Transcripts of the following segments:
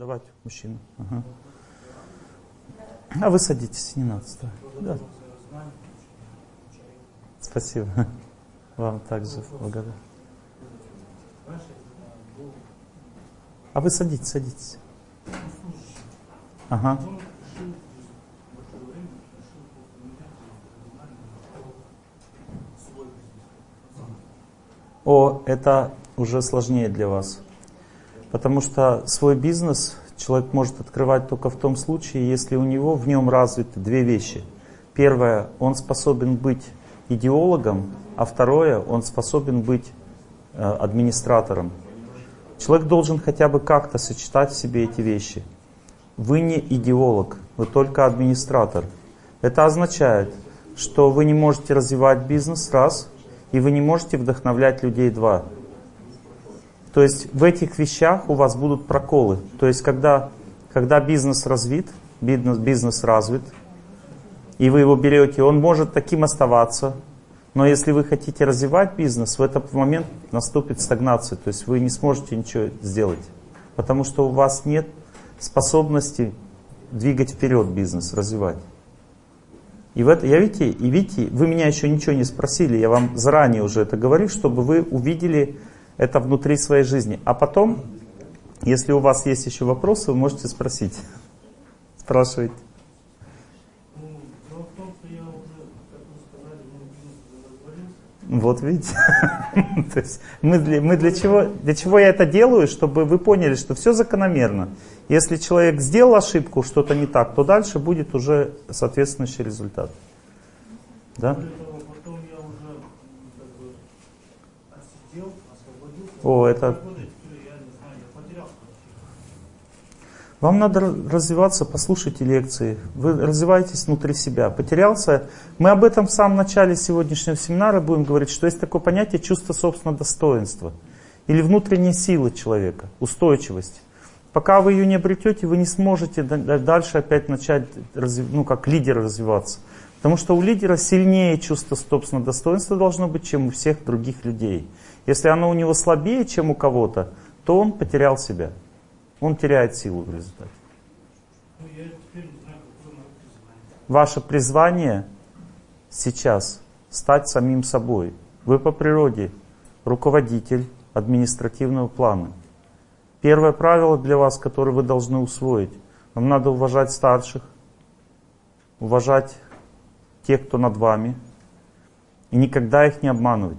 Давайте, мужчина. Ага. А вы садитесь, не надо ставить. Да. Спасибо. Вам также благодарю. А вы садитесь, садитесь. Ага. О, это уже сложнее для вас. Потому что свой бизнес человек может открывать только в том случае, если у него в нем развиты две вещи. Первое, он способен быть идеологом, а второе, он способен быть э, администратором. Человек должен хотя бы как-то сочетать в себе эти вещи. Вы не идеолог, вы только администратор. Это означает, что вы не можете развивать бизнес, раз, и вы не можете вдохновлять людей, два. То есть в этих вещах у вас будут проколы. То есть когда, когда бизнес развит, бизнес, бизнес развит, и вы его берете, он может таким оставаться, но если вы хотите развивать бизнес, в этот момент наступит стагнация, то есть вы не сможете ничего сделать, потому что у вас нет способности двигать вперед бизнес, развивать. И в это, я видите, и видите, вы меня еще ничего не спросили, я вам заранее уже это говорю, чтобы вы увидели это внутри своей жизни. А потом, если у вас есть еще вопросы, вы можете спросить. Спрашивайте. Вот видите? То есть мы, для, мы для, чего, для чего я это делаю? Чтобы вы поняли, что все закономерно. Если человек сделал ошибку, что-то не так, то дальше будет уже соответствующий результат. Да? О, это Вам надо развиваться, послушайте лекции. Вы развиваетесь внутри себя. Потерялся. Мы об этом в самом начале сегодняшнего семинара будем говорить, что есть такое понятие чувство собственного достоинства. Или внутренняя сила человека, устойчивость. Пока вы ее не обретете, вы не сможете дальше опять начать, ну, как лидер развиваться. Потому что у лидера сильнее чувство собственного достоинства должно быть, чем у всех других людей. Если оно у него слабее, чем у кого-то, то он потерял себя он теряет силу в результате. Ваше призвание сейчас стать самим собой. Вы по природе руководитель административного плана. Первое правило для вас, которое вы должны усвоить. Вам надо уважать старших, уважать тех, кто над вами, и никогда их не обманывать.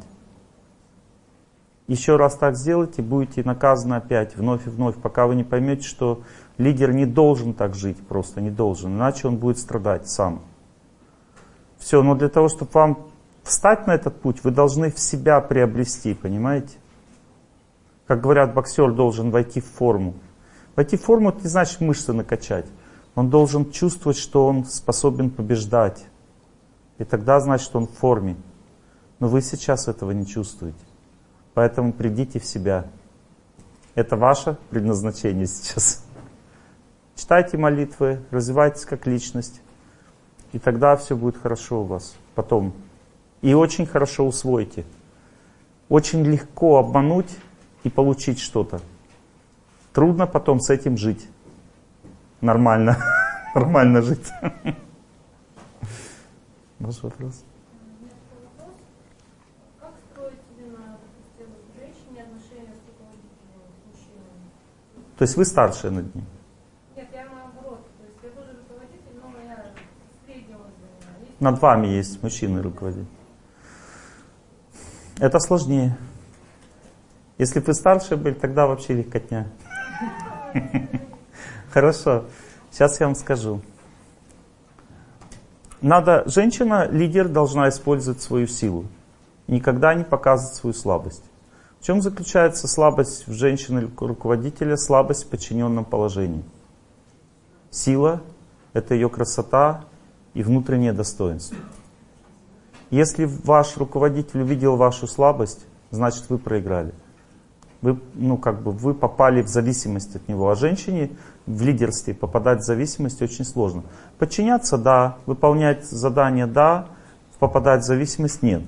Еще раз так сделайте, будете наказаны опять, вновь и вновь, пока вы не поймете, что лидер не должен так жить, просто не должен, иначе он будет страдать сам. Все, но для того, чтобы вам встать на этот путь, вы должны в себя приобрести, понимаете? Как говорят, боксер должен войти в форму. Войти в форму, это не значит мышцы накачать. Он должен чувствовать, что он способен побеждать. И тогда значит, он в форме. Но вы сейчас этого не чувствуете. Поэтому придите в себя. Это ваше предназначение сейчас. Читайте молитвы, развивайтесь как личность. И тогда все будет хорошо у вас. Потом. И очень хорошо усвойте. Очень легко обмануть и получить что-то. Трудно потом с этим жить. Нормально. Нормально жить. Ваш вопрос? То есть вы старшие над ним? Нет, я наоборот. То есть я тоже руководитель, но я среднего звена. Над вами есть мужчины руководитель. Это сложнее. Если бы вы старше были, тогда вообще легкотня. Хорошо. Сейчас я вам скажу. Надо, женщина, лидер, должна использовать свою силу. Никогда не показывать свою слабость. В чем заключается слабость в женщине руководителя, слабость в подчиненном положении? Сила – это ее красота и внутреннее достоинство. Если ваш руководитель увидел вашу слабость, значит вы проиграли. Вы, ну, как бы, вы попали в зависимость от него. А женщине в лидерстве попадать в зависимость очень сложно. Подчиняться – да, выполнять задания – да, попадать в зависимость – нет.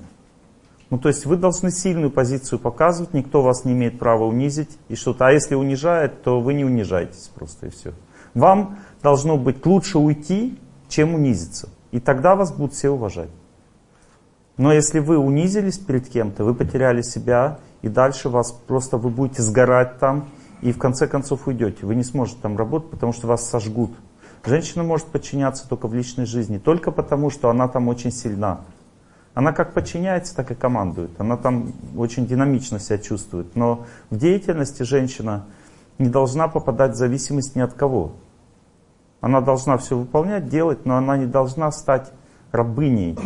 Ну, то есть вы должны сильную позицию показывать, никто вас не имеет права унизить и что-то. А если унижает, то вы не унижаетесь просто и все. Вам должно быть лучше уйти, чем унизиться. И тогда вас будут все уважать. Но если вы унизились перед кем-то, вы потеряли себя, и дальше вас просто вы будете сгорать там, и в конце концов уйдете. Вы не сможете там работать, потому что вас сожгут. Женщина может подчиняться только в личной жизни, только потому, что она там очень сильна. Она как подчиняется, так и командует. Она там очень динамично себя чувствует. Но в деятельности женщина не должна попадать в зависимость ни от кого. Она должна все выполнять, делать, но она не должна стать рабыней.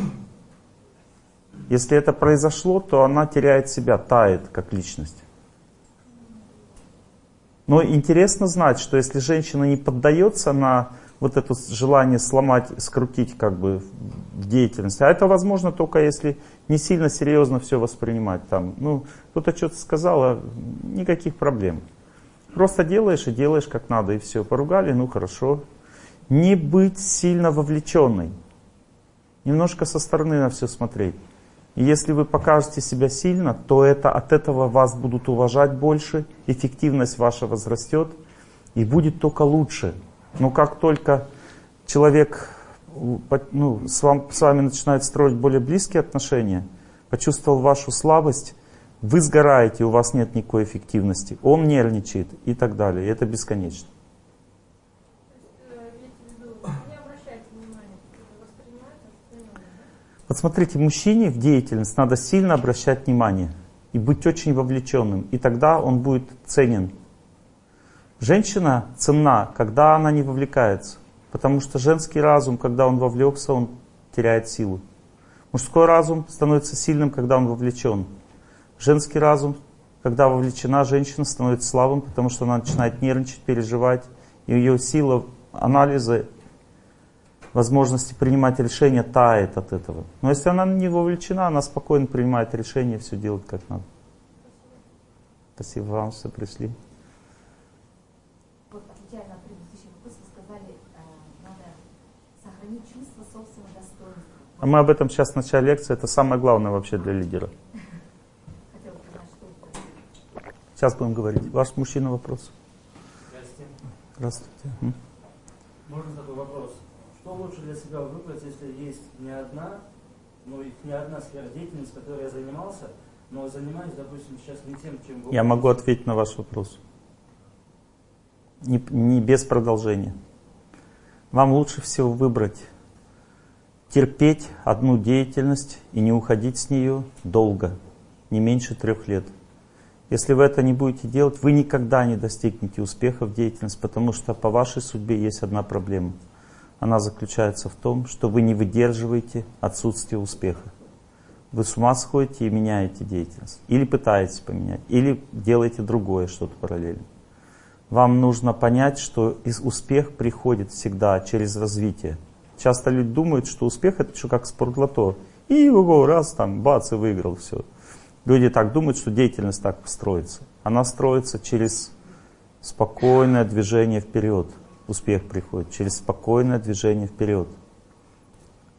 Если это произошло, то она теряет себя, тает как личность. Но интересно знать, что если женщина не поддается на вот это желание сломать, скрутить как бы в деятельности. А это возможно только если не сильно серьезно все воспринимать. Там, ну, кто-то что-то сказал, а никаких проблем. Просто делаешь и делаешь как надо, и все. Поругали, ну хорошо. Не быть сильно вовлеченной. Немножко со стороны на все смотреть. И если вы покажете себя сильно, то это, от этого вас будут уважать больше, эффективность ваша возрастет, и будет только лучше. Но как только человек ну, с, вам, с вами начинает строить более близкие отношения, почувствовал вашу слабость, вы сгораете, у вас нет никакой эффективности, он нервничает и так далее. И это бесконечно. Вот смотрите, мужчине в деятельность надо сильно обращать внимание и быть очень вовлеченным, и тогда он будет ценен. Женщина ценна, когда она не вовлекается. Потому что женский разум, когда он вовлекся, он теряет силу. Мужской разум становится сильным, когда он вовлечен. Женский разум, когда вовлечена женщина, становится слабым, потому что она начинает нервничать, переживать. И ее сила анализа, возможности принимать решения тает от этого. Но если она не вовлечена, она спокойно принимает решения, все делает как надо. Спасибо вам, что пришли. А мы об этом сейчас в начале лекции. Это самое главное вообще для лидера. Сейчас будем говорить. Ваш мужчина вопрос. Здравствуйте. Здравствуйте. Можно такой вопрос? Что лучше для себя выбрать, если есть не одна, ну, не одна сфера деятельности, которой я занимался, но занимаюсь, допустим, сейчас не тем, чем вы. Я могу ответить на ваш вопрос. Не, не без продолжения. Вам лучше всего выбрать терпеть одну деятельность и не уходить с нее долго, не меньше трех лет. Если вы это не будете делать, вы никогда не достигнете успеха в деятельности, потому что по вашей судьбе есть одна проблема. Она заключается в том, что вы не выдерживаете отсутствие успеха. Вы с ума сходите и меняете деятельность. Или пытаетесь поменять, или делаете другое что-то параллельно. Вам нужно понять, что успех приходит всегда через развитие. Часто люди думают, что успех это что как спортлото. И его раз там, бац, и выиграл, все. Люди так думают, что деятельность так строится. Она строится через спокойное движение вперед. Успех приходит через спокойное движение вперед.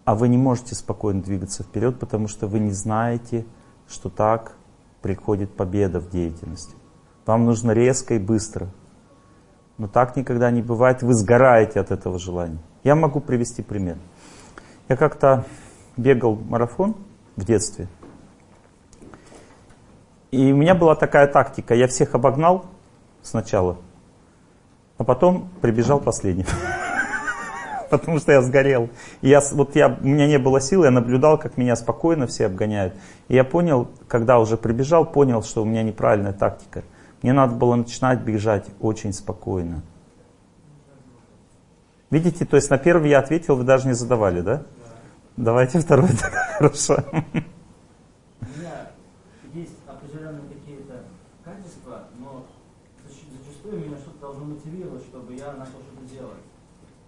А вы не можете спокойно двигаться вперед, потому что вы не знаете, что так приходит победа в деятельности. Вам нужно резко и быстро. Но так никогда не бывает, вы сгораете от этого желания. Я могу привести пример. Я как-то бегал марафон в детстве. И у меня была такая тактика. Я всех обогнал сначала, а потом прибежал последний. Потому что я сгорел. Я, вот я, у меня не было сил, я наблюдал, как меня спокойно все обгоняют. И я понял, когда уже прибежал, понял, что у меня неправильная тактика. Мне надо было начинать бежать очень спокойно. Видите, то есть на первый я ответил, вы даже не задавали, да? да. Давайте второй тогда, хорошо. У меня есть определенные какие-то качества, но зачастую меня что-то должно мотивировать, чтобы я начал что-то делать.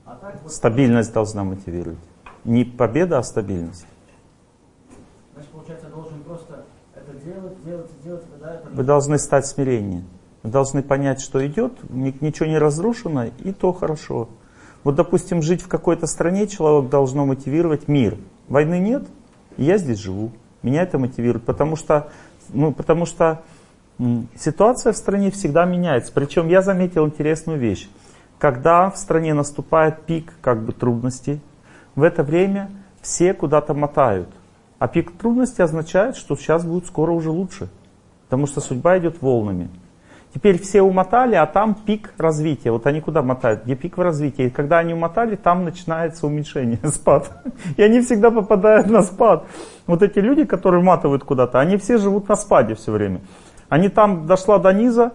А так вот... Стабильность должна мотивировать. Не победа, а стабильность. Значит, получается, я должен просто это делать, делать, делать, тогда это... Вы должны стать смирением. Вы должны понять, что идет, ничего не разрушено, и то хорошо. Вот, допустим, жить в какой-то стране человек должно мотивировать мир. Войны нет, я здесь живу. Меня это мотивирует, потому что, ну, потому что ситуация в стране всегда меняется. Причем я заметил интересную вещь. Когда в стране наступает пик как бы трудностей, в это время все куда-то мотают. А пик трудностей означает, что сейчас будет скоро уже лучше. Потому что судьба идет волнами. Теперь все умотали, а там пик развития. Вот они куда мотают? Где пик в развитии? И когда они умотали, там начинается уменьшение, спад. И они всегда попадают на спад. Вот эти люди, которые матывают куда-то, они все живут на спаде все время. Они там дошла до низа,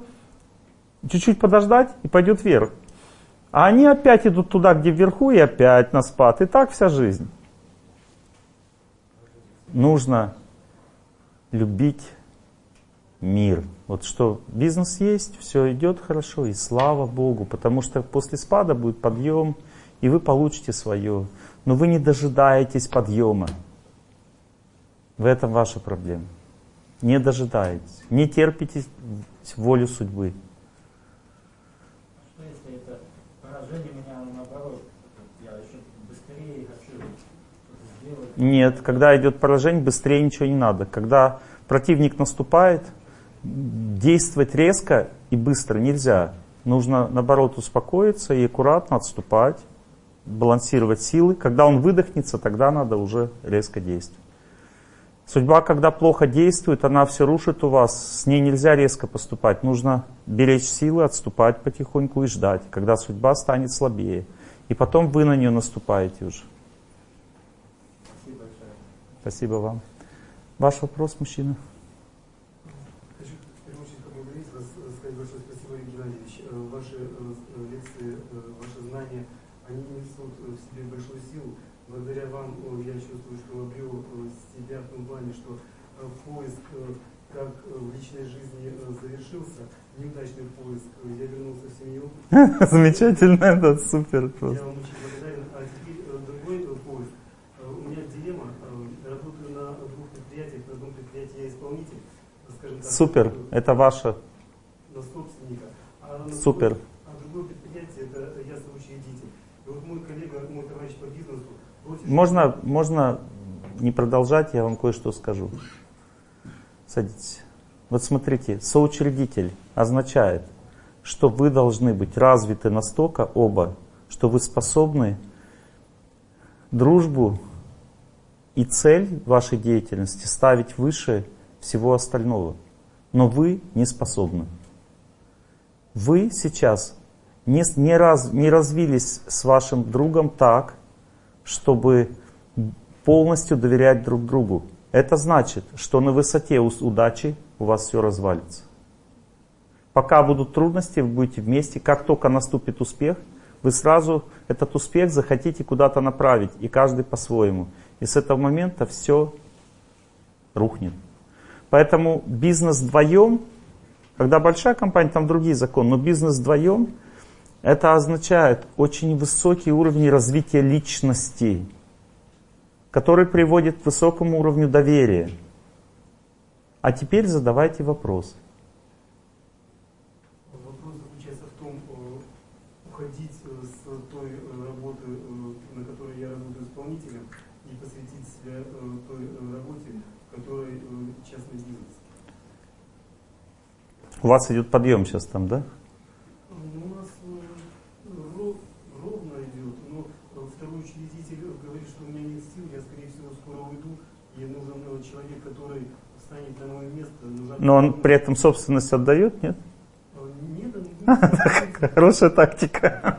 чуть-чуть подождать и пойдет вверх. А они опять идут туда, где вверху, и опять на спад. И так вся жизнь. Нужно любить мир. Вот что бизнес есть, все идет хорошо, и слава Богу, потому что после спада будет подъем, и вы получите свое. Но вы не дожидаетесь подъема. В этом ваша проблема. Не дожидаетесь, не терпите волю судьбы. Что если это поражение меня наоборот? Я еще быстрее хочу сделать. Нет, когда идет поражение, быстрее ничего не надо. Когда противник наступает, действовать резко и быстро нельзя. Нужно, наоборот, успокоиться и аккуратно отступать, балансировать силы. Когда он выдохнется, тогда надо уже резко действовать. Судьба, когда плохо действует, она все рушит у вас. С ней нельзя резко поступать. Нужно беречь силы, отступать потихоньку и ждать, когда судьба станет слабее. И потом вы на нее наступаете уже. Спасибо большое. Спасибо вам. Ваш вопрос, мужчина? Хочу в первую очередь поблагодарить вас, э, сказать большое спасибо, Юрий Геннадьевич. Э, Ваши э, э, лекции, э, ваши знания, они несут э, в себе большую силу. Я чувствую, что обрел э, себя в том плане, что э, поиск э, как в личной жизни завершился, неудачный поиск, я вернулся в семью. Замечательно, это супер Я просто. вам очень благодарен. А теперь другой поиск. У меня дилемма. Работаю на двух предприятиях. На одном предприятии я исполнитель, скажем так. Супер, это ваше. на собственника. А на Супер. другое- а другое предприятие это я соучредитель. И вот мой коллега, мой товарищ по бизнесу просит, Можно, можно не продолжать, я вам кое-что скажу. Садитесь. Вот смотрите, соучредитель означает, что вы должны быть развиты настолько оба, что вы способны дружбу и цель вашей деятельности ставить выше всего остального. Но вы не способны. Вы сейчас не, не, раз, не развились с вашим другом так, чтобы полностью доверять друг другу. Это значит, что на высоте удачи у вас все развалится. Пока будут трудности, вы будете вместе. Как только наступит успех, вы сразу этот успех захотите куда-то направить, и каждый по-своему. И с этого момента все рухнет. Поэтому бизнес вдвоем, когда большая компания, там другие законы, но бизнес вдвоем, это означает очень высокий уровень развития личности, который приводит к высокому уровню доверия. А теперь задавайте вопрос. Вопрос заключается в том, э, уходить э, с той э, работы, на которой я работаю исполнителем, и посвятить себя той работе, в которой частный бизнес. У вас идет подъем сейчас там, да? Ну, У нас э, ро- ровно идет, но э, второй учредитель говорит, что у меня нет сил, я, скорее всего, скоро уйду, и нужен э, человек, который встанет на мое место. Нужна Но он при этом собственность отдает, нет? Нет, он вместе Хорошая тактика.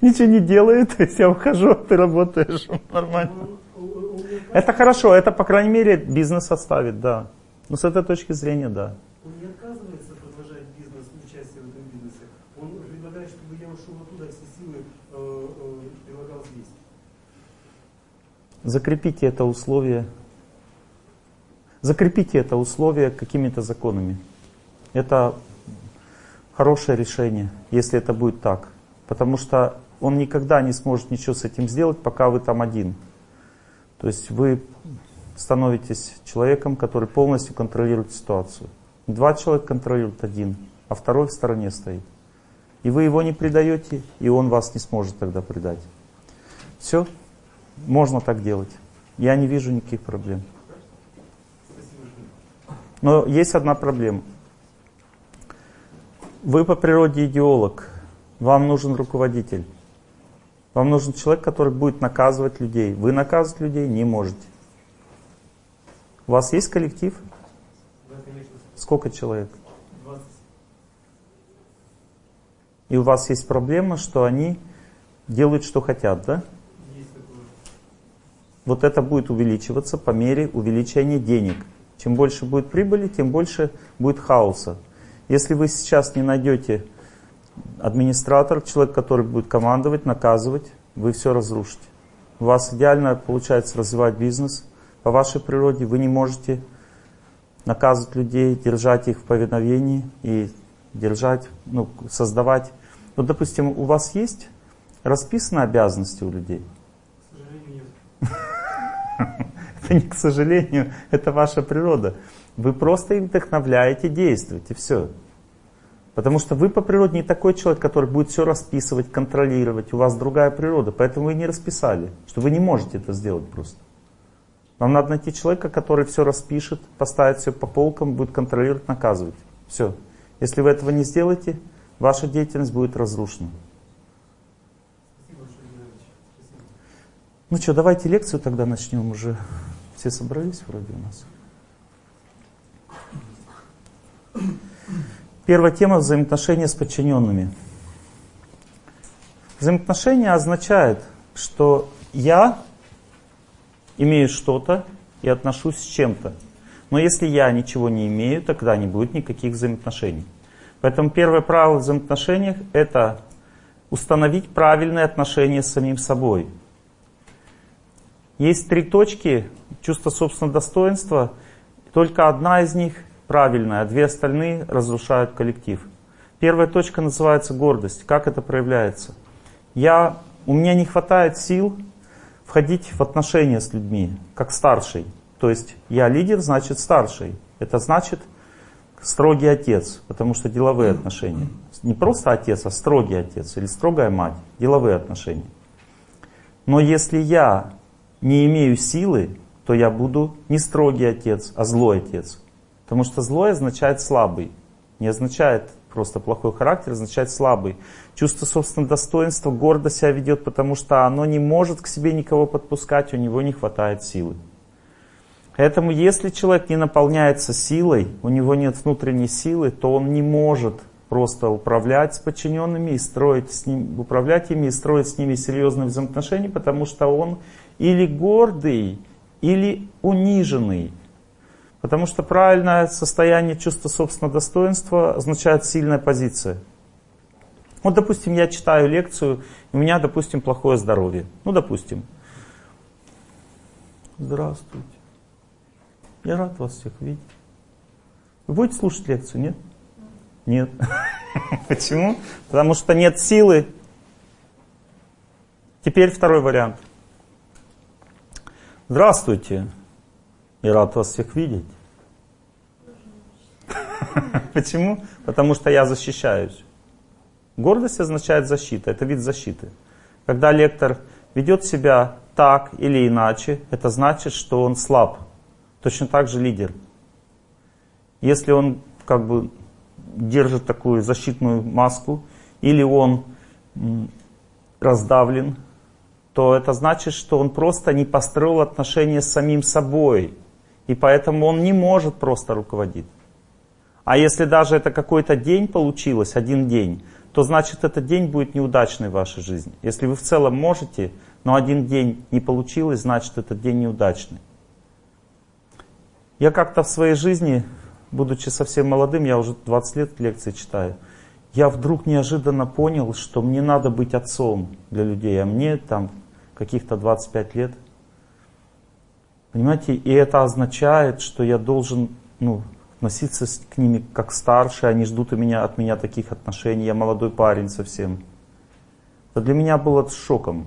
Ничего не делает, то есть я ухожу, а ты работаешь. Нормально. Это хорошо, это, по крайней мере, бизнес оставит, да. Но с этой точки зрения, да. Он не отказывается продолжать бизнес, участие в этом бизнесе. Он предлагает, чтобы я ушел оттуда, все силы э, э, прилагал здесь. Закрепите это условие. Закрепите это условие какими-то законами. Это хорошее решение, если это будет так. Потому что он никогда не сможет ничего с этим сделать, пока вы там один. То есть вы становитесь человеком, который полностью контролирует ситуацию. Два человека контролируют один, а второй в стороне стоит. И вы его не предаете, и он вас не сможет тогда предать. Все, можно так делать. Я не вижу никаких проблем. Но есть одна проблема. Вы по природе идеолог. Вам нужен руководитель. Вам нужен человек, который будет наказывать людей. Вы наказывать людей не можете. У вас есть коллектив? Сколько человек? 20. И у вас есть проблема, что они делают, что хотят, да? Есть такое. Вот это будет увеличиваться по мере увеличения денег. Чем больше будет прибыли, тем больше будет хаоса. Если вы сейчас не найдете администратор, человек, который будет командовать, наказывать, вы все разрушите. У вас идеально получается развивать бизнес. По вашей природе вы не можете наказывать людей, держать их в повиновении и держать, ну, создавать. Ну, допустим, у вас есть расписаны обязанности у людей? К сожалению, нет. Это не к сожалению, это ваша природа. Вы просто их вдохновляете действовать, и все. Потому что вы по природе не такой человек, который будет все расписывать, контролировать. У вас другая природа, поэтому вы не расписали, что вы не можете это сделать просто. Вам надо найти человека, который все распишет, поставит все по полкам, будет контролировать, наказывать. Все. Если вы этого не сделаете, ваша деятельность будет разрушена. Спасибо большое, Геннадьевич. Спасибо. Ну что, давайте лекцию тогда начнем уже. Все собрались вроде у нас. Первая тема взаимоотношения с подчиненными. Взаимоотношения означает, что я имею что-то и отношусь с чем-то. Но если я ничего не имею, тогда не будет никаких взаимоотношений. Поэтому первое правило в взаимоотношениях – это установить правильные отношения с самим собой. Есть три точки чувства собственного достоинства, только одна из них правильная, а две остальные разрушают коллектив. Первая точка называется гордость. Как это проявляется? Я, у меня не хватает сил входить в отношения с людьми, как старший. То есть я лидер, значит старший. Это значит строгий отец, потому что деловые отношения. Не просто отец, а строгий отец или строгая мать. Деловые отношения. Но если я не имею силы, то я буду не строгий отец, а злой отец. Потому что злой означает слабый. Не означает просто плохой характер, означает слабый. Чувство собственного достоинства гордо себя ведет, потому что оно не может к себе никого подпускать, у него не хватает силы. Поэтому если человек не наполняется силой, у него нет внутренней силы, то он не может просто управлять с подчиненными и строить с ним, управлять ими и строить с ними серьезные взаимоотношения, потому что он или гордый, или униженный. Потому что правильное состояние чувства собственного достоинства означает сильная позиция. Вот, допустим, я читаю лекцию, у меня, допустим, плохое здоровье. Ну, допустим. Здравствуйте. Я рад вас всех видеть. Вы будете слушать лекцию, нет? Нет. Почему? Потому что нет силы. Теперь второй вариант. Здравствуйте. Я рад вас всех видеть. Почему? Потому что я защищаюсь. Гордость означает защита, это вид защиты. Когда лектор ведет себя так или иначе, это значит, что он слаб. Точно так же лидер. Если он как бы держит такую защитную маску, или он раздавлен, то это значит, что он просто не построил отношения с самим собой. И поэтому он не может просто руководить. А если даже это какой-то день получилось, один день, то значит этот день будет неудачный в вашей жизни. Если вы в целом можете, но один день не получилось, значит этот день неудачный. Я как-то в своей жизни, будучи совсем молодым, я уже 20 лет лекции читаю, я вдруг неожиданно понял, что мне надо быть отцом для людей, а мне там каких-то 25 лет. Понимаете, и это означает, что я должен ну, относиться к ними как старше, они ждут у меня, от меня таких отношений, я молодой парень совсем. Это для меня было шоком.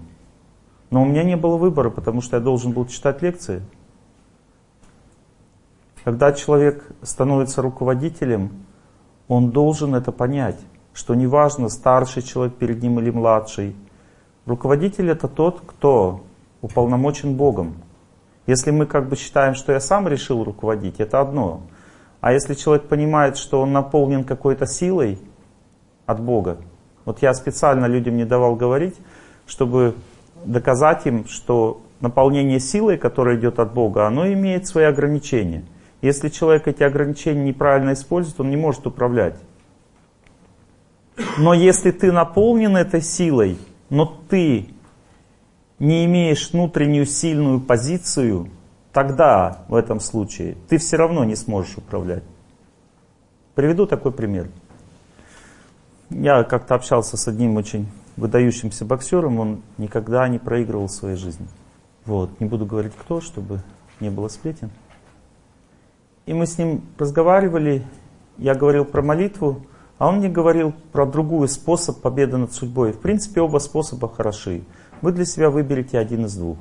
Но у меня не было выбора, потому что я должен был читать лекции. Когда человек становится руководителем, он должен это понять, что неважно, старший человек перед ним или младший. Руководитель это тот, кто уполномочен Богом. Если мы как бы считаем, что я сам решил руководить, это одно. А если человек понимает, что он наполнен какой-то силой от Бога, вот я специально людям не давал говорить, чтобы доказать им, что наполнение силой, которое идет от Бога, оно имеет свои ограничения. Если человек эти ограничения неправильно использует, он не может управлять. Но если ты наполнен этой силой, но ты не имеешь внутреннюю сильную позицию, тогда в этом случае ты все равно не сможешь управлять. Приведу такой пример. Я как-то общался с одним очень выдающимся боксером, он никогда не проигрывал в своей жизни. Вот, не буду говорить кто, чтобы не было сплетен. И мы с ним разговаривали, я говорил про молитву, а он мне говорил про другой способ победы над судьбой. В принципе, оба способа хороши. Вы для себя выберете один из двух.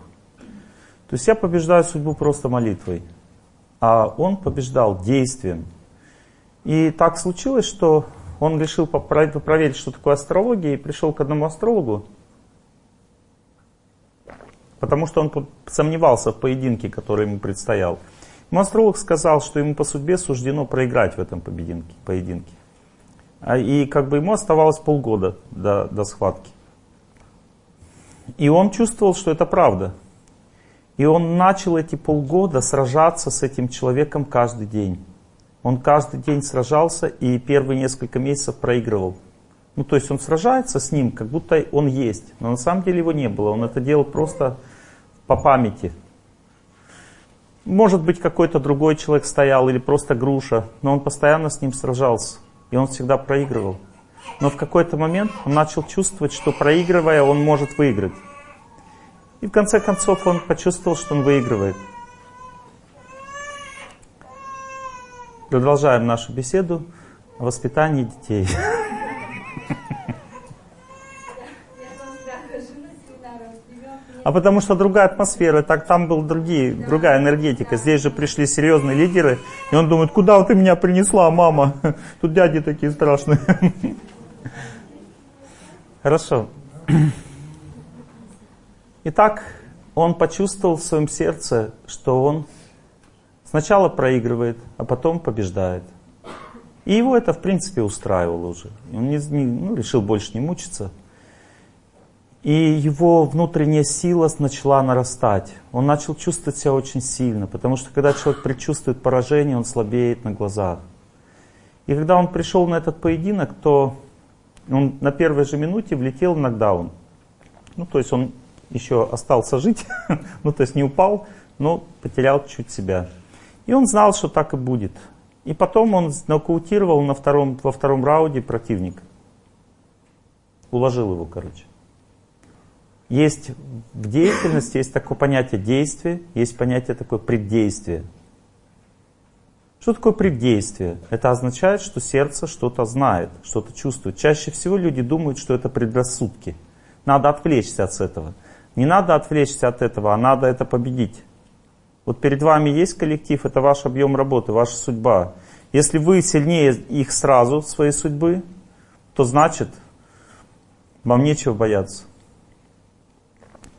То есть я побеждаю судьбу просто молитвой, а он побеждал действием. И так случилось, что он решил проверить, что такое астрология, и пришел к одному астрологу, потому что он сомневался в поединке, который ему предстоял. Ему астролог сказал, что ему по судьбе суждено проиграть в этом поединке. А, и как бы ему оставалось полгода до, до схватки. И он чувствовал, что это правда. И он начал эти полгода сражаться с этим человеком каждый день. Он каждый день сражался и первые несколько месяцев проигрывал. Ну, то есть он сражается с ним, как будто он есть. Но на самом деле его не было. Он это делал просто по памяти. Может быть, какой-то другой человек стоял или просто груша, но он постоянно с ним сражался. И он всегда проигрывал. Но в какой-то момент он начал чувствовать, что проигрывая, он может выиграть. И в конце концов он почувствовал, что он выигрывает. Продолжаем нашу беседу о воспитании детей. А потому что другая атмосфера, так там был другие, другая энергетика. Здесь же пришли серьезные лидеры, и он думает, куда ты меня принесла, мама? Тут дяди такие страшные. Хорошо. Итак, он почувствовал в своем сердце, что он сначала проигрывает, а потом побеждает. И его это, в принципе, устраивало уже. Он не, не, ну, решил больше не мучиться. И его внутренняя сила начала нарастать. Он начал чувствовать себя очень сильно, потому что когда человек предчувствует поражение, он слабеет на глазах. И когда он пришел на этот поединок, то он на первой же минуте влетел в нокдаун. Ну, то есть он еще остался жить, ну, то есть не упал, но потерял чуть себя. И он знал, что так и будет. И потом он нокаутировал на втором, во втором раунде противника. Уложил его, короче. Есть в деятельности есть такое понятие действия, есть понятие такое преддействие. Что такое преддействие? Это означает, что сердце что-то знает, что-то чувствует. Чаще всего люди думают, что это предрассудки. Надо отвлечься от этого. Не надо отвлечься от этого, а надо это победить. Вот перед вами есть коллектив, это ваш объем работы, ваша судьба. Если вы сильнее их сразу, своей судьбы, то значит, вам нечего бояться.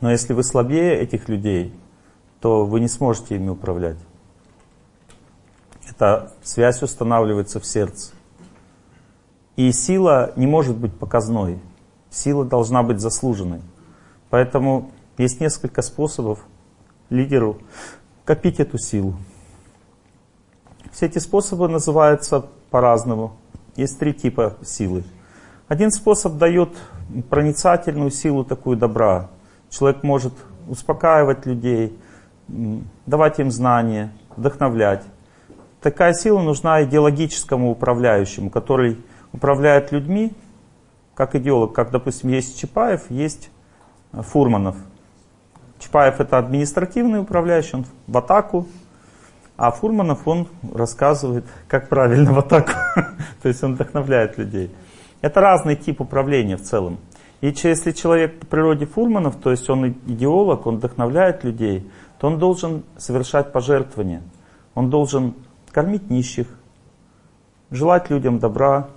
Но если вы слабее этих людей, то вы не сможете ими управлять. Эта связь устанавливается в сердце. И сила не может быть показной. Сила должна быть заслуженной. Поэтому есть несколько способов лидеру копить эту силу. Все эти способы называются по-разному. Есть три типа силы. Один способ дает проницательную силу такую добра, Человек может успокаивать людей, давать им знания, вдохновлять. Такая сила нужна идеологическому управляющему, который управляет людьми, как идеолог, как, допустим, есть Чапаев, есть э, Фурманов. Чапаев это административный управляющий, он в атаку, а Фурманов он рассказывает, как правильно в атаку. То есть он вдохновляет людей. Это разный тип управления в целом. И если человек по природе Фурманов, то есть он идеолог, он вдохновляет людей, то он должен совершать пожертвования. Он должен кормить нищих, желать людям добра,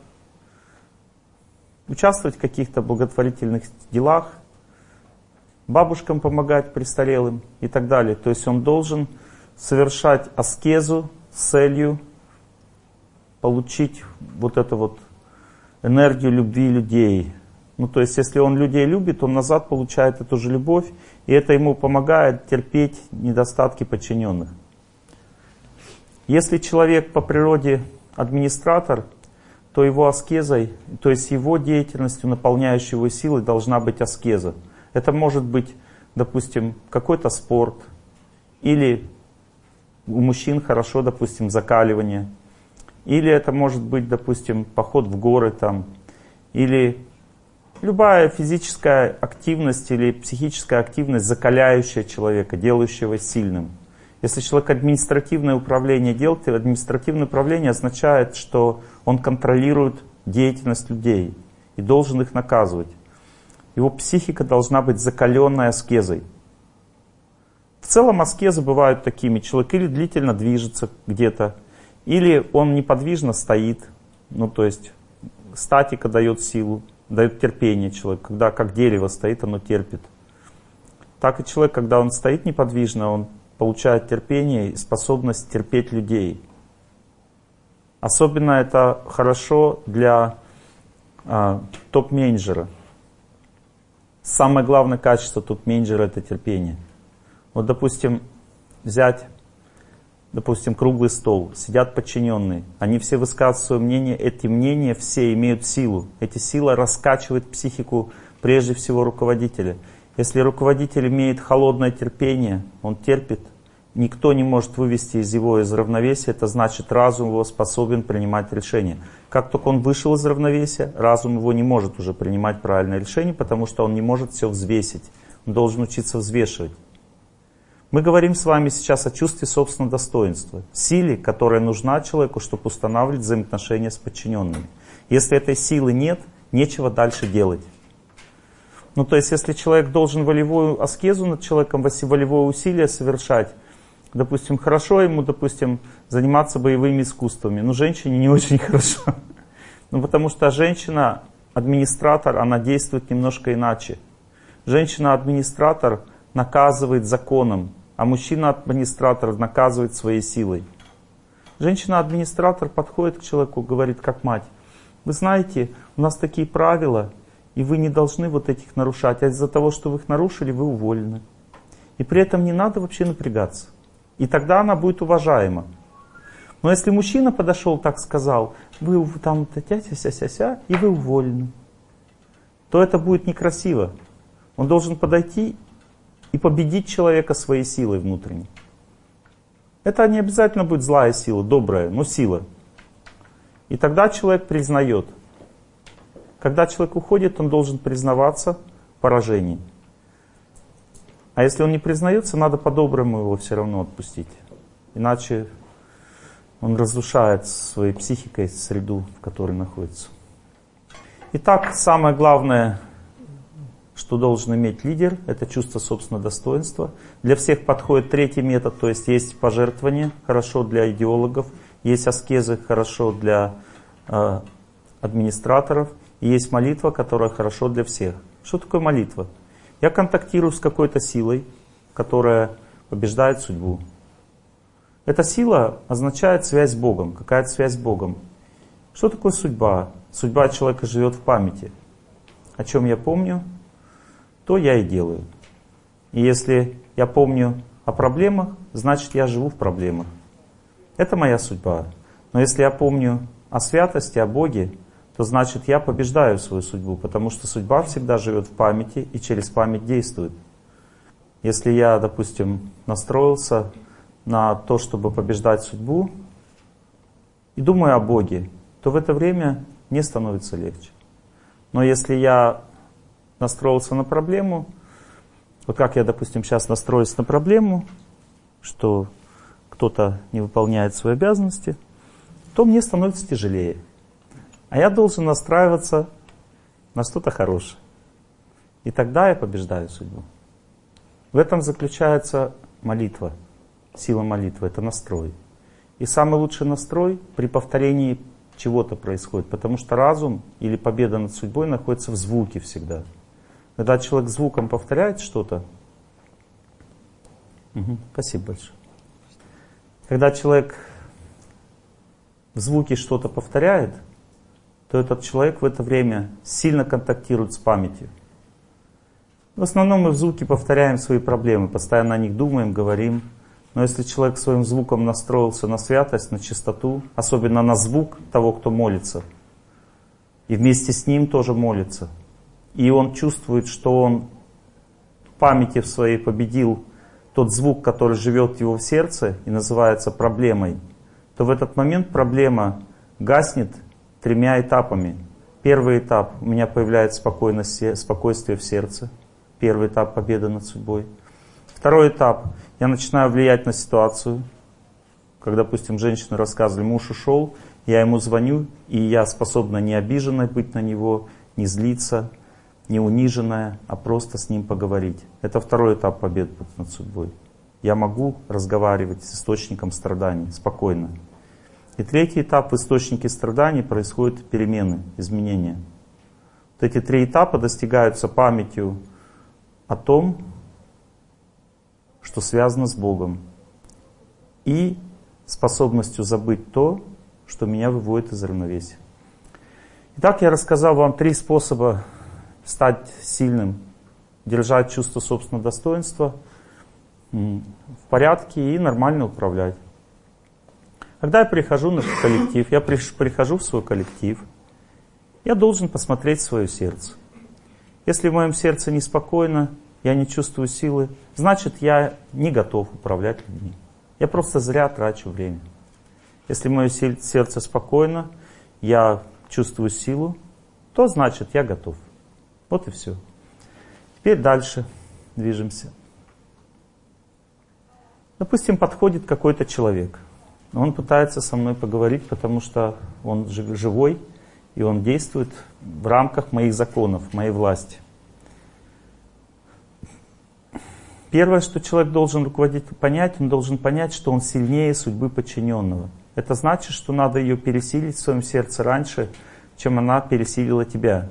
участвовать в каких-то благотворительных делах, бабушкам помогать престарелым и так далее. То есть он должен совершать аскезу с целью получить вот эту вот энергию любви людей. Ну, то есть, если он людей любит, он назад получает эту же любовь, и это ему помогает терпеть недостатки подчиненных. Если человек по природе администратор, то его аскезой, то есть его деятельностью, наполняющей его силой, должна быть аскеза. Это может быть, допустим, какой-то спорт, или у мужчин хорошо, допустим, закаливание, или это может быть, допустим, поход в горы там, или любая физическая активность или психическая активность, закаляющая человека, делающая его сильным. Если человек административное управление делает, административное управление означает, что он контролирует деятельность людей и должен их наказывать. Его психика должна быть закаленной аскезой. В целом аскезы бывают такими. Человек или длительно движется где-то, или он неподвижно стоит. Ну, то есть статика дает силу, дает терпение человеку. Когда как дерево стоит, оно терпит. Так и человек, когда он стоит неподвижно, он получает терпение и способность терпеть людей. Особенно это хорошо для а, топ-менеджера. Самое главное качество топ-менеджера это терпение. Вот, допустим, взять, допустим, круглый стол, сидят подчиненные, они все высказывают свое мнение, эти мнения все имеют силу. Эти силы раскачивают психику прежде всего руководителя. Если руководитель имеет холодное терпение, он терпит, никто не может вывести из его из равновесия, это значит разум его способен принимать решения. Как только он вышел из равновесия, разум его не может уже принимать правильное решение, потому что он не может все взвесить. Он должен учиться взвешивать. Мы говорим с вами сейчас о чувстве собственного достоинства, силе, которая нужна человеку, чтобы устанавливать взаимоотношения с подчиненными. Если этой силы нет, нечего дальше делать. Ну, то есть, если человек должен волевую аскезу над человеком, волевое усилие совершать, допустим, хорошо ему, допустим, заниматься боевыми искусствами, но женщине не очень хорошо. Ну, потому что женщина, администратор, она действует немножко иначе. Женщина-администратор наказывает законом, а мужчина-администратор наказывает своей силой. Женщина-администратор подходит к человеку, говорит, как мать, вы знаете, у нас такие правила, и вы не должны вот этих нарушать, а из-за того, что вы их нарушили, вы уволены. И при этом не надо вообще напрягаться. И тогда она будет уважаема. Но если мужчина подошел, так сказал, вы там тятя ся ся ся и вы уволены, то это будет некрасиво. Он должен подойти и победить человека своей силой внутренней. Это не обязательно будет злая сила, добрая, но сила. И тогда человек признает. Когда человек уходит, он должен признаваться в поражении. А если он не признается, надо по-доброму его все равно отпустить. Иначе он разрушает своей психикой среду, в которой находится. Итак, самое главное что должен иметь лидер, это чувство собственного достоинства. Для всех подходит третий метод, то есть есть пожертвование, хорошо для идеологов, есть аскезы, хорошо для э, администраторов, и есть молитва, которая хорошо для всех. Что такое молитва? Я контактирую с какой-то силой, которая побеждает судьбу. Эта сила означает связь с Богом, какая-то связь с Богом. Что такое судьба? Судьба человека живет в памяти. О чем я помню? То я и делаю. И если я помню о проблемах, значит я живу в проблемах. Это моя судьба. Но если я помню о святости, о Боге, то значит я побеждаю свою судьбу, потому что судьба всегда живет в памяти и через память действует. Если я, допустим, настроился на то, чтобы побеждать судьбу, и думаю о Боге, то в это время мне становится легче. Но если я настроился на проблему, вот как я, допустим, сейчас настроюсь на проблему, что кто-то не выполняет свои обязанности, то мне становится тяжелее. А я должен настраиваться на что-то хорошее. И тогда я побеждаю судьбу. В этом заключается молитва, сила молитвы, это настрой. И самый лучший настрой при повторении чего-то происходит, потому что разум или победа над судьбой находится в звуке всегда. Когда человек звуком повторяет что-то, угу, спасибо большое. Когда человек в звуке что-то повторяет, то этот человек в это время сильно контактирует с памятью. В основном мы в звуке повторяем свои проблемы, постоянно о них думаем, говорим. Но если человек своим звуком настроился на святость, на чистоту, особенно на звук того, кто молится, и вместе с ним тоже молится, и он чувствует, что он в памяти в своей победил тот звук, который живет в его сердце и называется проблемой, то в этот момент проблема гаснет тремя этапами. Первый этап, у меня появляется спокойствие в сердце. Первый этап победы над судьбой. Второй этап, я начинаю влиять на ситуацию. Как, допустим, женщины рассказывали, муж ушел, я ему звоню, и я способна не обиженной быть на него, не злиться, не униженная, а просто с ним поговорить. Это второй этап победы над судьбой. Я могу разговаривать с источником страданий спокойно. И третий этап в источнике страданий происходят перемены, изменения. Вот эти три этапа достигаются памятью о том, что связано с Богом, и способностью забыть то, что меня выводит из равновесия. Итак, я рассказал вам три способа стать сильным, держать чувство собственного достоинства в порядке и нормально управлять. Когда я прихожу на коллектив, я прихожу в свой коллектив, я должен посмотреть свое сердце. Если в моем сердце неспокойно, я не чувствую силы, значит я не готов управлять людьми. Я просто зря трачу время. Если мое сердце спокойно, я чувствую силу, то значит я готов. Вот и все. Теперь дальше движемся. Допустим, подходит какой-то человек. Он пытается со мной поговорить, потому что он живой, и он действует в рамках моих законов, моей власти. Первое, что человек должен руководить, понять, он должен понять, что он сильнее судьбы подчиненного. Это значит, что надо ее пересилить в своем сердце раньше, чем она пересилила тебя.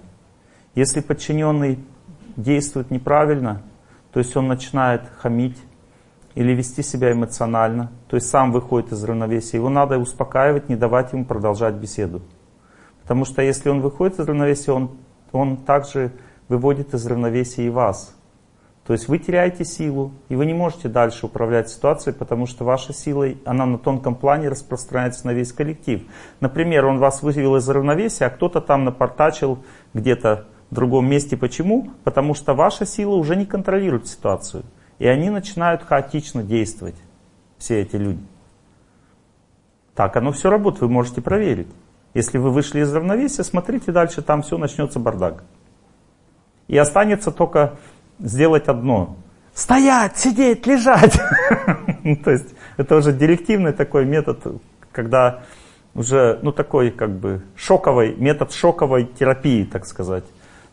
Если подчиненный действует неправильно, то есть он начинает хамить или вести себя эмоционально, то есть сам выходит из равновесия, его надо успокаивать, не давать ему продолжать беседу. Потому что если он выходит из равновесия, он, он также выводит из равновесия и вас. То есть вы теряете силу, и вы не можете дальше управлять ситуацией, потому что ваша сила, она на тонком плане распространяется на весь коллектив. Например, он вас вывел из равновесия, а кто-то там напортачил где-то другом месте. Почему? Потому что ваша сила уже не контролирует ситуацию. И они начинают хаотично действовать, все эти люди. Так оно все работает, вы можете проверить. Если вы вышли из равновесия, смотрите дальше, там все начнется бардак. И останется только сделать одно. Стоять, сидеть, лежать. Ну, то есть это уже директивный такой метод, когда уже, ну такой как бы шоковый, метод шоковой терапии, так сказать.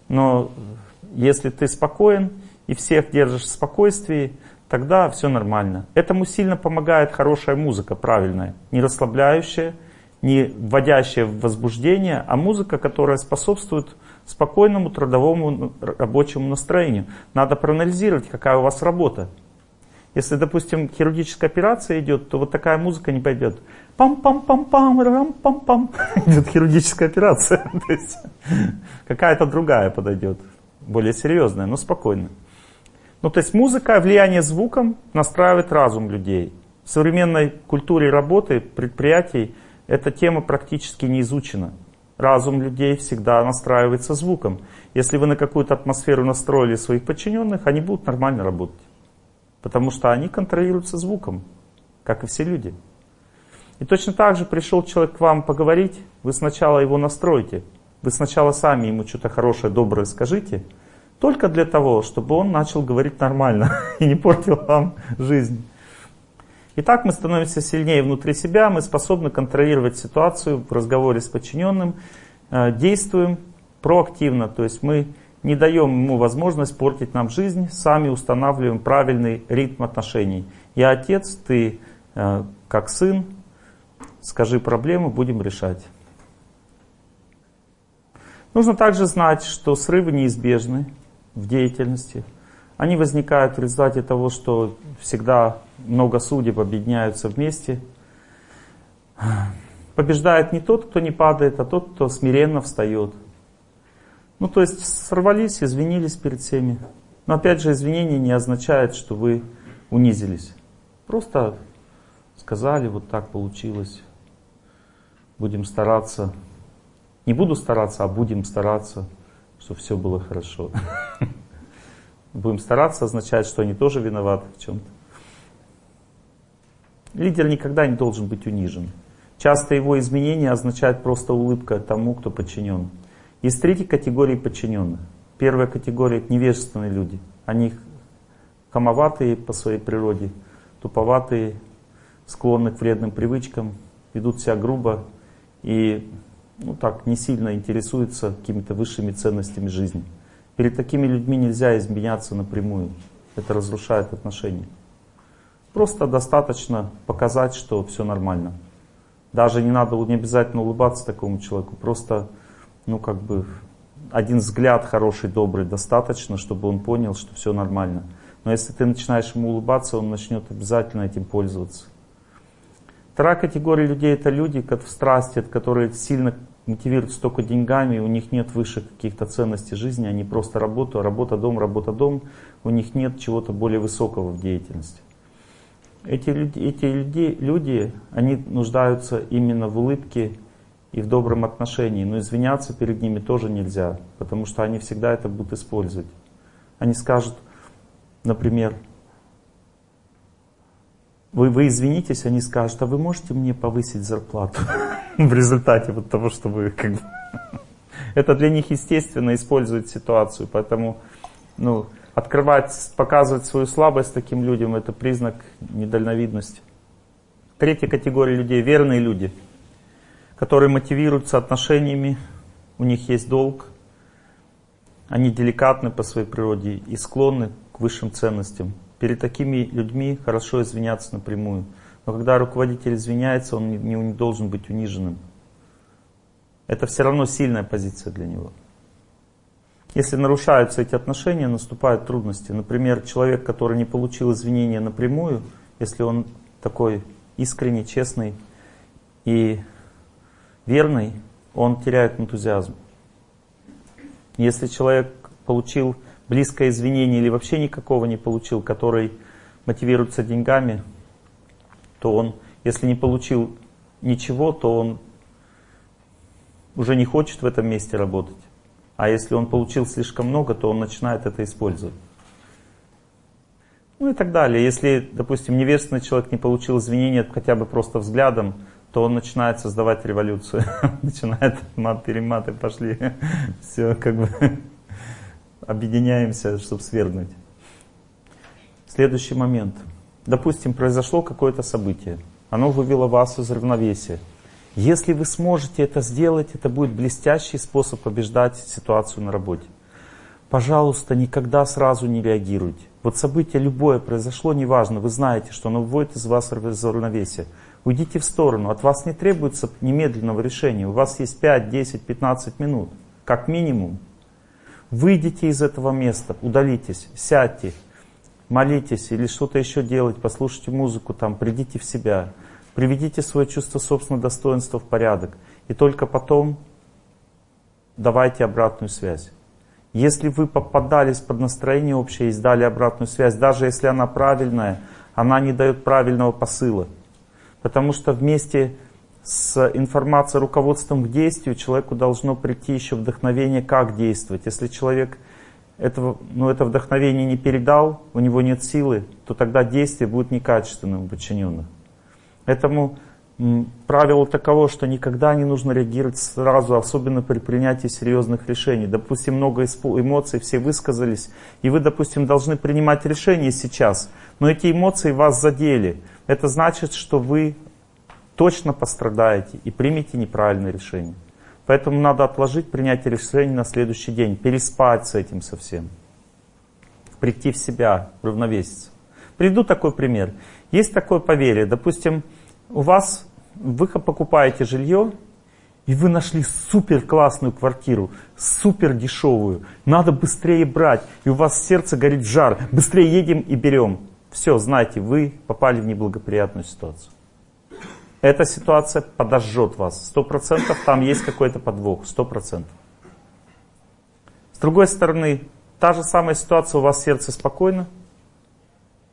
Но если ты спокоен и всех держишь в спокойствии, тогда все нормально. Этому сильно помогает хорошая музыка, правильная, не расслабляющая, не вводящая в возбуждение, а музыка, которая способствует спокойному трудовому рабочему настроению. Надо проанализировать, какая у вас работа. Если, допустим, хирургическая операция идет, то вот такая музыка не пойдет. Пам-пам-пам-пам, рам-пам-пам. Идет хирургическая операция. То есть какая-то другая подойдет. Более серьезная, но спокойная. Ну, то есть музыка, влияние звуком настраивает разум людей. В современной культуре работы, предприятий, эта тема практически не изучена. Разум людей всегда настраивается звуком. Если вы на какую-то атмосферу настроили своих подчиненных, они будут нормально работать. Потому что они контролируются звуком, как и все люди. И точно так же пришел человек к вам поговорить, вы сначала его настроите. Вы сначала сами ему что-то хорошее, доброе скажите, только для того, чтобы он начал говорить нормально и не портил вам жизнь. И так мы становимся сильнее внутри себя, мы способны контролировать ситуацию в разговоре с подчиненным, э, действуем проактивно, то есть мы не даем ему возможность портить нам жизнь, сами устанавливаем правильный ритм отношений. Я отец, ты э, как сын, скажи проблему, будем решать. Нужно также знать, что срывы неизбежны в деятельности. Они возникают в результате того, что всегда много судеб объединяются вместе. побеждает не тот, кто не падает, а тот, кто смиренно встает. Ну, то есть сорвались, извинились перед всеми. Но опять же, извинение не означает, что вы унизились. Просто сказали, вот так получилось. Будем стараться. Не буду стараться, а будем стараться, чтобы все было хорошо. Будем стараться означает, что они тоже виноваты в чем-то. Лидер никогда не должен быть унижен. Часто его изменение означает просто улыбка тому, кто подчинен. Есть третья категория подчиненных. Первая категория – это невежественные люди. Они хамоватые по своей природе, туповатые, склонны к вредным привычкам, ведут себя грубо и ну, так, не сильно интересуются какими-то высшими ценностями жизни. Перед такими людьми нельзя изменяться напрямую. Это разрушает отношения. Просто достаточно показать, что все нормально. Даже не надо, не обязательно улыбаться такому человеку. Просто, ну как бы, один взгляд хороший, добрый достаточно, чтобы он понял, что все нормально. Но если ты начинаешь ему улыбаться, он начнет обязательно этим пользоваться. Вторая категория людей это люди, в страсти, которые сильно мотивируются только деньгами, у них нет выше каких-то ценностей жизни, они просто работают, работа, дом, работа, дом, у них нет чего-то более высокого в деятельности. Эти люди, эти люди, люди, они нуждаются именно в улыбке и в добром отношении, но извиняться перед ними тоже нельзя, потому что они всегда это будут использовать. Они скажут, например, вы, вы извинитесь, они скажут, а вы можете мне повысить зарплату в результате вот того, что вы как бы... Это для них естественно использовать ситуацию, поэтому ну, открывать, показывать свою слабость таким людям, это признак недальновидности. Третья категория людей – верные люди, которые мотивируются отношениями, у них есть долг, они деликатны по своей природе и склонны к высшим ценностям. Перед такими людьми хорошо извиняться напрямую. Но когда руководитель извиняется, он не, не должен быть униженным. Это все равно сильная позиция для него. Если нарушаются эти отношения, наступают трудности. Например, человек, который не получил извинения напрямую, если он такой искренний, честный и верный, он теряет энтузиазм. Если человек получил близкое извинение или вообще никакого не получил, который мотивируется деньгами, то он, если не получил ничего, то он уже не хочет в этом месте работать. А если он получил слишком много, то он начинает это использовать. Ну и так далее. Если, допустим, невежественный человек не получил извинения хотя бы просто взглядом, то он начинает создавать революцию. начинает мат-перематы пошли. Все, как бы объединяемся, чтобы свергнуть. Следующий момент. Допустим, произошло какое-то событие. Оно вывело вас из равновесия. Если вы сможете это сделать, это будет блестящий способ побеждать ситуацию на работе. Пожалуйста, никогда сразу не реагируйте. Вот событие любое произошло, неважно, вы знаете, что оно вводит из вас из равновесия. Уйдите в сторону, от вас не требуется немедленного решения. У вас есть 5, 10, 15 минут, как минимум. Выйдите из этого места, удалитесь, сядьте, молитесь или что-то еще делать, послушайте музыку там, придите в себя. Приведите свое чувство собственного достоинства в порядок. И только потом давайте обратную связь. Если вы попадались под настроение общее и сдали обратную связь, даже если она правильная, она не дает правильного посыла. Потому что вместе с информацией, руководством к действию человеку должно прийти еще вдохновение, как действовать. Если человек этого, ну, это вдохновение не передал, у него нет силы, то тогда действие будет некачественным у подчиненных. Поэтому правило таково, что никогда не нужно реагировать сразу, особенно при принятии серьезных решений. Допустим, много эмоций, все высказались, и вы, допустим, должны принимать решение сейчас, но эти эмоции вас задели. Это значит, что вы точно пострадаете и примете неправильное решение. Поэтому надо отложить принятие решения на следующий день, переспать с этим совсем, прийти в себя, равновеситься. Приведу такой пример. Есть такое поверье, допустим, у вас, вы покупаете жилье, и вы нашли супер классную квартиру, супер дешевую, надо быстрее брать, и у вас сердце горит жар, быстрее едем и берем. Все, знаете, вы попали в неблагоприятную ситуацию. Эта ситуация подожжет вас. Сто процентов там есть какой-то подвох. Сто процентов. С другой стороны, та же самая ситуация, у вас сердце спокойно.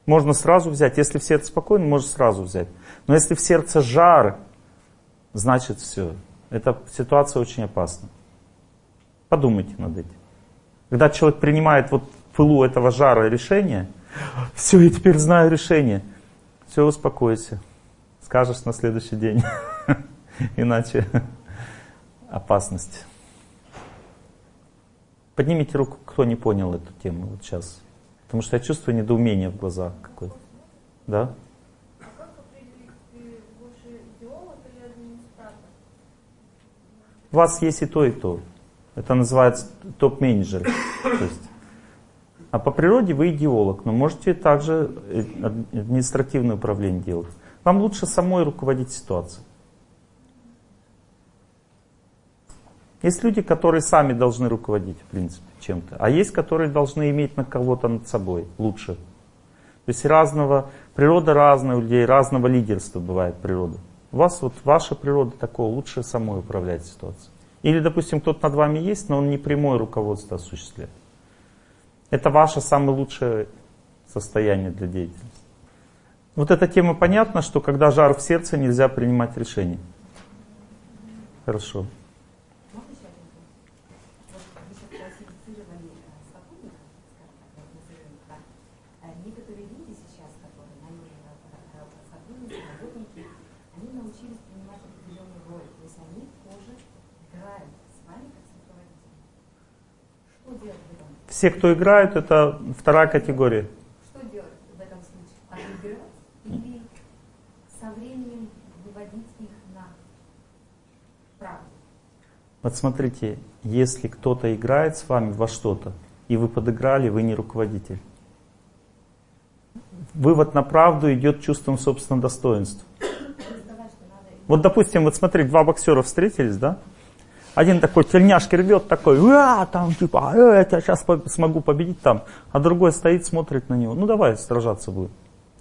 Можно сразу взять. Если в сердце спокойно, можно сразу взять. Но если в сердце жар, значит все. Эта ситуация очень опасна. Подумайте над этим. Когда человек принимает вот в пылу этого жара решение, все, я теперь знаю решение. Все, успокойся. Скажешь на следующий день. Иначе опасность. Поднимите руку, кто не понял эту тему вот сейчас. Потому что я чувствую недоумение в глазах какое-то. Да? У вас есть и то, и то. Это называется топ-менеджер. То есть, а по природе вы идеолог, но можете также административное управление делать. Вам лучше самой руководить ситуацией. Есть люди, которые сами должны руководить, в принципе, чем-то. А есть, которые должны иметь на кого-то над собой лучше. То есть разного, природа разная у людей, разного лидерства бывает природа. У вас вот ваша природа такого, лучше самой управлять ситуацией. Или, допустим, кто-то над вами есть, но он не прямое руководство осуществляет. Это ваше самое лучшее состояние для деятельности. Вот эта тема понятна, что когда жар в сердце, нельзя принимать решения. Хорошо. Можно еще один вопрос? Вот вы сейчас классифицировали э, сотрудников, скажем так, вот назовем их так. Э, Некоторые люди сейчас, которые наняли сотрудники, работники, они научились принимать определенную роль. То есть они тоже играют с вами как с руководителем. Что делать в этом? Все, кто играют, это вторая категория. Что делать в этом случае? Отыгрывать или со временем выводить их на правду? Вот смотрите, если кто-то играет с вами во что-то, и вы подыграли, вы не руководитель. Вывод на правду идет чувством собственного достоинства. Вот, допустим, вот смотри, два боксера встретились, да? Один такой тельняшки рвет, такой, а, там, типа, э, я тебя сейчас смогу победить там. А другой стоит, смотрит на него. Ну, давай сражаться будет.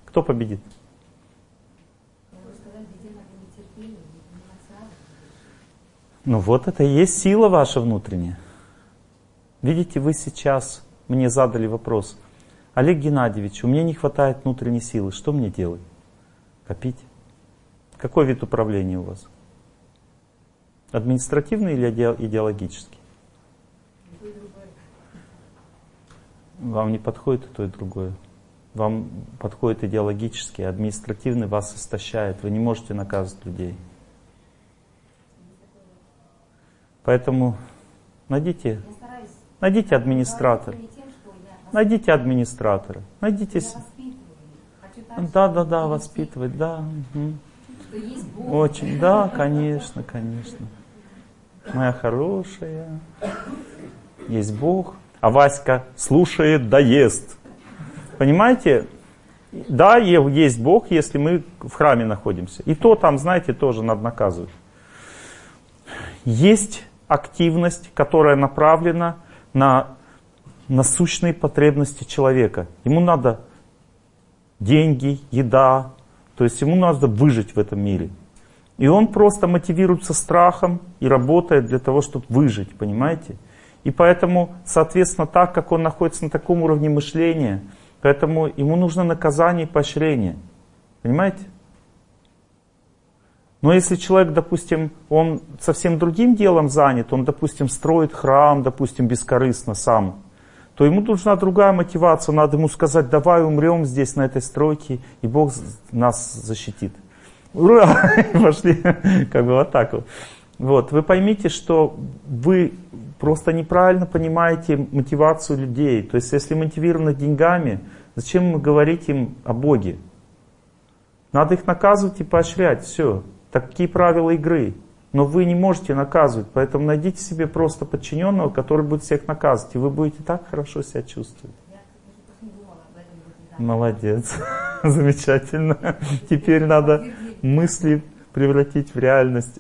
Кто победит? Я могу сказать, где надо нетерпение, не эмоционально. Ну, вот это и есть сила ваша внутренняя. Видите, вы сейчас мне задали вопрос. Олег Геннадьевич, у меня не хватает внутренней силы. Что мне делать? Копить. Какой вид управления у вас? Административный или иде- идеологический? Вам не подходит и то, и другое. Вам подходит идеологический, административный вас истощает. Вы не можете наказывать людей. Поэтому найдите, найдите администратора. Найдите администратора. Найдите... Да, да, да, воспитывать, да. Очень, да, конечно, конечно. Моя хорошая. Есть Бог. А Васька слушает, да ест. Понимаете? Да, есть Бог, если мы в храме находимся. И то там, знаете, тоже надо наказывать. Есть активность, которая направлена на насущные потребности человека. Ему надо деньги, еда, то есть ему надо выжить в этом мире. И он просто мотивируется страхом и работает для того, чтобы выжить, понимаете? И поэтому, соответственно, так как он находится на таком уровне мышления, поэтому ему нужно наказание и поощрение. Понимаете? Но если человек, допустим, он совсем другим делом занят, он, допустим, строит храм, допустим, бескорыстно сам, то ему нужна другая мотивация. Надо ему сказать, давай умрем здесь, на этой стройке, и Бог нас защитит. Ура! Пошли как бы вот так вот. Вот, вы поймите, что вы просто неправильно понимаете мотивацию людей. То есть, если мотивированы деньгами, зачем говорить им о Боге? Надо их наказывать и поощрять, все. Такие правила игры. Но вы не можете наказывать, поэтому найдите себе просто подчиненного, который будет всех наказывать, и вы будете так хорошо себя чувствовать. Молодец, замечательно. Теперь надо мысли превратить в реальность.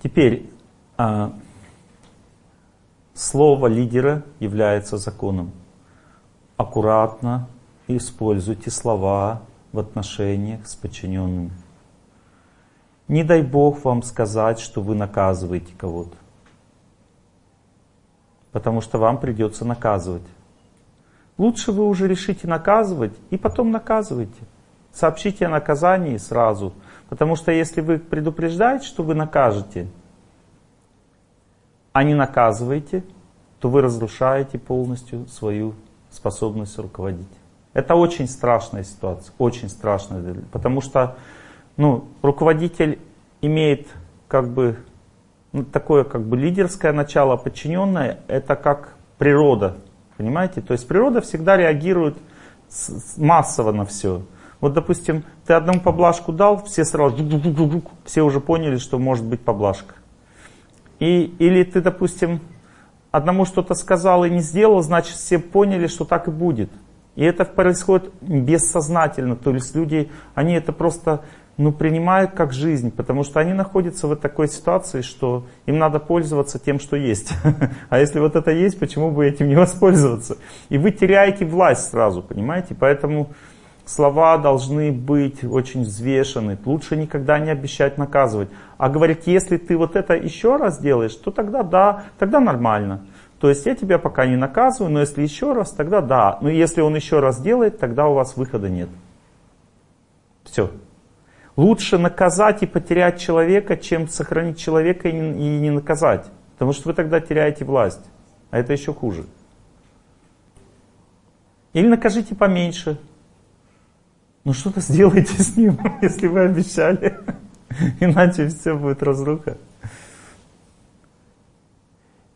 Теперь а, слово лидера является законом. Аккуратно используйте слова в отношениях с подчиненными. Не дай Бог вам сказать, что вы наказываете кого-то. Потому что вам придется наказывать. Лучше вы уже решите наказывать и потом наказывайте. Сообщите о наказании сразу. Потому что если вы предупреждаете, что вы накажете, а не наказываете, то вы разрушаете полностью свою способность руководить. Это очень страшная ситуация, очень страшная, потому что ну, руководитель имеет как бы ну, такое как бы лидерское начало, подчиненное, это как природа, понимаете? То есть природа всегда реагирует массово на все. Вот, допустим, ты одному поблажку дал, все сразу, все уже поняли, что может быть поблажка. И, или ты, допустим, одному что-то сказал и не сделал, значит, все поняли, что так и будет. И это происходит бессознательно. То есть люди, они это просто ну, принимают как жизнь, потому что они находятся в такой ситуации, что им надо пользоваться тем, что есть. А если вот это есть, почему бы этим не воспользоваться? И вы теряете власть сразу, понимаете? Поэтому слова должны быть очень взвешены. Лучше никогда не обещать наказывать. А говорить, если ты вот это еще раз делаешь, то тогда да, тогда нормально. То есть я тебя пока не наказываю, но если еще раз, тогда да. Но если он еще раз делает, тогда у вас выхода нет. Все. Лучше наказать и потерять человека, чем сохранить человека и не, и не наказать. Потому что вы тогда теряете власть. А это еще хуже. Или накажите поменьше. Ну что-то сделайте с ним, если вы обещали. Иначе все будет разруха.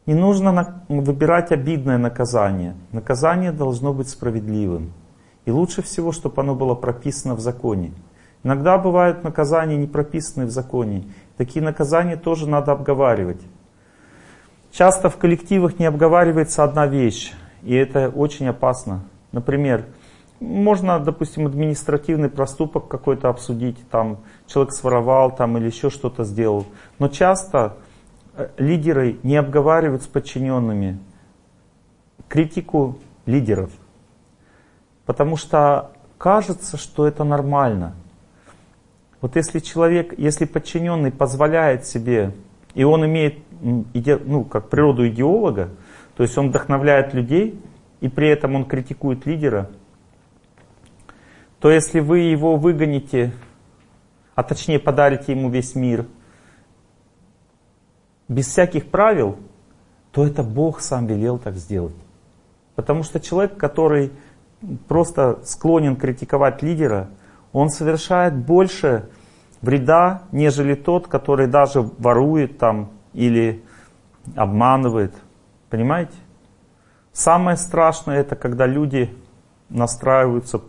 Не нужно выбирать обидное наказание. Наказание должно быть справедливым. И лучше всего, чтобы оно было прописано в законе. Иногда бывают наказания, не прописанные в законе. Такие наказания тоже надо обговаривать. Часто в коллективах не обговаривается одна вещь, и это очень опасно. Например, можно, допустим, административный проступок какой-то обсудить, там человек своровал там, или еще что-то сделал. Но часто Э, лидеры не обговаривают с подчиненными критику лидеров. Потому что кажется, что это нормально. Вот если человек, если подчиненный позволяет себе, и он имеет ну, как природу идеолога, то есть он вдохновляет людей, и при этом он критикует лидера, то если вы его выгоните, а точнее подарите ему весь мир – без всяких правил, то это Бог сам велел так сделать. Потому что человек, который просто склонен критиковать лидера, он совершает больше вреда, нежели тот, который даже ворует там или обманывает. Понимаете? Самое страшное это, когда люди настраиваются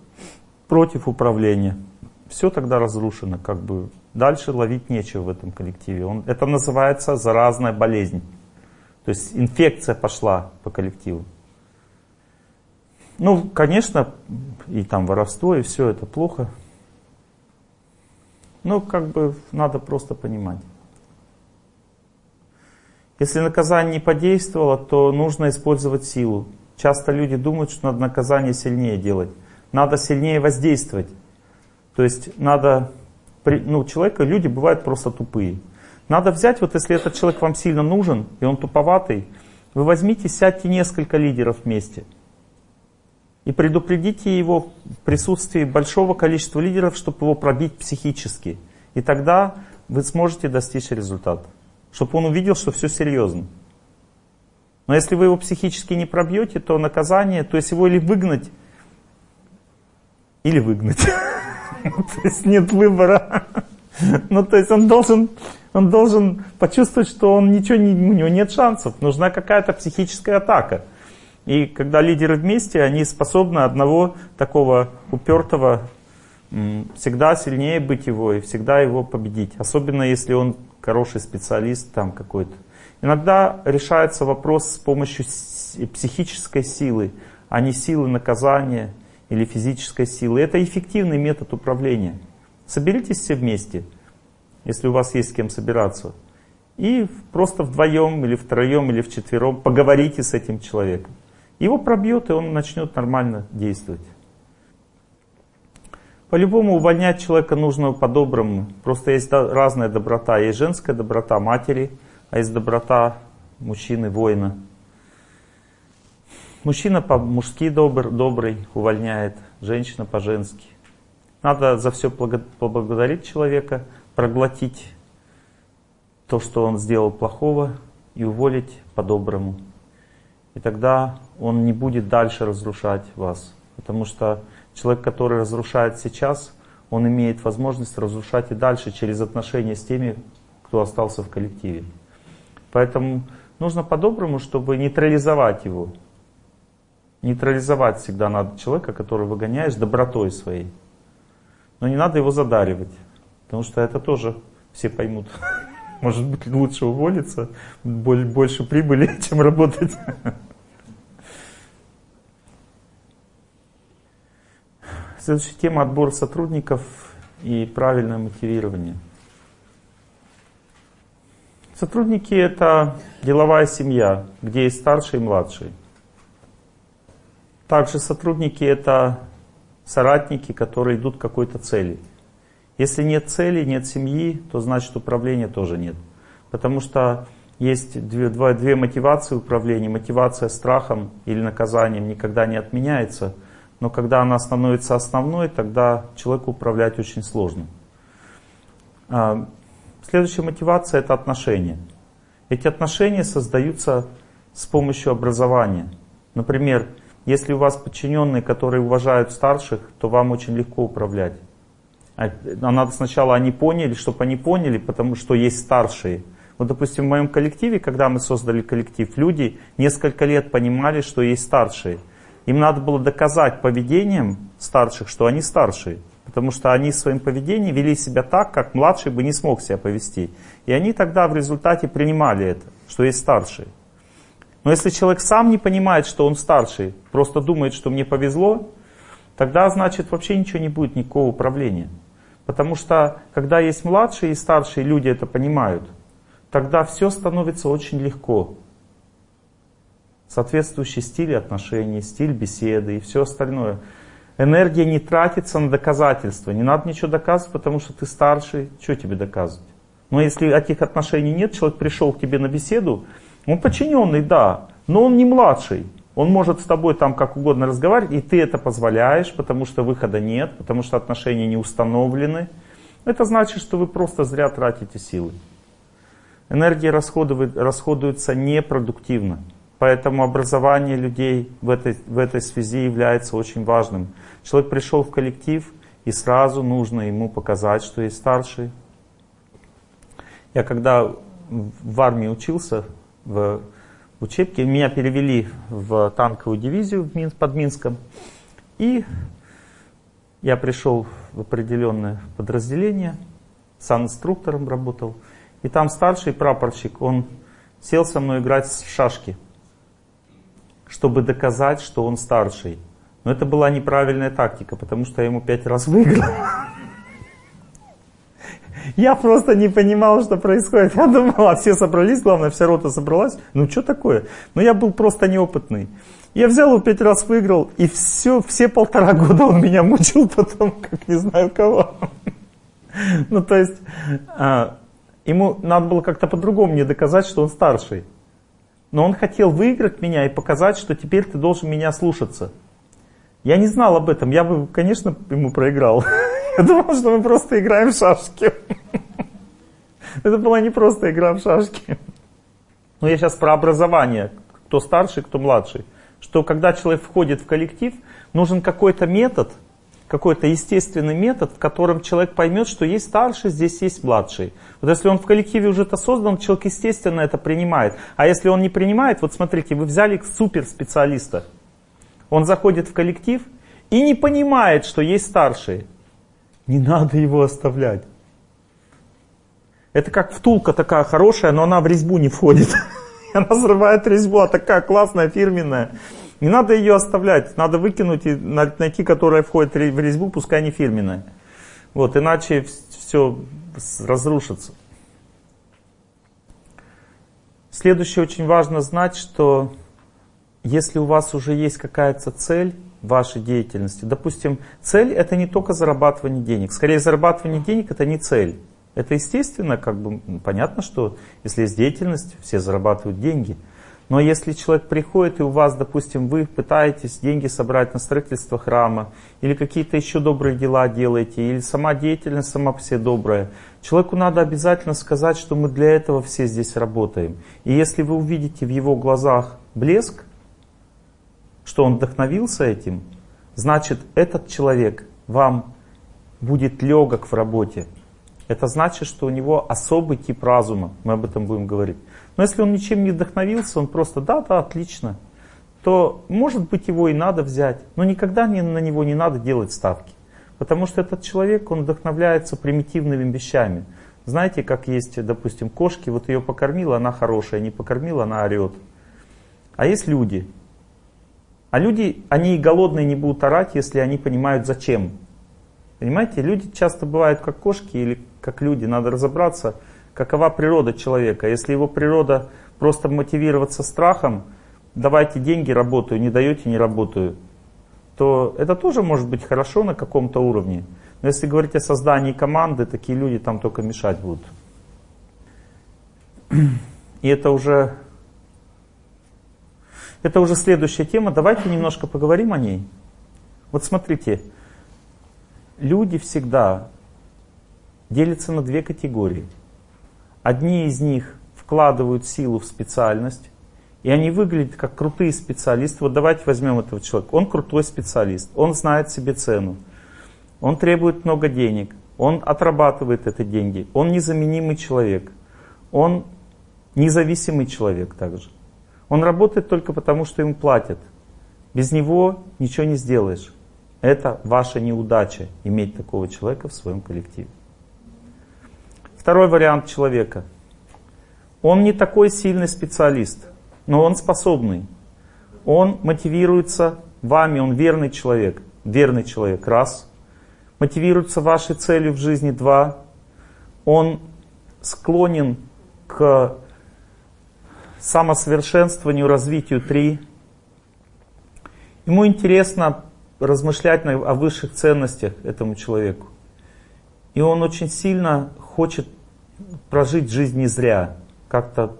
против управления. Все тогда разрушено, как бы Дальше ловить нечего в этом коллективе. Он, это называется заразная болезнь. То есть инфекция пошла по коллективу. Ну, конечно, и там воровство, и все это плохо. Ну, как бы надо просто понимать. Если наказание не подействовало, то нужно использовать силу. Часто люди думают, что надо наказание сильнее делать. Надо сильнее воздействовать. То есть надо ну, человека, люди бывают просто тупые. Надо взять, вот если этот человек вам сильно нужен, и он туповатый, вы возьмите, сядьте несколько лидеров вместе. И предупредите его в присутствии большого количества лидеров, чтобы его пробить психически. И тогда вы сможете достичь результата. Чтобы он увидел, что все серьезно. Но если вы его психически не пробьете, то наказание, то есть его или выгнать, или выгнать. То есть нет выбора. Ну, то есть он должен, он должен почувствовать, что он ничего не, у него нет шансов. Нужна какая-то психическая атака. И когда лидеры вместе, они способны одного такого упертого всегда сильнее быть его и всегда его победить. Особенно если он хороший специалист там какой-то. Иногда решается вопрос с помощью психической силы, а не силы наказания или физической силы. Это эффективный метод управления. Соберитесь все вместе, если у вас есть с кем собираться. И просто вдвоем или втроем или вчетвером поговорите с этим человеком. Его пробьет, и он начнет нормально действовать. По-любому увольнять человека нужно по-доброму. Просто есть разная доброта. Есть женская доброта матери, а есть доброта мужчины, воина. Мужчина по-мужски добр, добрый, увольняет, женщина по-женски. Надо за все поблагодарить человека, проглотить то, что он сделал плохого, и уволить по-доброму. И тогда он не будет дальше разрушать вас. Потому что человек, который разрушает сейчас, он имеет возможность разрушать и дальше через отношения с теми, кто остался в коллективе. Поэтому нужно по-доброму, чтобы нейтрализовать его. Нейтрализовать всегда надо человека, который выгоняешь добротой своей. Но не надо его задаривать, потому что это тоже все поймут. Может быть, лучше уволиться, больше прибыли, чем работать. Следующая тема – отбор сотрудников и правильное мотивирование. Сотрудники – это деловая семья, где есть старший и младший. Также сотрудники – это соратники, которые идут к какой-то цели. Если нет цели, нет семьи, то значит управления тоже нет. Потому что есть две, два, две мотивации управления. Мотивация страхом или наказанием никогда не отменяется. Но когда она становится основной, тогда человеку управлять очень сложно. А, следующая мотивация это отношения. Эти отношения создаются с помощью образования. Например, если у вас подчиненные, которые уважают старших, то вам очень легко управлять. А, а надо сначала они поняли, чтобы они поняли, потому что есть старшие. Вот, допустим, в моем коллективе, когда мы создали коллектив, люди несколько лет понимали, что есть старшие. Им надо было доказать поведением старших, что они старшие. Потому что они своим поведением вели себя так, как младший бы не смог себя повести. И они тогда в результате принимали это, что есть старшие. Но если человек сам не понимает, что он старший, просто думает, что мне повезло, тогда, значит, вообще ничего не будет, никакого управления. Потому что, когда есть младшие и старшие люди это понимают, тогда все становится очень легко. Соответствующий стиль отношений, стиль беседы и все остальное. Энергия не тратится на доказательства. Не надо ничего доказывать, потому что ты старший. Что тебе доказывать? Но если этих отношений нет, человек пришел к тебе на беседу, он подчиненный, да, но он не младший. Он может с тобой там как угодно разговаривать, и ты это позволяешь, потому что выхода нет, потому что отношения не установлены. Это значит, что вы просто зря тратите силы. Энергия расходуется непродуктивно. Поэтому образование людей в этой, в этой связи является очень важным. Человек пришел в коллектив, и сразу нужно ему показать, что есть старший. Я когда в армии учился, в учебке. Меня перевели в танковую дивизию в Минск, под Минском. И я пришел в определенное подразделение, инструктором работал. И там старший прапорщик, он сел со мной играть в шашки, чтобы доказать, что он старший. Но это была неправильная тактика, потому что я ему пять раз выиграл. Я просто не понимал, что происходит. Я думал, а все собрались, главное, вся рота собралась. Ну, что такое? Но я был просто неопытный. Я взял его пять раз выиграл, и все, все полтора года он меня мучил потом, как не знаю кого. Ну, то есть, а, ему надо было как-то по-другому мне доказать, что он старший. Но он хотел выиграть меня и показать, что теперь ты должен меня слушаться. Я не знал об этом, я бы, конечно, ему проиграл. Я думал, что мы просто играем в шашки. Это была не просто игра в шашки. Но я сейчас про образование. Кто старший, кто младший. Что когда человек входит в коллектив, нужен какой-то метод, какой-то естественный метод, в котором человек поймет, что есть старший, здесь есть младший. Вот если он в коллективе уже это создан, человек естественно это принимает. А если он не принимает, вот смотрите, вы взяли суперспециалиста. Он заходит в коллектив и не понимает, что есть старший. Не надо его оставлять. Это как втулка такая хорошая, но она в резьбу не входит. Она взрывает резьбу, а такая классная, фирменная. Не надо ее оставлять, надо выкинуть и найти, которая входит в резьбу, пускай не фирменная. Вот, иначе все разрушится. Следующее очень важно знать, что если у вас уже есть какая-то цель вашей деятельности, допустим, цель это не только зарабатывание денег. Скорее, зарабатывание денег это не цель. Это естественно, как бы понятно, что если есть деятельность, все зарабатывают деньги. Но если человек приходит и у вас, допустим, вы пытаетесь деньги собрать на строительство храма, или какие-то еще добрые дела делаете, или сама деятельность сама по себе добрая, человеку надо обязательно сказать, что мы для этого все здесь работаем. И если вы увидите в его глазах блеск, что он вдохновился этим, значит этот человек вам будет легок в работе. Это значит, что у него особый тип разума, мы об этом будем говорить. Но если он ничем не вдохновился, он просто «да, да, отлично», то, может быть, его и надо взять, но никогда не, на него не надо делать ставки. Потому что этот человек, он вдохновляется примитивными вещами. Знаете, как есть, допустим, кошки, вот ее покормила, она хорошая, не покормила, она орет. А есть люди. А люди, они и голодные не будут орать, если они понимают зачем. Понимаете, люди часто бывают как кошки или как люди, надо разобраться – какова природа человека. Если его природа просто мотивироваться страхом, давайте деньги, работаю, не даете, не работаю, то это тоже может быть хорошо на каком-то уровне. Но если говорить о создании команды, такие люди там только мешать будут. И это уже, это уже следующая тема. Давайте немножко поговорим о ней. Вот смотрите, люди всегда делятся на две категории – Одни из них вкладывают силу в специальность, и они выглядят как крутые специалисты. Вот давайте возьмем этого человека. Он крутой специалист, он знает себе цену, он требует много денег, он отрабатывает эти деньги, он незаменимый человек, он независимый человек также. Он работает только потому, что ему платят. Без него ничего не сделаешь. Это ваша неудача, иметь такого человека в своем коллективе. Второй вариант человека. Он не такой сильный специалист, но он способный. Он мотивируется вами, он верный человек. Верный человек, раз. Мотивируется вашей целью в жизни, два. Он склонен к самосовершенствованию, развитию, три. Ему интересно размышлять о высших ценностях этому человеку. И он очень сильно хочет прожить жизнь не зря, как-то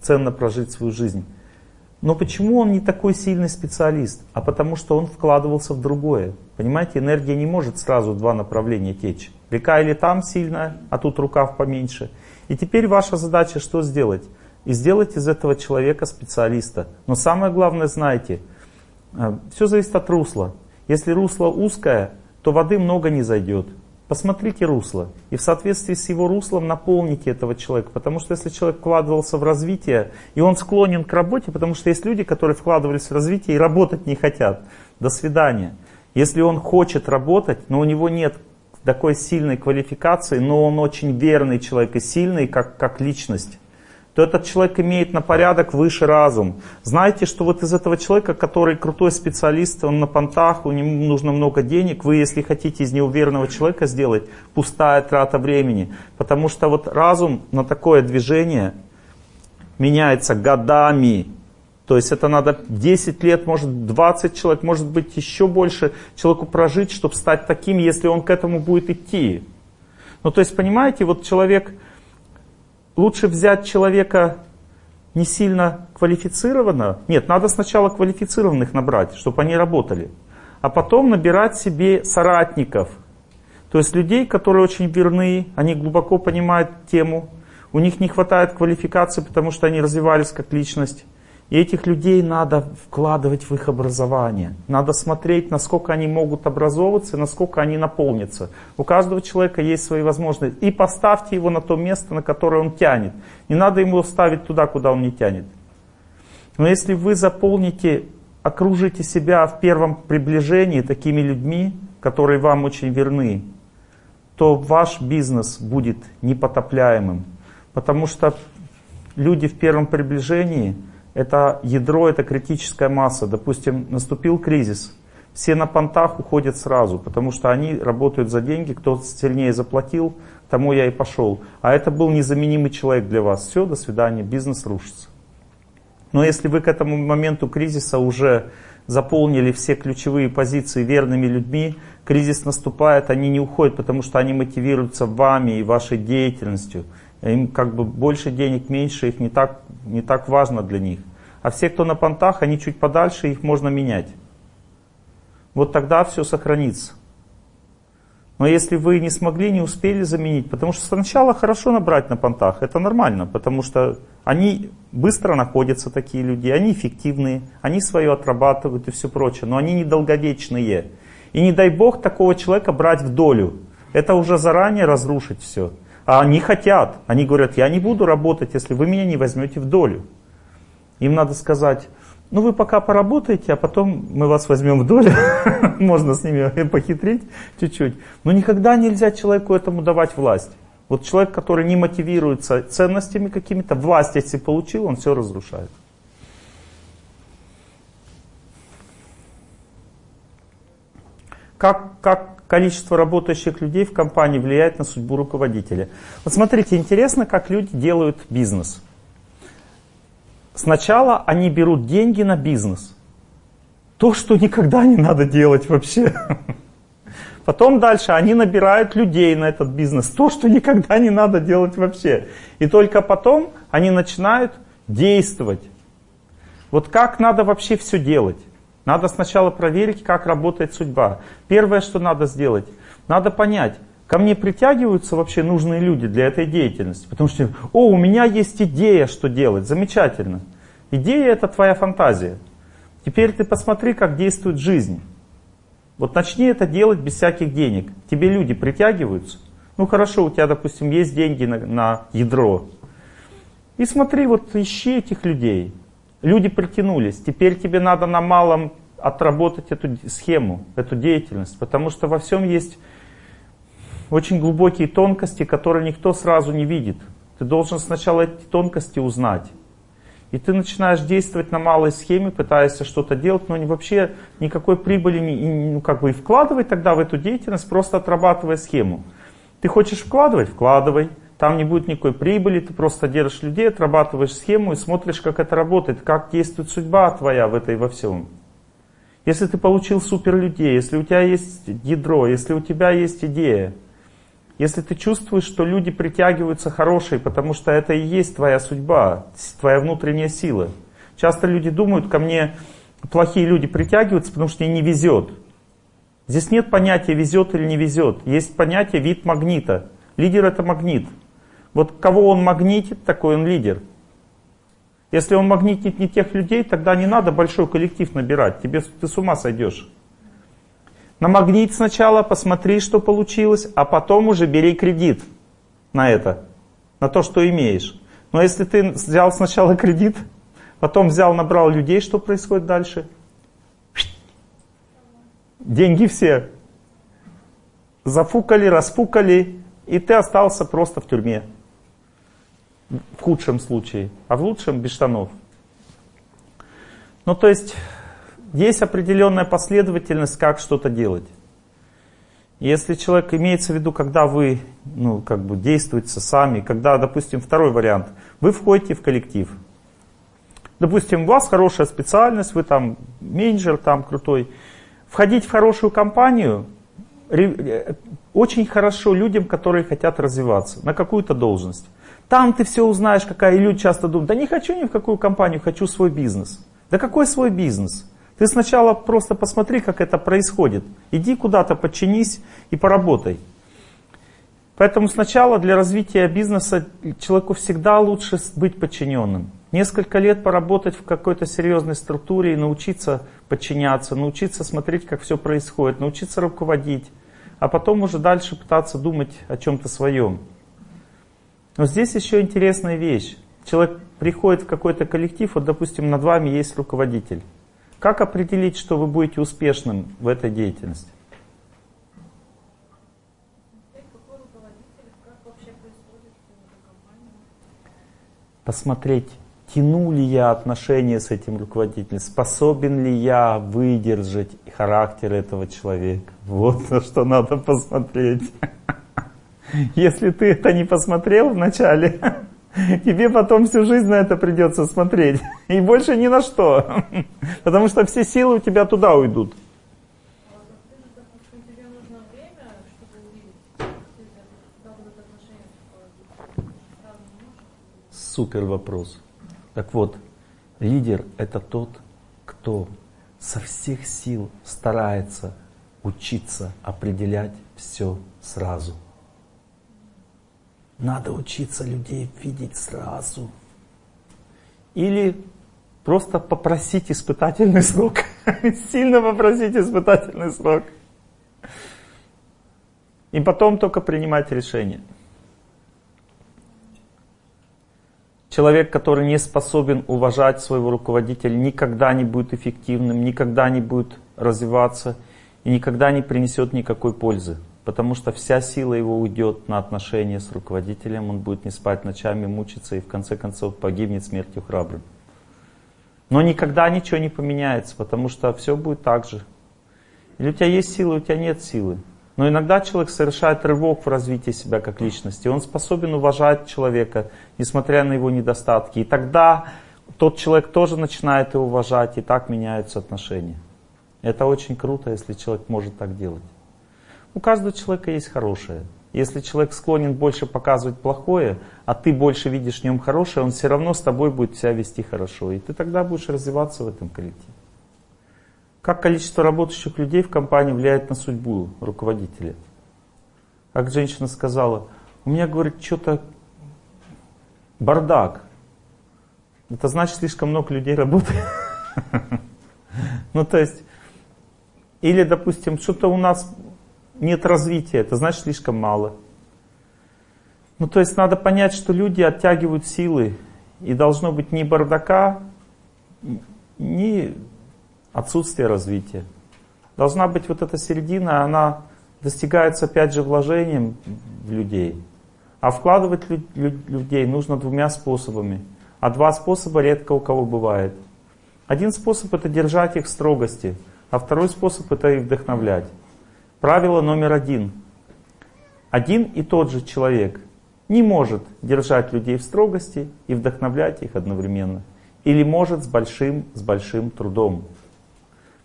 ценно прожить свою жизнь. Но почему он не такой сильный специалист? А потому что он вкладывался в другое. Понимаете, энергия не может сразу два направления течь. Река или там сильная, а тут рукав поменьше. И теперь ваша задача что сделать? И сделать из этого человека специалиста. Но самое главное, знаете, э, все зависит от русла. Если русло узкое, то воды много не зайдет. Посмотрите русло. И в соответствии с его руслом наполните этого человека. Потому что если человек вкладывался в развитие, и он склонен к работе, потому что есть люди, которые вкладывались в развитие и работать не хотят. До свидания. Если он хочет работать, но у него нет такой сильной квалификации, но он очень верный человек и сильный как, как личность, то этот человек имеет на порядок выше разум. Знаете, что вот из этого человека, который крутой специалист, он на понтах, у него нужно много денег, вы, если хотите из него верного человека сделать, пустая трата времени. Потому что вот разум на такое движение меняется годами. То есть это надо 10 лет, может 20 человек, может быть еще больше человеку прожить, чтобы стать таким, если он к этому будет идти. Ну то есть понимаете, вот человек лучше взять человека не сильно квалифицированного. Нет, надо сначала квалифицированных набрать, чтобы они работали. А потом набирать себе соратников. То есть людей, которые очень верны, они глубоко понимают тему, у них не хватает квалификации, потому что они развивались как личность. И этих людей надо вкладывать в их образование. Надо смотреть, насколько они могут образовываться, насколько они наполнятся. У каждого человека есть свои возможности. И поставьте его на то место, на которое он тянет. Не надо ему ставить туда, куда он не тянет. Но если вы заполните, окружите себя в первом приближении такими людьми, которые вам очень верны, то ваш бизнес будет непотопляемым. Потому что люди в первом приближении – это ядро, это критическая масса. Допустим, наступил кризис, все на понтах уходят сразу, потому что они работают за деньги, кто сильнее заплатил, тому я и пошел. А это был незаменимый человек для вас. Все, до свидания, бизнес рушится. Но если вы к этому моменту кризиса уже заполнили все ключевые позиции верными людьми, кризис наступает, они не уходят, потому что они мотивируются вами и вашей деятельностью. Им как бы больше денег, меньше, их не так, не так важно для них. А все, кто на понтах, они чуть подальше, их можно менять. Вот тогда все сохранится. Но если вы не смогли, не успели заменить, потому что сначала хорошо набрать на понтах, это нормально, потому что они быстро находятся, такие люди, они эффективные, они свое отрабатывают и все прочее, но они недолговечные. И не дай бог такого человека брать в долю. Это уже заранее разрушить все. А они хотят, они говорят, я не буду работать, если вы меня не возьмете в долю. Им надо сказать, ну вы пока поработаете, а потом мы вас возьмем в долю. Можно с ними похитрить чуть-чуть. Но никогда нельзя человеку этому давать власть. Вот человек, который не мотивируется ценностями какими-то, власть если получил, он все разрушает. Как, как количество работающих людей в компании влияет на судьбу руководителя? Вот смотрите, интересно, как люди делают бизнес. Сначала они берут деньги на бизнес. То, что никогда не надо делать вообще. Потом дальше они набирают людей на этот бизнес. То, что никогда не надо делать вообще. И только потом они начинают действовать. Вот как надо вообще все делать? Надо сначала проверить, как работает судьба. Первое, что надо сделать, надо понять, ко мне притягиваются вообще нужные люди для этой деятельности. Потому что, о, у меня есть идея, что делать. Замечательно. Идея это твоя фантазия. Теперь ты посмотри, как действует жизнь. Вот начни это делать без всяких денег. Тебе люди притягиваются. Ну хорошо, у тебя, допустим, есть деньги на, на ядро. И смотри, вот ищи этих людей. Люди притянулись. Теперь тебе надо на малом отработать эту схему, эту деятельность. Потому что во всем есть очень глубокие тонкости, которые никто сразу не видит. Ты должен сначала эти тонкости узнать. И ты начинаешь действовать на малой схеме, пытаешься что-то делать, но вообще никакой прибыли не, ну, как бы и вкладывай тогда в эту деятельность, просто отрабатывая схему. Ты хочешь вкладывать? Вкладывай. Там не будет никакой прибыли, ты просто держишь людей, отрабатываешь схему и смотришь, как это работает, как действует судьба твоя в этой во всем. Если ты получил супер людей, если у тебя есть ядро, если у тебя есть идея, если ты чувствуешь, что люди притягиваются хорошие, потому что это и есть твоя судьба, твоя внутренняя сила. Часто люди думают, ко мне плохие люди притягиваются, потому что им не везет. Здесь нет понятия везет или не везет. Есть понятие вид магнита. Лидер это магнит. Вот кого он магнитит, такой он лидер. Если он магнитит не тех людей, тогда не надо большой коллектив набирать. Тебе, ты с ума сойдешь. Намагнить сначала, посмотри, что получилось, а потом уже бери кредит на это, на то, что имеешь. Но если ты взял сначала кредит, потом взял, набрал людей, что происходит дальше? Деньги все зафукали, расфукали, и ты остался просто в тюрьме. В худшем случае, а в лучшем без штанов. Ну то есть есть определенная последовательность, как что-то делать. Если человек имеется в виду, когда вы ну, как бы действуете сами, когда, допустим, второй вариант, вы входите в коллектив. Допустим, у вас хорошая специальность, вы там менеджер там крутой. Входить в хорошую компанию очень хорошо людям, которые хотят развиваться на какую-то должность. Там ты все узнаешь, какая люди часто думают, да не хочу ни в какую компанию, хочу свой бизнес. Да какой свой бизнес? Ты сначала просто посмотри, как это происходит. Иди куда-то, подчинись и поработай. Поэтому сначала для развития бизнеса человеку всегда лучше быть подчиненным. Несколько лет поработать в какой-то серьезной структуре и научиться подчиняться, научиться смотреть, как все происходит, научиться руководить, а потом уже дальше пытаться думать о чем-то своем. Но здесь еще интересная вещь. Человек приходит в какой-то коллектив, вот допустим над вами есть руководитель. Как определить, что вы будете успешным в этой деятельности? Посмотреть, тяну ли я отношения с этим руководителем, способен ли я выдержать характер этого человека. Вот на что надо посмотреть. Если ты это не посмотрел вначале, Тебе потом всю жизнь на это придется смотреть. И больше ни на что. Потому что все силы у тебя туда уйдут. Супер вопрос. Так вот, лидер это тот, кто со всех сил старается учиться определять все сразу. Надо учиться людей видеть сразу. Или просто попросить испытательный срок. Сильно попросить испытательный срок. И потом только принимать решение. Человек, который не способен уважать своего руководителя, никогда не будет эффективным, никогда не будет развиваться и никогда не принесет никакой пользы. Потому что вся сила его уйдет на отношения с руководителем, он будет не спать ночами, мучиться и в конце концов погибнет смертью храбрым. Но никогда ничего не поменяется, потому что все будет так же. Или у тебя есть сила, у тебя нет силы. Но иногда человек совершает рывок в развитии себя как личности. Он способен уважать человека, несмотря на его недостатки. И тогда тот человек тоже начинает его уважать, и так меняются отношения. Это очень круто, если человек может так делать. У каждого человека есть хорошее. Если человек склонен больше показывать плохое, а ты больше видишь в нем хорошее, он все равно с тобой будет себя вести хорошо. И ты тогда будешь развиваться в этом коллективе. Как количество работающих людей в компании влияет на судьбу руководителя? Как женщина сказала, у меня, говорит, что-то бардак. Это значит, слишком много людей работает. Ну, то есть, или, допустим, что-то у нас нет развития, это значит слишком мало. Ну, то есть надо понять, что люди оттягивают силы, и должно быть ни бардака, ни отсутствие развития. Должна быть вот эта середина, она достигается опять же вложением в людей. А вкладывать людей нужно двумя способами. А два способа редко у кого бывает. Один способ это держать их в строгости, а второй способ это их вдохновлять. Правило номер один. Один и тот же человек не может держать людей в строгости и вдохновлять их одновременно. Или может с большим, с большим трудом.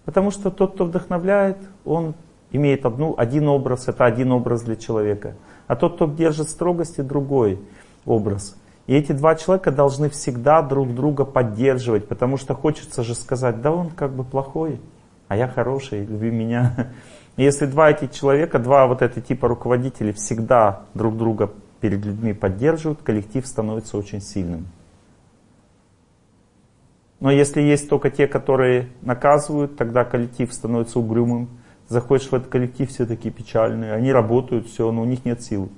Потому что тот, кто вдохновляет, он имеет одну, один образ, это один образ для человека. А тот, кто держит строгости, другой образ. И эти два человека должны всегда друг друга поддерживать, потому что хочется же сказать, да он как бы плохой, а я хороший, люби меня. Если два эти человека, два вот эти типа руководителей всегда друг друга перед людьми поддерживают, коллектив становится очень сильным. Но если есть только те, которые наказывают, тогда коллектив становится угрюмым. Заходишь в этот коллектив, все такие печальные. Они работают, все, но у них нет сил.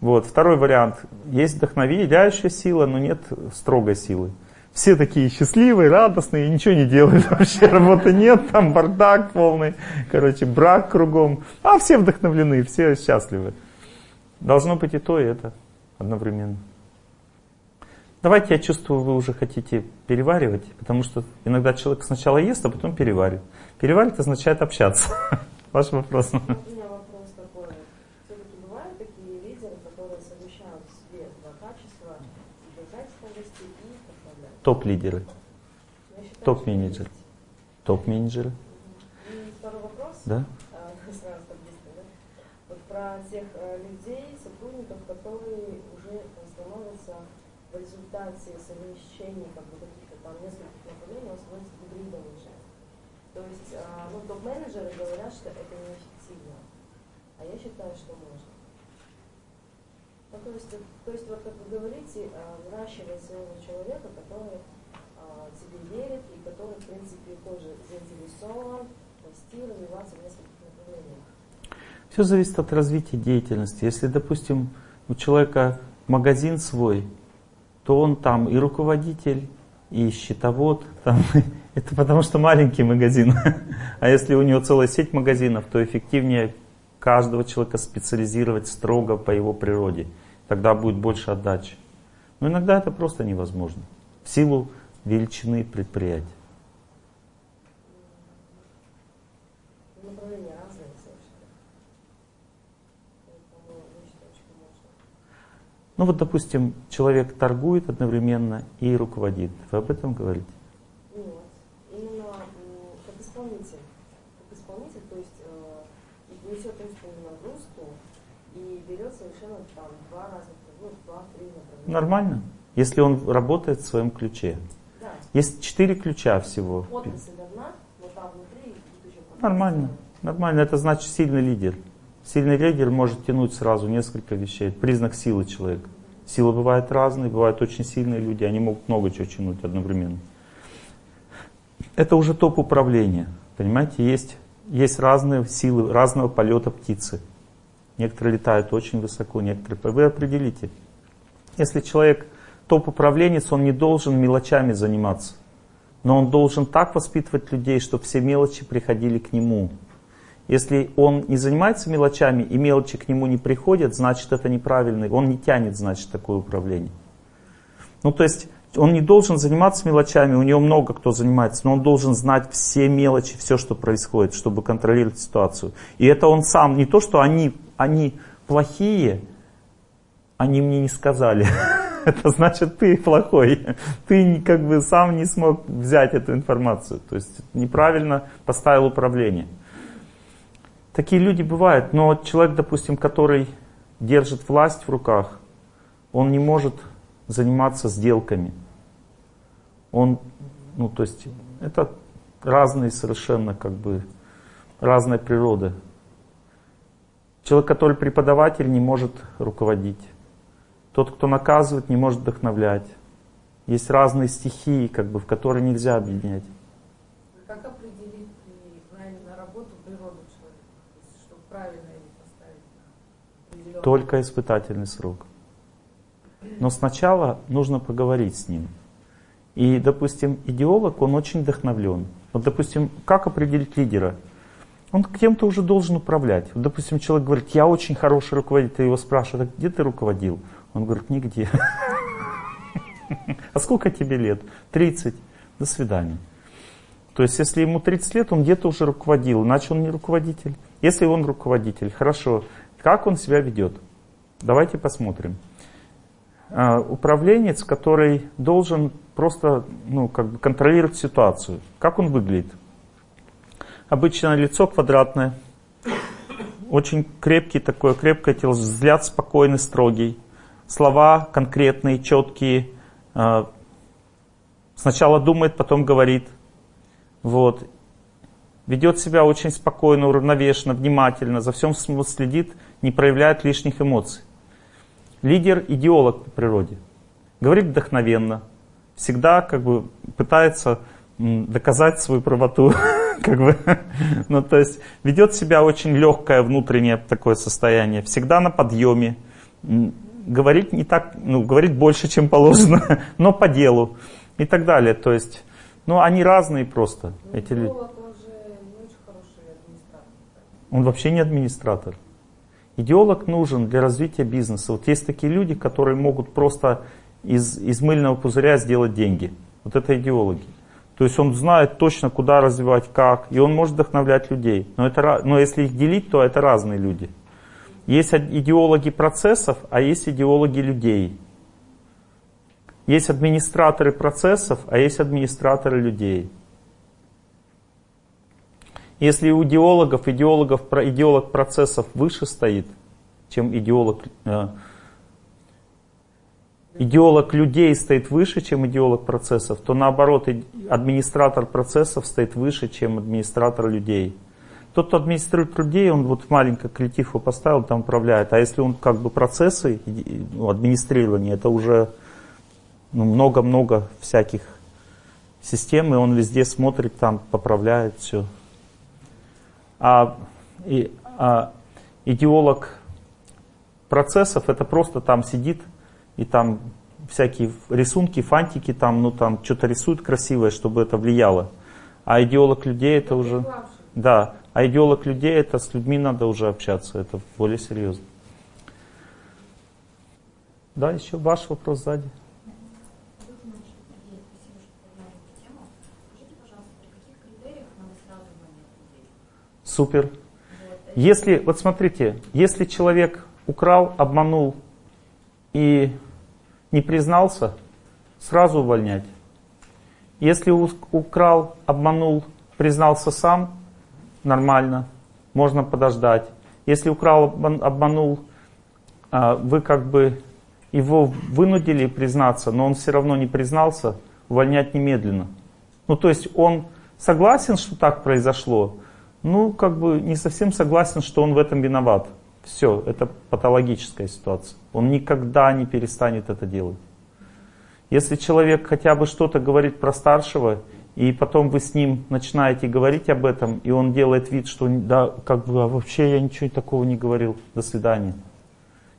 Вот. Второй вариант. Есть вдохновляющая сила, но нет строгой силы. Все такие счастливые, радостные, ничего не делают вообще, работы нет, там бардак полный, короче, брак кругом. А все вдохновлены, все счастливы. Должно быть и то, и это одновременно. Давайте, я чувствую, вы уже хотите переваривать, потому что иногда человек сначала ест, а потом переваривает. Переваривать означает общаться. Ваш вопрос такой. Все-таки бывают такие лидеры, которые совмещают в себе два качества, держательности и вдохновлять? Топ-лидеры, топ-менеджеры. Топ-менеджеры, второй вопрос. да? А, про тех э, людей, сотрудников, которые уже становятся в результате совмещения как бы, каких-то там нескольких направлений, он становится гибридом уже. То есть, а, ну, топ-менеджеры говорят, что это неэффективно. А я считаю, что можно. Ну, то есть, то есть, вот как вы говорите, а, выращивать своего человека, который а, тебе верит и который, в принципе, тоже заинтересован расти, развиваться в нескольких направлениях. Все зависит от развития деятельности. Если, допустим, у человека магазин свой, то он там и руководитель, и счетовод. Там, это потому что маленький магазин. А если у него целая сеть магазинов, то эффективнее каждого человека специализировать строго по его природе. Тогда будет больше отдачи. Но иногда это просто невозможно. В силу величины предприятия. Ну вот, допустим, человек торгует одновременно и руководит. Вы об этом говорите? Нет. Именно как исполнитель. Как исполнитель, то есть э, несет умственную нагрузку и берет совершенно там два разных, ну, два-три направления. Нормально, если он работает в своем ключе. Да. Есть четыре ключа всего. Одна, но там внутри Нормально, нормально. Это значит сильный лидер. Сильный лидер может тянуть сразу несколько вещей. Признак силы человека. Сила бывает разная, бывают очень сильные люди, они могут много чего тянуть одновременно. Это уже топ управления. Понимаете, есть, есть разные силы, разного полета птицы. Некоторые летают очень высоко, некоторые... Вы определите. Если человек топ-управленец, он не должен мелочами заниматься. Но он должен так воспитывать людей, чтобы все мелочи приходили к нему. Если он не занимается мелочами и мелочи к нему не приходят, значит это неправильно. Он не тянет, значит, такое управление. Ну, то есть он не должен заниматься мелочами, у него много кто занимается, но он должен знать все мелочи, все, что происходит, чтобы контролировать ситуацию. И это он сам, не то, что они, они плохие, они мне не сказали. Это значит, ты плохой. Ты как бы сам не смог взять эту информацию. То есть неправильно поставил управление. Такие люди бывают, но человек, допустим, который держит власть в руках, он не может заниматься сделками. Он, ну то есть, это разные совершенно как бы, разная природа. Человек, который преподаватель, не может руководить. Тот, кто наказывает, не может вдохновлять. Есть разные стихии, как бы, в которые нельзя объединять. Как определить правильно работу природу человека, чтобы правильно его поставить на Только испытательный срок. Но сначала нужно поговорить с ним. И, допустим, идеолог, он очень вдохновлен. Вот, допустим, как определить лидера? Он кем-то уже должен управлять. Вот, допустим, человек говорит, я очень хороший руководитель, его спрашивают, а где ты руководил? Он говорит, нигде. А сколько тебе лет? 30. До свидания. То есть, если ему 30 лет, он где-то уже руководил, иначе он не руководитель. Если он руководитель, хорошо. Как он себя ведет? Давайте посмотрим. А, управленец, который должен просто ну, как бы контролировать ситуацию. Как он выглядит? Обычно лицо квадратное, очень крепкий такой, крепкое тело, взгляд спокойный, строгий слова конкретные, четкие. А, сначала думает, потом говорит. Вот. Ведет себя очень спокойно, уравновешенно, внимательно, за всем следит, не проявляет лишних эмоций. Лидер – идеолог по природе. Говорит вдохновенно. Всегда как бы пытается доказать свою правоту. как бы. ну, то есть ведет себя очень легкое внутреннее такое состояние. Всегда на подъеме говорить не так, ну, говорить больше, чем положено, но по делу и так далее. То есть, ну, они разные просто, Но эти люди. он же не очень хороший администратор. Он вообще не администратор. Идеолог нужен для развития бизнеса. Вот есть такие люди, которые могут просто из, из мыльного пузыря сделать деньги. Вот это идеологи. То есть он знает точно, куда развивать, как, и он может вдохновлять людей. Но, это, но если их делить, то это разные люди. Есть идеологи процессов, а есть идеологи людей. Есть администраторы процессов, а есть администраторы людей. Если у идеологов, идеологов идеолог процессов выше стоит, чем идеолог, э, идеолог людей стоит выше, чем идеолог процессов, то наоборот, администратор процессов стоит выше, чем администратор людей. Тот, кто администрирует людей, он вот маленький коллектив его поставил, там управляет. А если он как бы процессы, ну, администрирование, это уже ну, много-много ну, всяких систем, и он везде смотрит, там поправляет все. А, и, а идеолог процессов это просто там сидит и там всякие рисунки, фантики, там, ну там что-то рисует красивое, чтобы это влияло. А идеолог людей это уже... Да, а идеолог людей, это с людьми надо уже общаться, это более серьезно. Да, еще ваш вопрос сзади. Супер. Если, вот смотрите, если человек украл, обманул и не признался, сразу увольнять. Если украл, обманул, признался сам, нормально, можно подождать. Если украл, обман- обманул, а, вы как бы его вынудили признаться, но он все равно не признался, увольнять немедленно. Ну, то есть он согласен, что так произошло, ну, как бы не совсем согласен, что он в этом виноват. Все, это патологическая ситуация. Он никогда не перестанет это делать. Если человек хотя бы что-то говорит про старшего, и потом вы с ним начинаете говорить об этом, и он делает вид, что да, как бы, а вообще я ничего такого не говорил, до свидания.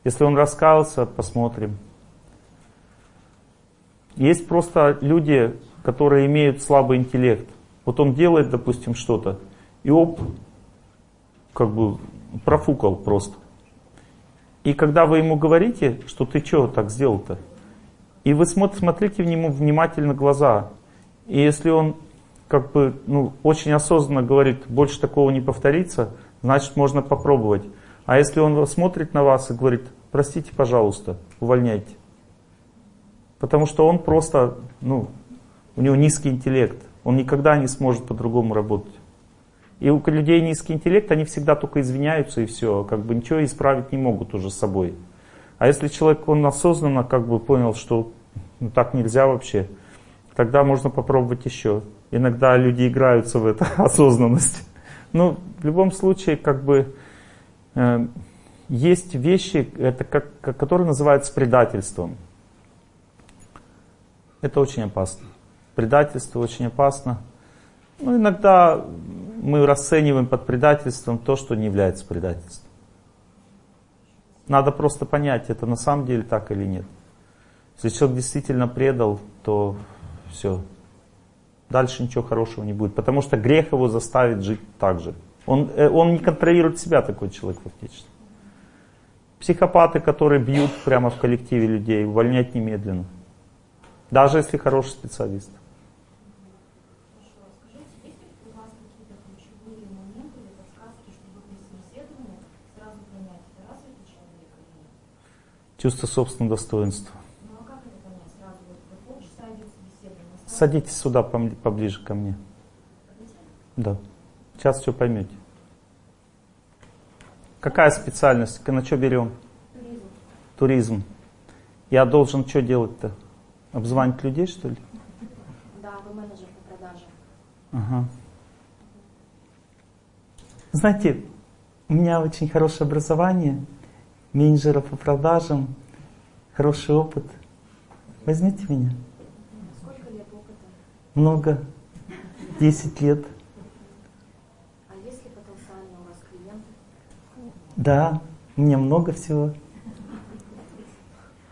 Если он раскаялся, посмотрим. Есть просто люди, которые имеют слабый интеллект. Вот он делает, допустим, что-то, и оп, как бы профукал просто. И когда вы ему говорите, что ты что так сделал-то, и вы смотр- смотрите в нему внимательно глаза, и если он как бы ну, очень осознанно говорит, больше такого не повторится, значит можно попробовать. А если он смотрит на вас и говорит, простите, пожалуйста, увольняйте. Потому что он просто, ну, у него низкий интеллект. Он никогда не сможет по-другому работать. И у людей низкий интеллект, они всегда только извиняются и все, как бы ничего исправить не могут уже с собой. А если человек, он осознанно как бы понял, что ну, так нельзя вообще, тогда можно попробовать еще. Иногда люди играются в эту осознанность. Ну, в любом случае, как бы, э, есть вещи, это как, которые называются предательством. Это очень опасно. Предательство очень опасно. Ну, иногда мы расцениваем под предательством то, что не является предательством. Надо просто понять, это на самом деле так или нет. Если человек действительно предал, то все. Дальше ничего хорошего не будет. Потому что грех его заставит жить так же. Он, э, он не контролирует себя, такой человек фактически. Психопаты, которые бьют прямо в коллективе людей, увольнять немедленно. Даже если хороший специалист. Хорошо, скажите, есть Садитесь сюда поближе ко мне. Да. Сейчас все поймете. Какая специальность? На что берем? туризм. Туризм. Я должен что делать-то? Обзванивать людей, что ли? Да, вы менеджер по продаже. Ага. Знаете, у меня очень хорошее образование, менеджера по продажам, хороший опыт. Возьмите меня. Много. 10 лет. А есть ли потенциально у вас клиенты? Да, у меня много всего.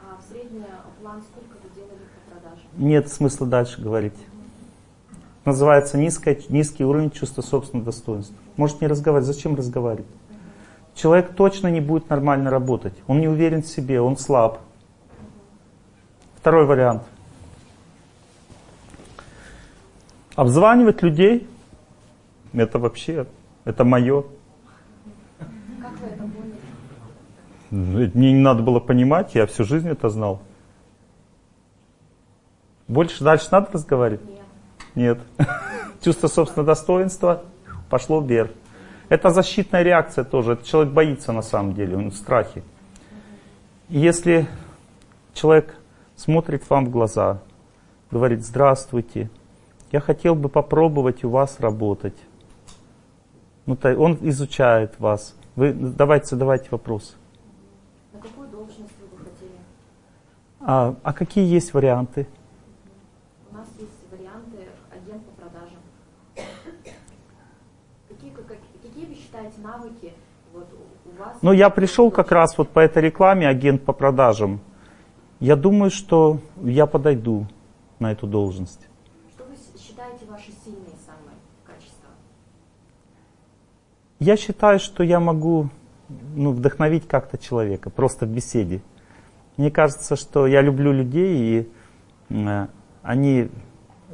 А в средний план сколько вы делали по продажам? Нет смысла дальше говорить. Называется низкое, низкий уровень чувства собственного достоинства. Может не разговаривать. Зачем разговаривать? Человек точно не будет нормально работать. Он не уверен в себе, он слаб. Второй вариант. Обзванивать людей, это вообще, это мое. Как вы это поняли? Мне не надо было понимать, я всю жизнь это знал. Больше дальше надо разговаривать? Нет. Нет. Чувство собственного достоинства пошло вверх. Это защитная реакция тоже. Этот человек боится на самом деле, он в страхе. Если человек смотрит вам в глаза, говорит, здравствуйте, я хотел бы попробовать у вас работать. Ну, то он изучает вас. Вы давайте задавайте вопросы. На какую должность вы бы хотели? А, а какие есть варианты? У нас есть варианты агент по продажам. Какие, как- какие вы считаете навыки вот, у- у вас? Ну, я пришел как раз вот по этой рекламе, агент по продажам. Я думаю, что я подойду на эту должность. Что вы с- считаете ваши сильные самые качества? Я считаю, что я могу ну, вдохновить как-то человека, просто в беседе. Мне кажется, что я люблю людей, и э, они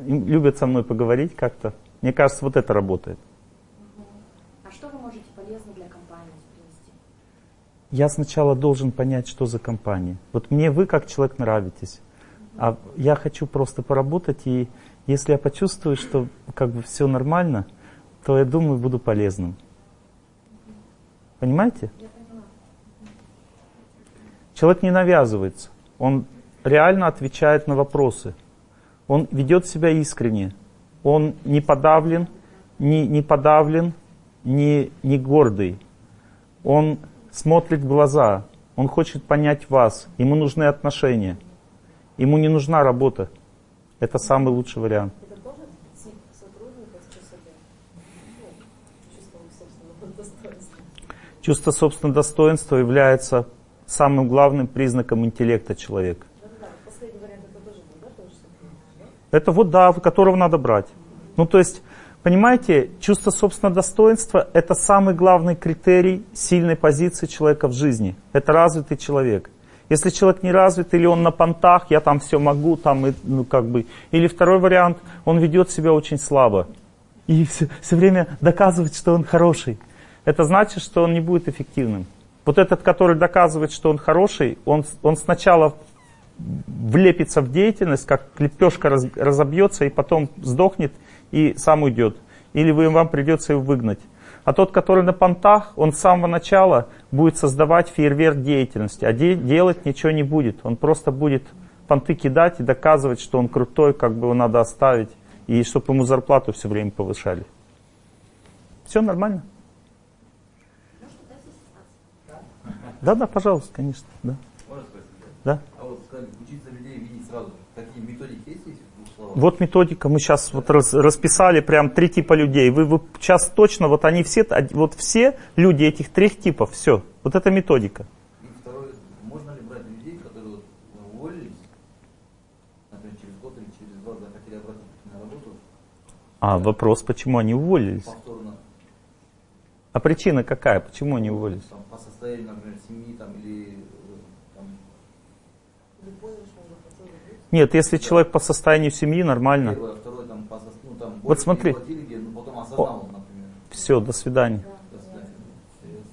любят со мной поговорить как-то. Мне кажется, вот это работает. А что вы можете полезно для компании принести? я сначала должен понять, что за компания. Вот мне вы как человек нравитесь, а я хочу просто поработать, и если я почувствую, что как бы все нормально, то я думаю, буду полезным. Понимаете? Человек не навязывается. Он реально отвечает на вопросы. Он ведет себя искренне. Он не подавлен, не, не подавлен, не, не гордый. Он смотрит в глаза. Он хочет понять вас. Ему нужны отношения. Ему не нужна работа. Это самый лучший вариант. Это тоже тип сотрудника с ЧСБ? Ну, чувством собственного достоинства. Чувство собственного достоинства является самым главным признаком интеллекта человека. Это вот да, которого надо брать. Ну то есть, понимаете, чувство собственного достоинства – это самый главный критерий сильной позиции человека в жизни. Это развитый человек. Если человек не развит, или он на понтах, я там все могу, там, и, ну как бы. Или второй вариант, он ведет себя очень слабо. И все, все время доказывает, что он хороший. Это значит, что он не будет эффективным. Вот этот, который доказывает, что он хороший, он, он сначала влепится в деятельность, как лепешка раз, разобьется и потом сдохнет и сам уйдет. Или вы, вам придется его выгнать. А тот, который на понтах, он с самого начала будет создавать фейерверк деятельности, а де- делать ничего не будет. Он просто будет понты кидать и доказывать, что он крутой, как бы его надо оставить, и чтобы ему зарплату все время повышали. Все нормально? Да, да, пожалуйста, конечно. Да. Можно спросить? Да. А вот сказали, учиться людей видеть сразу. Какие методики есть, если в двух словах? Вот методика, мы сейчас вот раз- расписали прям три типа людей. Вы, вы сейчас точно, вот они все, вот все люди этих трех типов, все. Вот это методика. И второе, можно ли брать людей, которые вот уволились, например, через год или через два захотели обратно на работу, А вопрос, почему они уволились? повторно, А причина какая? Почему они уволились? там, по состоянию, например, семьи там, или э, там. Нет, если человек по состоянию семьи, нормально. первое, второе, там, по, ну, там, Вот смотри. не где, ну, потом осознал, например. Все, до свидания. До свидания. Серьезно.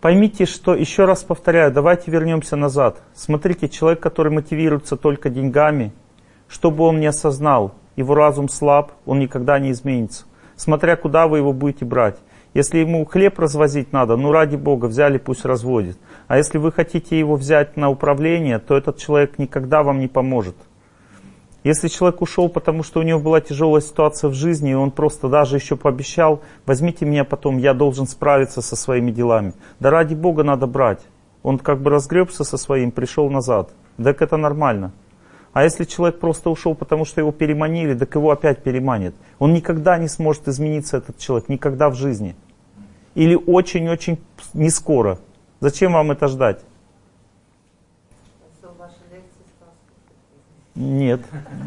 Поймите, что, еще раз повторяю, давайте вернемся назад. Смотрите, человек, который мотивируется только деньгами, что бы он ни осознал, его разум слаб, он никогда не изменится. Смотря куда вы его будете брать. Если ему хлеб развозить надо, ну ради Бога, взяли, пусть разводит. А если вы хотите его взять на управление, то этот человек никогда вам не поможет. Если человек ушел, потому что у него была тяжелая ситуация в жизни, и он просто даже еще пообещал, возьмите меня потом, я должен справиться со своими делами. Да ради Бога надо брать. Он как бы разгребся со своим, пришел назад. Так это нормально. А если человек просто ушел, потому что его переманили, так его опять переманят. Он никогда не сможет измениться, этот человек, никогда в жизни. Или очень-очень не скоро. Зачем вам это ждать? Нет,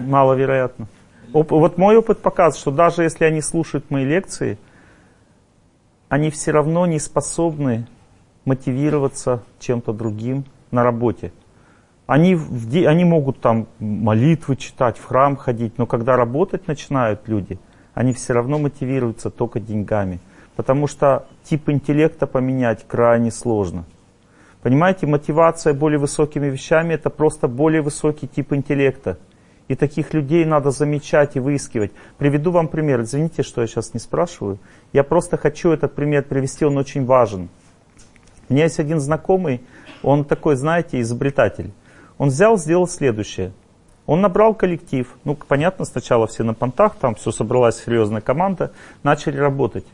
маловероятно. Вот мой опыт показывает, что даже если они слушают мои лекции, они все равно не способны мотивироваться чем-то другим на работе. Они, в они могут там молитвы читать, в храм ходить, но когда работать начинают люди, они все равно мотивируются только деньгами. Потому что тип интеллекта поменять крайне сложно. Понимаете, мотивация более высокими вещами – это просто более высокий тип интеллекта. И таких людей надо замечать и выискивать. Приведу вам пример. Извините, что я сейчас не спрашиваю. Я просто хочу этот пример привести, он очень важен. У меня есть один знакомый, он такой, знаете, изобретатель. Он взял, сделал следующее. Он набрал коллектив. Ну, понятно, сначала все на понтах, там все собралась серьезная команда, начали работать.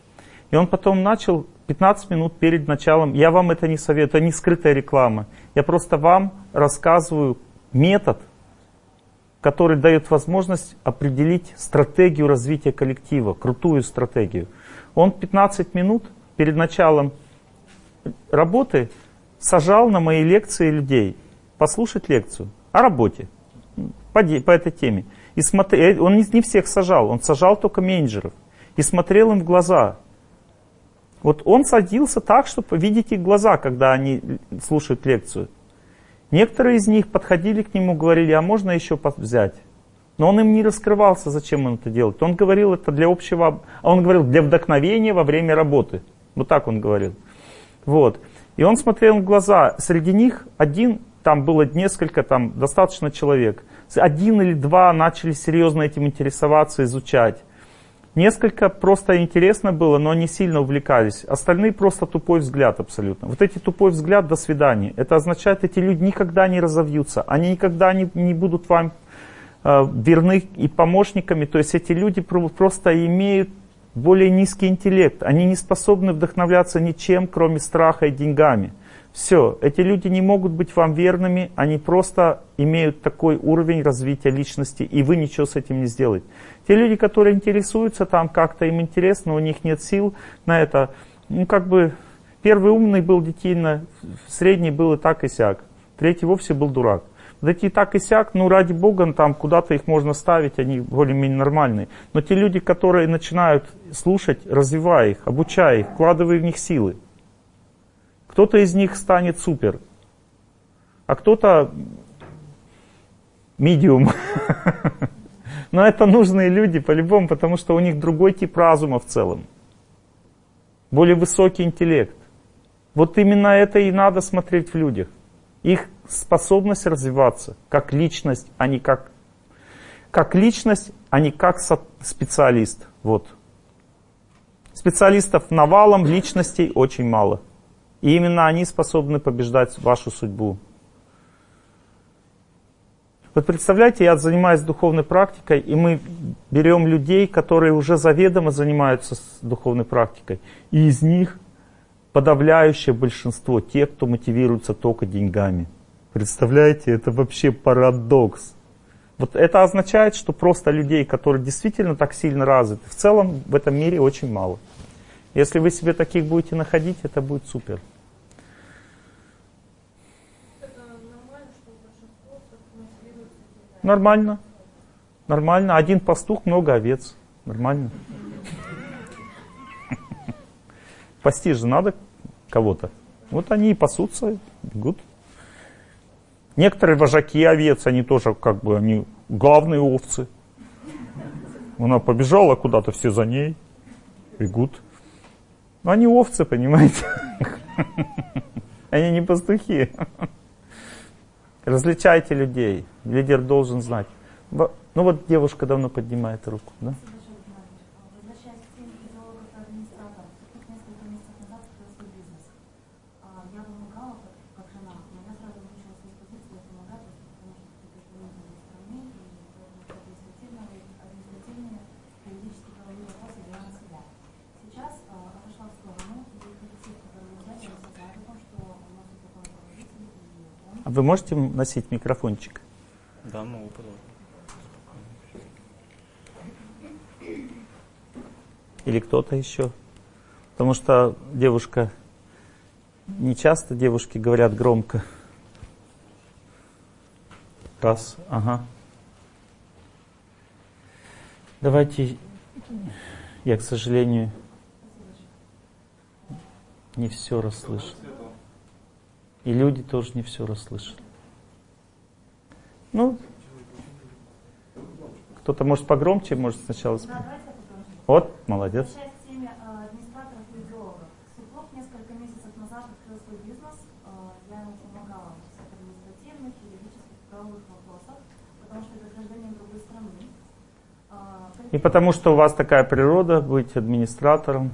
И он потом начал 15 минут перед началом, я вам это не советую, это не скрытая реклама. Я просто вам рассказываю метод, который дает возможность определить стратегию развития коллектива, крутую стратегию. Он 15 минут перед началом работы сажал на мои лекции людей, послушать лекцию о работе по, по этой теме. И смотри, он не, не всех сажал, он сажал только менеджеров. И смотрел им в глаза. Вот он садился так, чтобы видеть их глаза, когда они слушают лекцию. Некоторые из них подходили к нему, говорили, а можно еще взять? Но он им не раскрывался, зачем он это делает. Он говорил это для общего, а он говорил для вдохновения во время работы. Вот так он говорил. Вот. И он смотрел в глаза. Среди них один, там было несколько, там достаточно человек. Один или два начали серьезно этим интересоваться, изучать. Несколько просто интересно было, но они сильно увлекались. Остальные просто тупой взгляд абсолютно. Вот эти тупой взгляд, до свидания. Это означает, эти люди никогда не разовьются. Они никогда не, не будут вам э, верны и помощниками. То есть эти люди просто имеют более низкий интеллект. Они не способны вдохновляться ничем, кроме страха и деньгами. Все, эти люди не могут быть вам верными, они просто имеют такой уровень развития личности, и вы ничего с этим не сделаете. Те люди, которые интересуются там, как-то им интересно, у них нет сил на это, ну как бы, первый умный был детина, средний был и так и сяк, третий вовсе был дурак. Вот эти так и сяк, ну ради бога, там куда-то их можно ставить, они более-менее нормальные. Но те люди, которые начинают слушать, развивая их, обучая их, вкладывая в них силы, кто-то из них станет супер, а кто-то медиум. Но это нужные люди по-любому, потому что у них другой тип разума в целом. Более высокий интеллект. Вот именно это и надо смотреть в людях. Их способность развиваться как личность, а не как, как личность, а не как специалист. Вот. Специалистов навалом, личностей очень мало. И именно они способны побеждать вашу судьбу. Вот представляете, я занимаюсь духовной практикой, и мы берем людей, которые уже заведомо занимаются духовной практикой, и из них подавляющее большинство, те, кто мотивируется только деньгами. Представляете, это вообще парадокс. Вот это означает, что просто людей, которые действительно так сильно развиты, в целом в этом мире очень мало. Если вы себе таких будете находить, это будет супер. Нормально. Нормально. Один пастух, много овец. Нормально. Пасти же надо кого-то. Вот они и пасутся, бегут. Некоторые вожаки овец, они тоже как бы, они главные овцы. Она побежала куда-то, все за ней, бегут. Но они овцы, понимаете? Они не пастухи. Различайте людей. Лидер должен знать. Ну вот девушка давно поднимает руку, да? А вы можете носить микрофончик? Да, могу подавать. Или кто-то еще? Потому что девушка, не часто девушки говорят громко. Раз, ага. Давайте, я, к сожалению, не все расслышал. И люди тоже не все расслышали. Ну, кто-то может погромче, может сначала... Да, вот, молодец. И потому что у вас такая природа, быть администратором.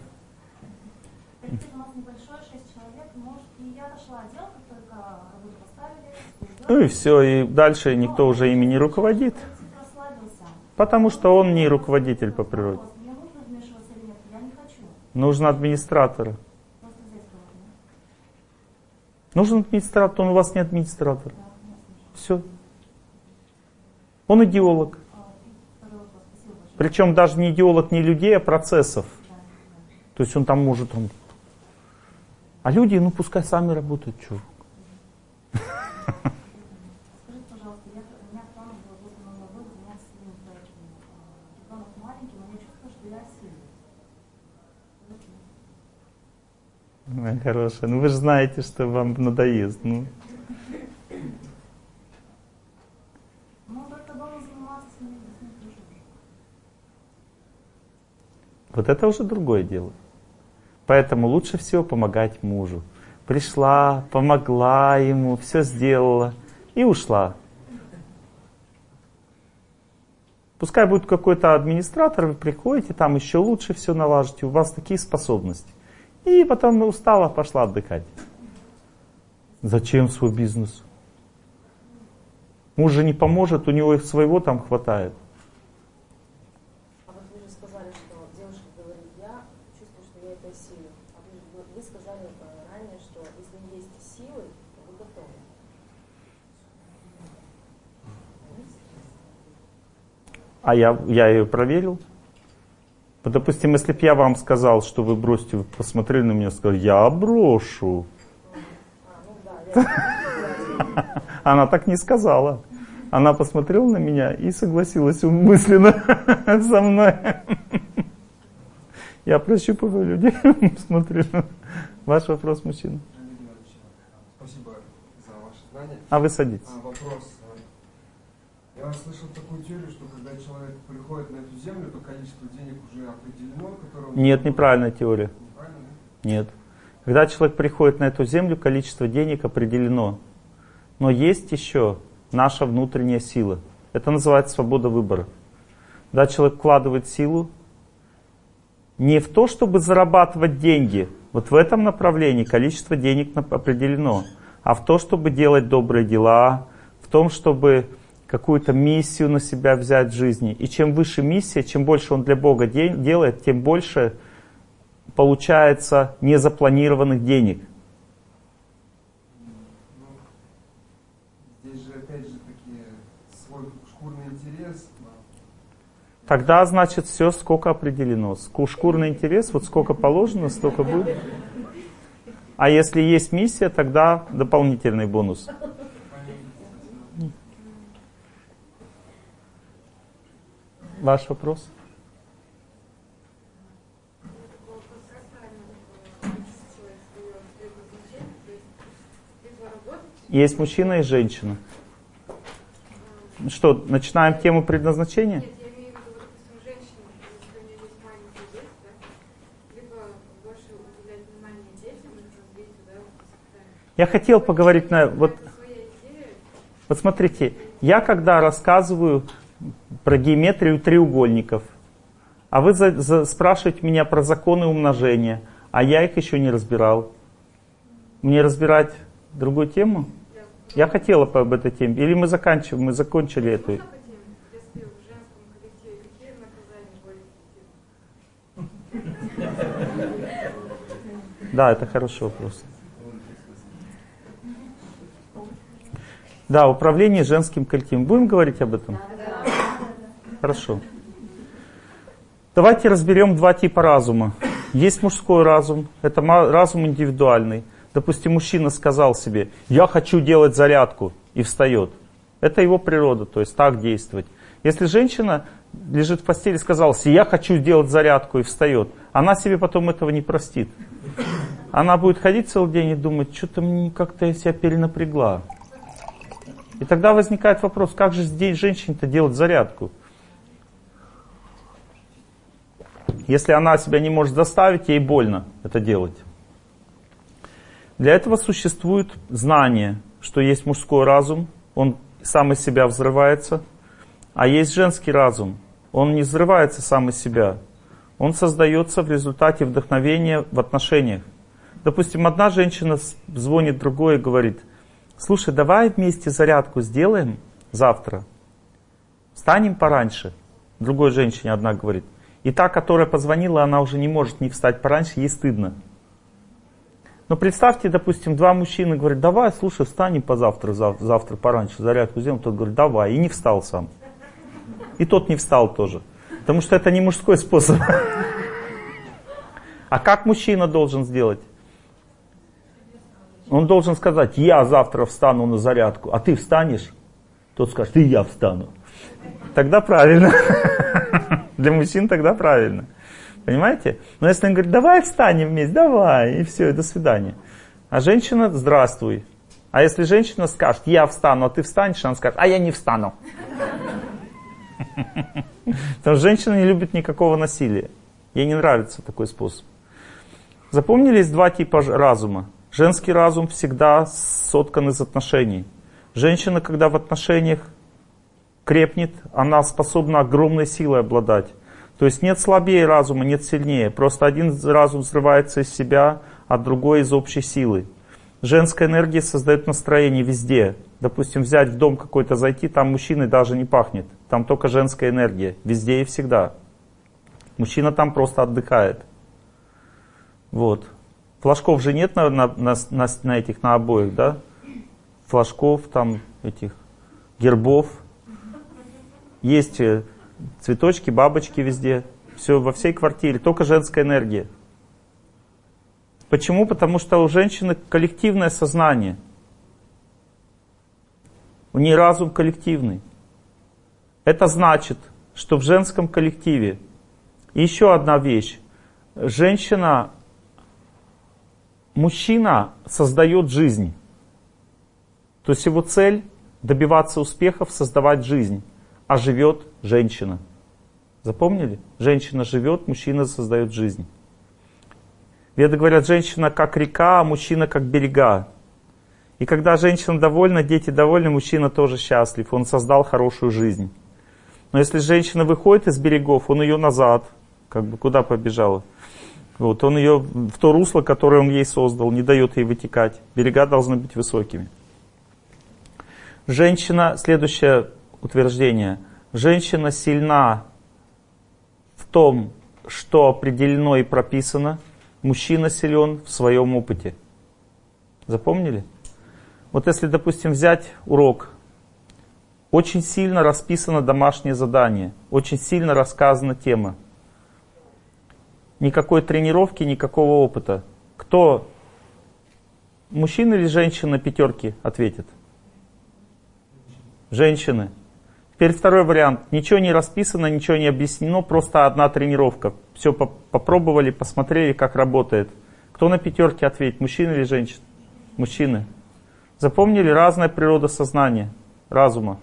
Ну и все, и дальше никто уже ими не руководит. Потому что он не руководитель по природе. Нужно администратора. Нужен администратор, он у вас не администратор. Все. Он идеолог. Причем даже не идеолог не людей, а процессов. То есть он там может... Он... А люди, ну пускай сами работают. Что? Моя хорошая. Ну вы же знаете, что вам надоест. Ну. Вот это уже другое дело. Поэтому лучше всего помогать мужу. пришла, помогла ему, все сделала и ушла. Пускай будет какой-то администратор, вы приходите, там еще лучше все налажите, у вас такие способности. И потом устала, пошла отдыхать. Зачем свой бизнес? Муж же не поможет, у него их своего там хватает. А вот вы же сказали, что девушка говорит, я чувствую, что я этой силой. А вы, вы- вы сказали э, ранее, что если есть силы, то вы готовы. А я, я ее проверил. Вот, допустим, если бы я вам сказал, что вы бросите, вы посмотрели на меня и сказали, я брошу. Она так не сказала. Она посмотрела на меня и согласилась мысленно со мной. Я прощупываю людей, смотрю. Ваш вопрос, мужчина. Спасибо за ваше знание. А вы садитесь. А, Вопрос. Я слышал такую теорию, что когда человек приходит на эту землю, то количество денег уже определено, которое он... Нет, неправильная теория. Неправильно? Нет. Когда человек приходит на эту землю, количество денег определено. Но есть еще наша внутренняя сила. Это называется свобода выбора. Когда человек вкладывает силу не в то, чтобы зарабатывать деньги, вот в этом направлении количество денег определено, а в то, чтобы делать добрые дела, в том, чтобы какую-то миссию на себя взять в жизни. И чем выше миссия, чем больше он для Бога де- делает, тем больше получается незапланированных денег. Же же свой. Тогда, значит, все сколько определено. Шкурный интерес, вот сколько положено, столько будет. А если есть миссия, тогда дополнительный бонус. Ваш вопрос? Есть мужчина и женщина. Что, начинаем тему предназначения? Нет, я имею в виду, вот, допустим, женщина, если у нее есть маленькие дети, да, либо больше уделять внимание детям, их развитию, да, воспитанию. Я хотел поговорить на... Вот, вот смотрите, я когда рассказываю про геометрию треугольников, а вы за- за- спрашиваете меня про законы умножения, а я их еще не разбирал. Мне разбирать другую тему? Я хотела бы об этой теме. Или мы заканчиваем, мы закончили эту. более эффективны? Да, это хороший вопрос. Да, управление женским коллективом. Будем говорить об этом? Хорошо. Давайте разберем два типа разума. Есть мужской разум, это разум индивидуальный. Допустим, мужчина сказал себе, я хочу делать зарядку, и встает. Это его природа, то есть так действовать. Если женщина лежит в постели и сказала я хочу делать зарядку, и встает, она себе потом этого не простит. Она будет ходить целый день и думать, что-то мне как-то я себя перенапрягла. И тогда возникает вопрос, как же здесь женщине-то делать зарядку? Если она себя не может заставить, ей больно это делать. Для этого существует знание, что есть мужской разум, он сам из себя взрывается, а есть женский разум, он не взрывается сам из себя, он создается в результате вдохновения в отношениях. Допустим, одна женщина звонит другой и говорит, слушай, давай вместе зарядку сделаем завтра, встанем пораньше. Другой женщине одна говорит. И та, которая позвонила, она уже не может не встать пораньше, ей стыдно. Но представьте, допустим, два мужчины говорят, давай, слушай, встанем позавтра, зав- завтра пораньше, зарядку сделаем. Тот говорит, давай, и не встал сам. И тот не встал тоже. Потому что это не мужской способ. А как мужчина должен сделать? Он должен сказать, я завтра встану на зарядку, а ты встанешь? Тот скажет, и я встану. Тогда правильно. Для мужчин тогда правильно. Понимаете? Но если он говорит, давай встанем вместе, давай, и все, и до свидания. А женщина, здравствуй. А если женщина скажет, я встану, а ты встанешь, она скажет, а я не встану. Потому что женщина не любит никакого насилия. Ей не нравится такой способ. Запомнили, есть два типа разума. Женский разум всегда соткан из отношений. Женщина, когда в отношениях крепнет, она способна огромной силой обладать. То есть нет слабее разума, нет сильнее. Просто один разум взрывается из себя, а другой из общей силы. Женская энергия создает настроение везде. Допустим, взять в дом какой-то зайти, там мужчины даже не пахнет. Там только женская энергия. Везде и всегда. Мужчина там просто отдыхает. Вот. Флажков же нет на, на, на, на, этих, на обоих, да? Флажков, там, этих, гербов. Есть э, цветочки, бабочки везде. Все во всей квартире, только женская энергия. Почему? Потому что у женщины коллективное сознание. У нее разум коллективный. Это значит, что в женском коллективе еще одна вещь. Женщина, мужчина создает жизнь. То есть его цель добиваться успехов, создавать жизнь. А живет женщина. Запомнили? Женщина живет, мужчина создает жизнь. Веды говорят, женщина как река, а мужчина как берега. И когда женщина довольна, дети довольны, мужчина тоже счастлив. Он создал хорошую жизнь. Но если женщина выходит из берегов, он ее назад, как бы куда побежала. Вот, он ее в то русло, которое он ей создал, не дает ей вытекать. Берега должны быть высокими. Женщина, следующее утверждение. Женщина сильна в том, что определено и прописано – мужчина силен в своем опыте. Запомнили? Вот если, допустим, взять урок, очень сильно расписано домашнее задание, очень сильно рассказана тема. Никакой тренировки, никакого опыта. Кто, мужчина или женщина пятерки ответит? Женщины. Теперь второй вариант. Ничего не расписано, ничего не объяснено, просто одна тренировка. Все попробовали, посмотрели, как работает. Кто на пятерке ответит, мужчина или женщина? Мужчины. Запомнили, разная природа сознания, разума.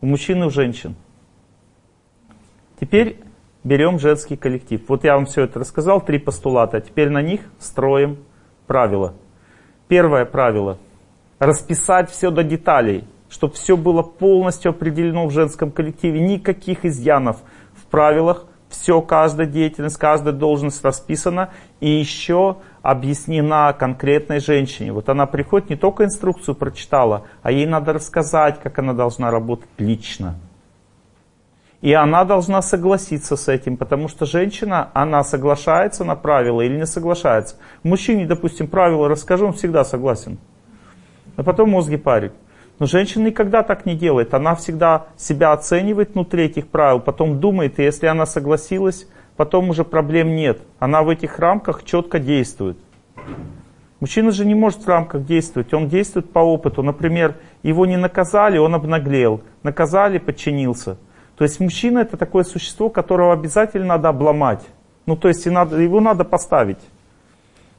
У мужчин и у женщин. Теперь берем женский коллектив. Вот я вам все это рассказал, три постулата. Теперь на них строим правила. Первое правило. Расписать все до деталей чтобы все было полностью определено в женском коллективе, никаких изъянов в правилах, все, каждая деятельность, каждая должность расписана и еще объяснена конкретной женщине. Вот она приходит, не только инструкцию прочитала, а ей надо рассказать, как она должна работать лично. И она должна согласиться с этим, потому что женщина, она соглашается на правила или не соглашается. Мужчине, допустим, правила расскажу, он всегда согласен. А потом мозги парит. Но женщина никогда так не делает. Она всегда себя оценивает внутри этих правил, потом думает, и если она согласилась, потом уже проблем нет. Она в этих рамках четко действует. Мужчина же не может в рамках действовать, он действует по опыту. Например, его не наказали, он обнаглел. Наказали, подчинился. То есть мужчина это такое существо, которого обязательно надо обломать. Ну, то есть его надо поставить.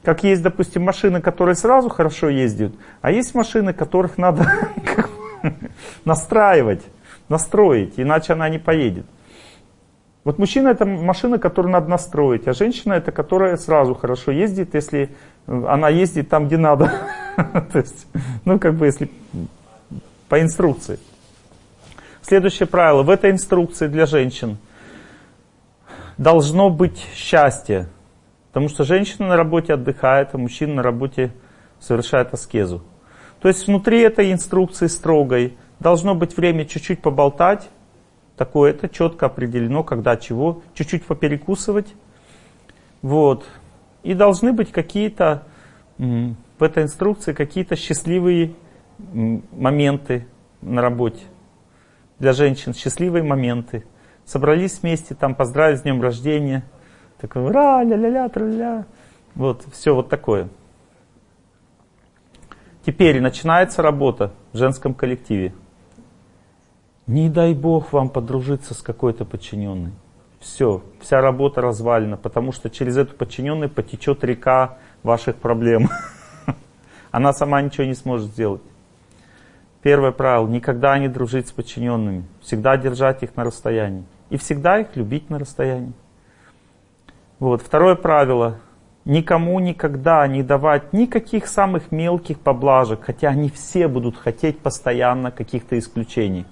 Как есть, допустим, машины, которые сразу хорошо ездят, а есть машины, которых надо настраивать, настроить, иначе она не поедет. Вот мужчина это машина, которую надо настроить, а женщина это которая сразу хорошо ездит, если она ездит там, где надо. То есть, ну как бы если по инструкции. Следующее правило. В этой инструкции для женщин должно быть счастье. Потому что женщина на работе отдыхает, а мужчина на работе совершает аскезу. То есть внутри этой инструкции строгой должно быть время чуть-чуть поболтать, такое это четко определено, когда чего, чуть-чуть поперекусывать. Вот. И должны быть какие-то в этой инструкции какие-то счастливые моменты на работе. Для женщин счастливые моменты. Собрались вместе, там поздравить с днем рождения – такой ура, ля-ля-ля, тра-ля. Вот, все вот такое. Теперь начинается работа в женском коллективе. Не дай бог вам подружиться с какой-то подчиненной. Все, вся работа развалена, потому что через эту подчиненную потечет река ваших проблем. Она сама ничего не сможет сделать. Первое правило, никогда не дружить с подчиненными, всегда держать их на расстоянии. И всегда их любить на расстоянии. Вот. Второе правило. никому никогда не давать никаких самых мелких поблажек, хотя они все будут хотеть постоянно каких-то исключений.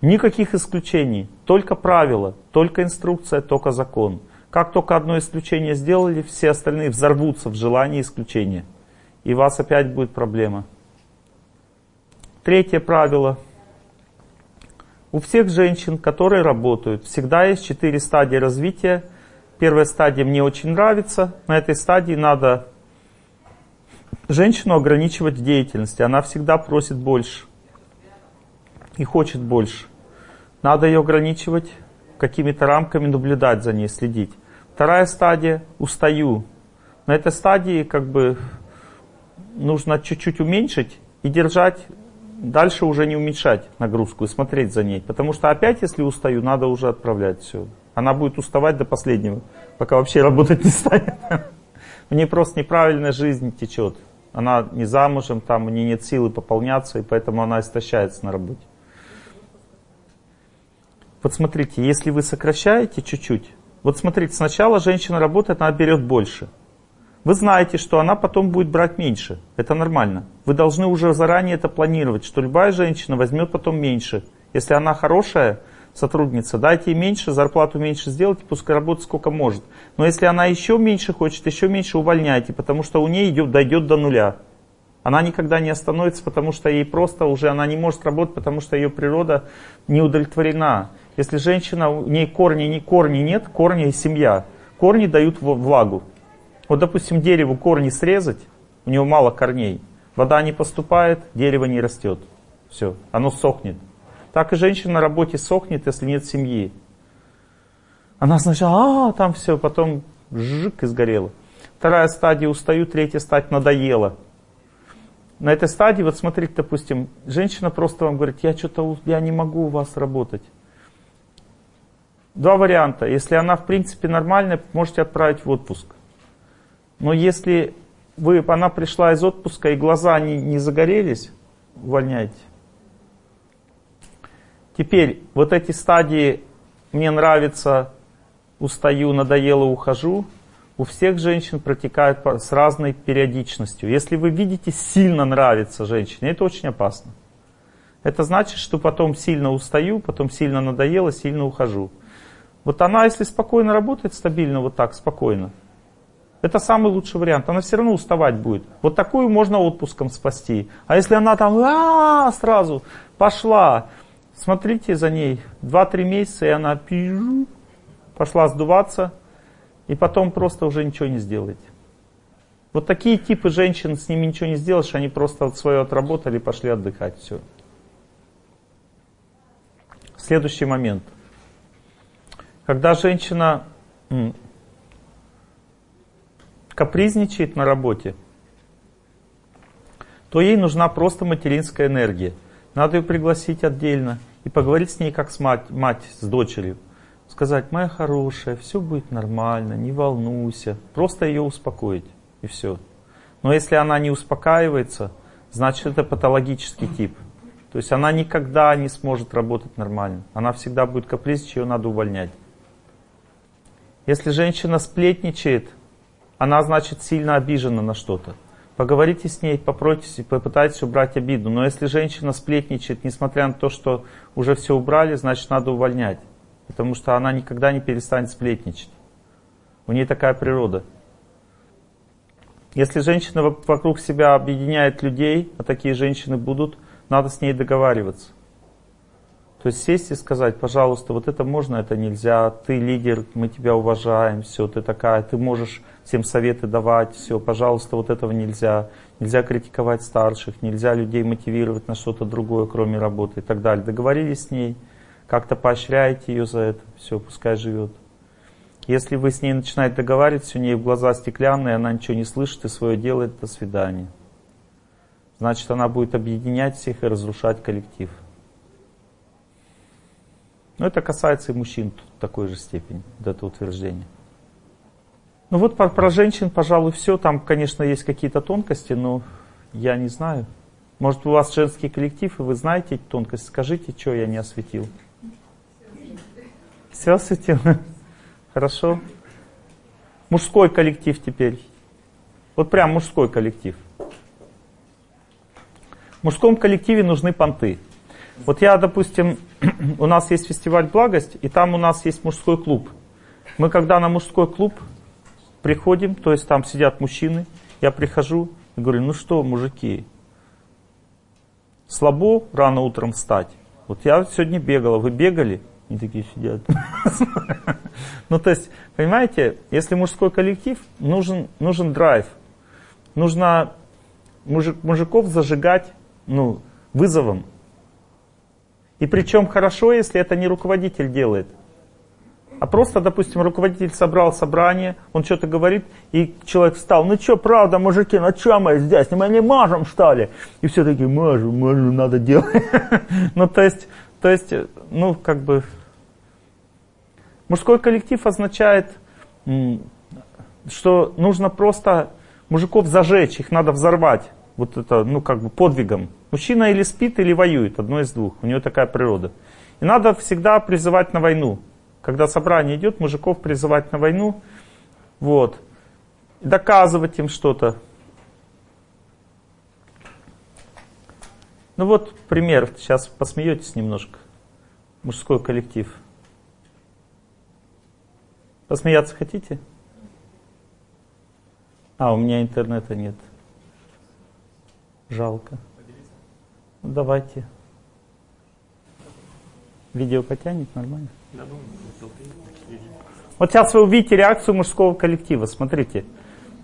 Никаких исключений, только правила, только инструкция, только закон. Как только одно исключение сделали, все остальные взорвутся в желании исключения. И у вас опять будет проблема. Третье правило. У всех женщин, которые работают, всегда есть четыре стадии развития. Первая стадия мне очень нравится. На этой стадии надо женщину ограничивать в деятельности. Она всегда просит больше и хочет больше. Надо ее ограничивать какими-то рамками, наблюдать за ней, следить. Вторая стадия – устаю. На этой стадии как бы нужно чуть-чуть уменьшить и держать, дальше уже не уменьшать нагрузку и смотреть за ней. Потому что опять, если устаю, надо уже отправлять все. Она будет уставать до последнего, пока вообще работать не станет. У нее просто неправильная жизнь течет. Она не замужем, там у нее нет силы пополняться, и поэтому она истощается на работе. Вот смотрите, если вы сокращаете чуть-чуть, вот смотрите, сначала женщина работает, она берет больше. Вы знаете, что она потом будет брать меньше. Это нормально. Вы должны уже заранее это планировать, что любая женщина возьмет потом меньше. Если она хорошая сотрудница, дайте ей меньше, зарплату меньше сделайте, пускай работает сколько может. Но если она еще меньше хочет, еще меньше увольняйте, потому что у нее идет, дойдет до нуля. Она никогда не остановится, потому что ей просто уже, она не может работать, потому что ее природа не удовлетворена. Если женщина, у ней корни, не корни нет, корни семья. Корни дают влагу. Вот, допустим, дереву корни срезать, у него мало корней. Вода не поступает, дерево не растет. Все, оно сохнет. Так и женщина на работе сохнет, если нет семьи. Она сначала, а, там все, потом жик и сгорела. Вторая стадия устаю, третья стадия надоела. На этой стадии, вот смотрите, допустим, женщина просто вам говорит, я что-то, я не могу у вас работать. Два варианта. Если она в принципе нормальная, можете отправить в отпуск. Но если вы, она пришла из отпуска и глаза не, не загорелись, увольняйте. Теперь вот эти стадии «мне нравится», «устаю», «надоело», «ухожу» у всех женщин протекают с разной периодичностью. Если вы видите «сильно нравится» женщине, это очень опасно. Это значит, что потом сильно устаю, потом сильно надоело, сильно ухожу. Вот она, если спокойно работает, стабильно, вот так, спокойно, это самый лучший вариант. Она все равно уставать будет. Вот такую можно отпуском спасти. А если она там а -а -а, сразу пошла, смотрите за ней 2-3 месяца, и она пошла сдуваться, и потом просто уже ничего не сделаете. Вот такие типы женщин, с ними ничего не сделаешь, они просто свое отработали пошли отдыхать. Все. Следующий момент – когда женщина капризничает на работе, то ей нужна просто материнская энергия. Надо ее пригласить отдельно и поговорить с ней как с мать, мать с дочерью. Сказать, моя хорошая, все будет нормально, не волнуйся. Просто ее успокоить и все. Но если она не успокаивается, значит это патологический тип. То есть она никогда не сможет работать нормально. Она всегда будет капризничать, ее надо увольнять. Если женщина сплетничает, она, значит, сильно обижена на что-то. Поговорите с ней, попройтесь, попытайтесь убрать обиду. Но если женщина сплетничает, несмотря на то, что уже все убрали, значит, надо увольнять. Потому что она никогда не перестанет сплетничать. У нее такая природа. Если женщина вокруг себя объединяет людей, а такие женщины будут, надо с ней договариваться. То есть сесть и сказать, пожалуйста, вот это можно, это нельзя, ты лидер, мы тебя уважаем, все, ты такая, ты можешь всем советы давать, все, пожалуйста, вот этого нельзя. Нельзя критиковать старших, нельзя людей мотивировать на что-то другое, кроме работы и так далее. Договорились с ней, как-то поощряете ее за это, все, пускай живет. Если вы с ней начинаете договариваться, у нее глаза стеклянные, она ничего не слышит и свое делает, до свидания. Значит, она будет объединять всех и разрушать коллектив. Но это касается и мужчин в такой же степени, вот это утверждение. Ну вот про, про женщин, пожалуй, все. Там, конечно, есть какие-то тонкости, но я не знаю. Может, у вас женский коллектив, и вы знаете эти тонкости. Скажите, что я не осветил. Все осветил? Хорошо. мужской коллектив теперь. Вот прям мужской коллектив. В мужском коллективе нужны понты. Вот я, допустим, у нас есть фестиваль «Благость», и там у нас есть мужской клуб. Мы когда на мужской клуб приходим, то есть там сидят мужчины, я прихожу и говорю, ну что, мужики, слабо рано утром встать? Вот я сегодня бегала, вы бегали? Они такие сидят. Ну, то есть, понимаете, если мужской коллектив, нужен, нужен драйв. Нужно мужик, мужиков зажигать ну, вызовом. И причем хорошо, если это не руководитель делает. А просто, допустим, руководитель собрал собрание, он что-то говорит, и человек встал, ну что, правда, мужики, ну что мы здесь, мы не можем, что ли? И все такие, можем, можем, надо делать. Ну, то есть, то есть, ну, как бы, мужской коллектив означает, что нужно просто мужиков зажечь, их надо взорвать. Вот это, ну, как бы подвигом. Мужчина или спит, или воюет, одно из двух. У него такая природа. И надо всегда призывать на войну. Когда собрание идет, мужиков призывать на войну. Вот. Доказывать им что-то. Ну вот пример. Сейчас посмеетесь немножко. Мужской коллектив. Посмеяться хотите? А, у меня интернета нет. Жалко. Ну, давайте. Видео потянет нормально? Вот сейчас вы увидите реакцию мужского коллектива. Смотрите.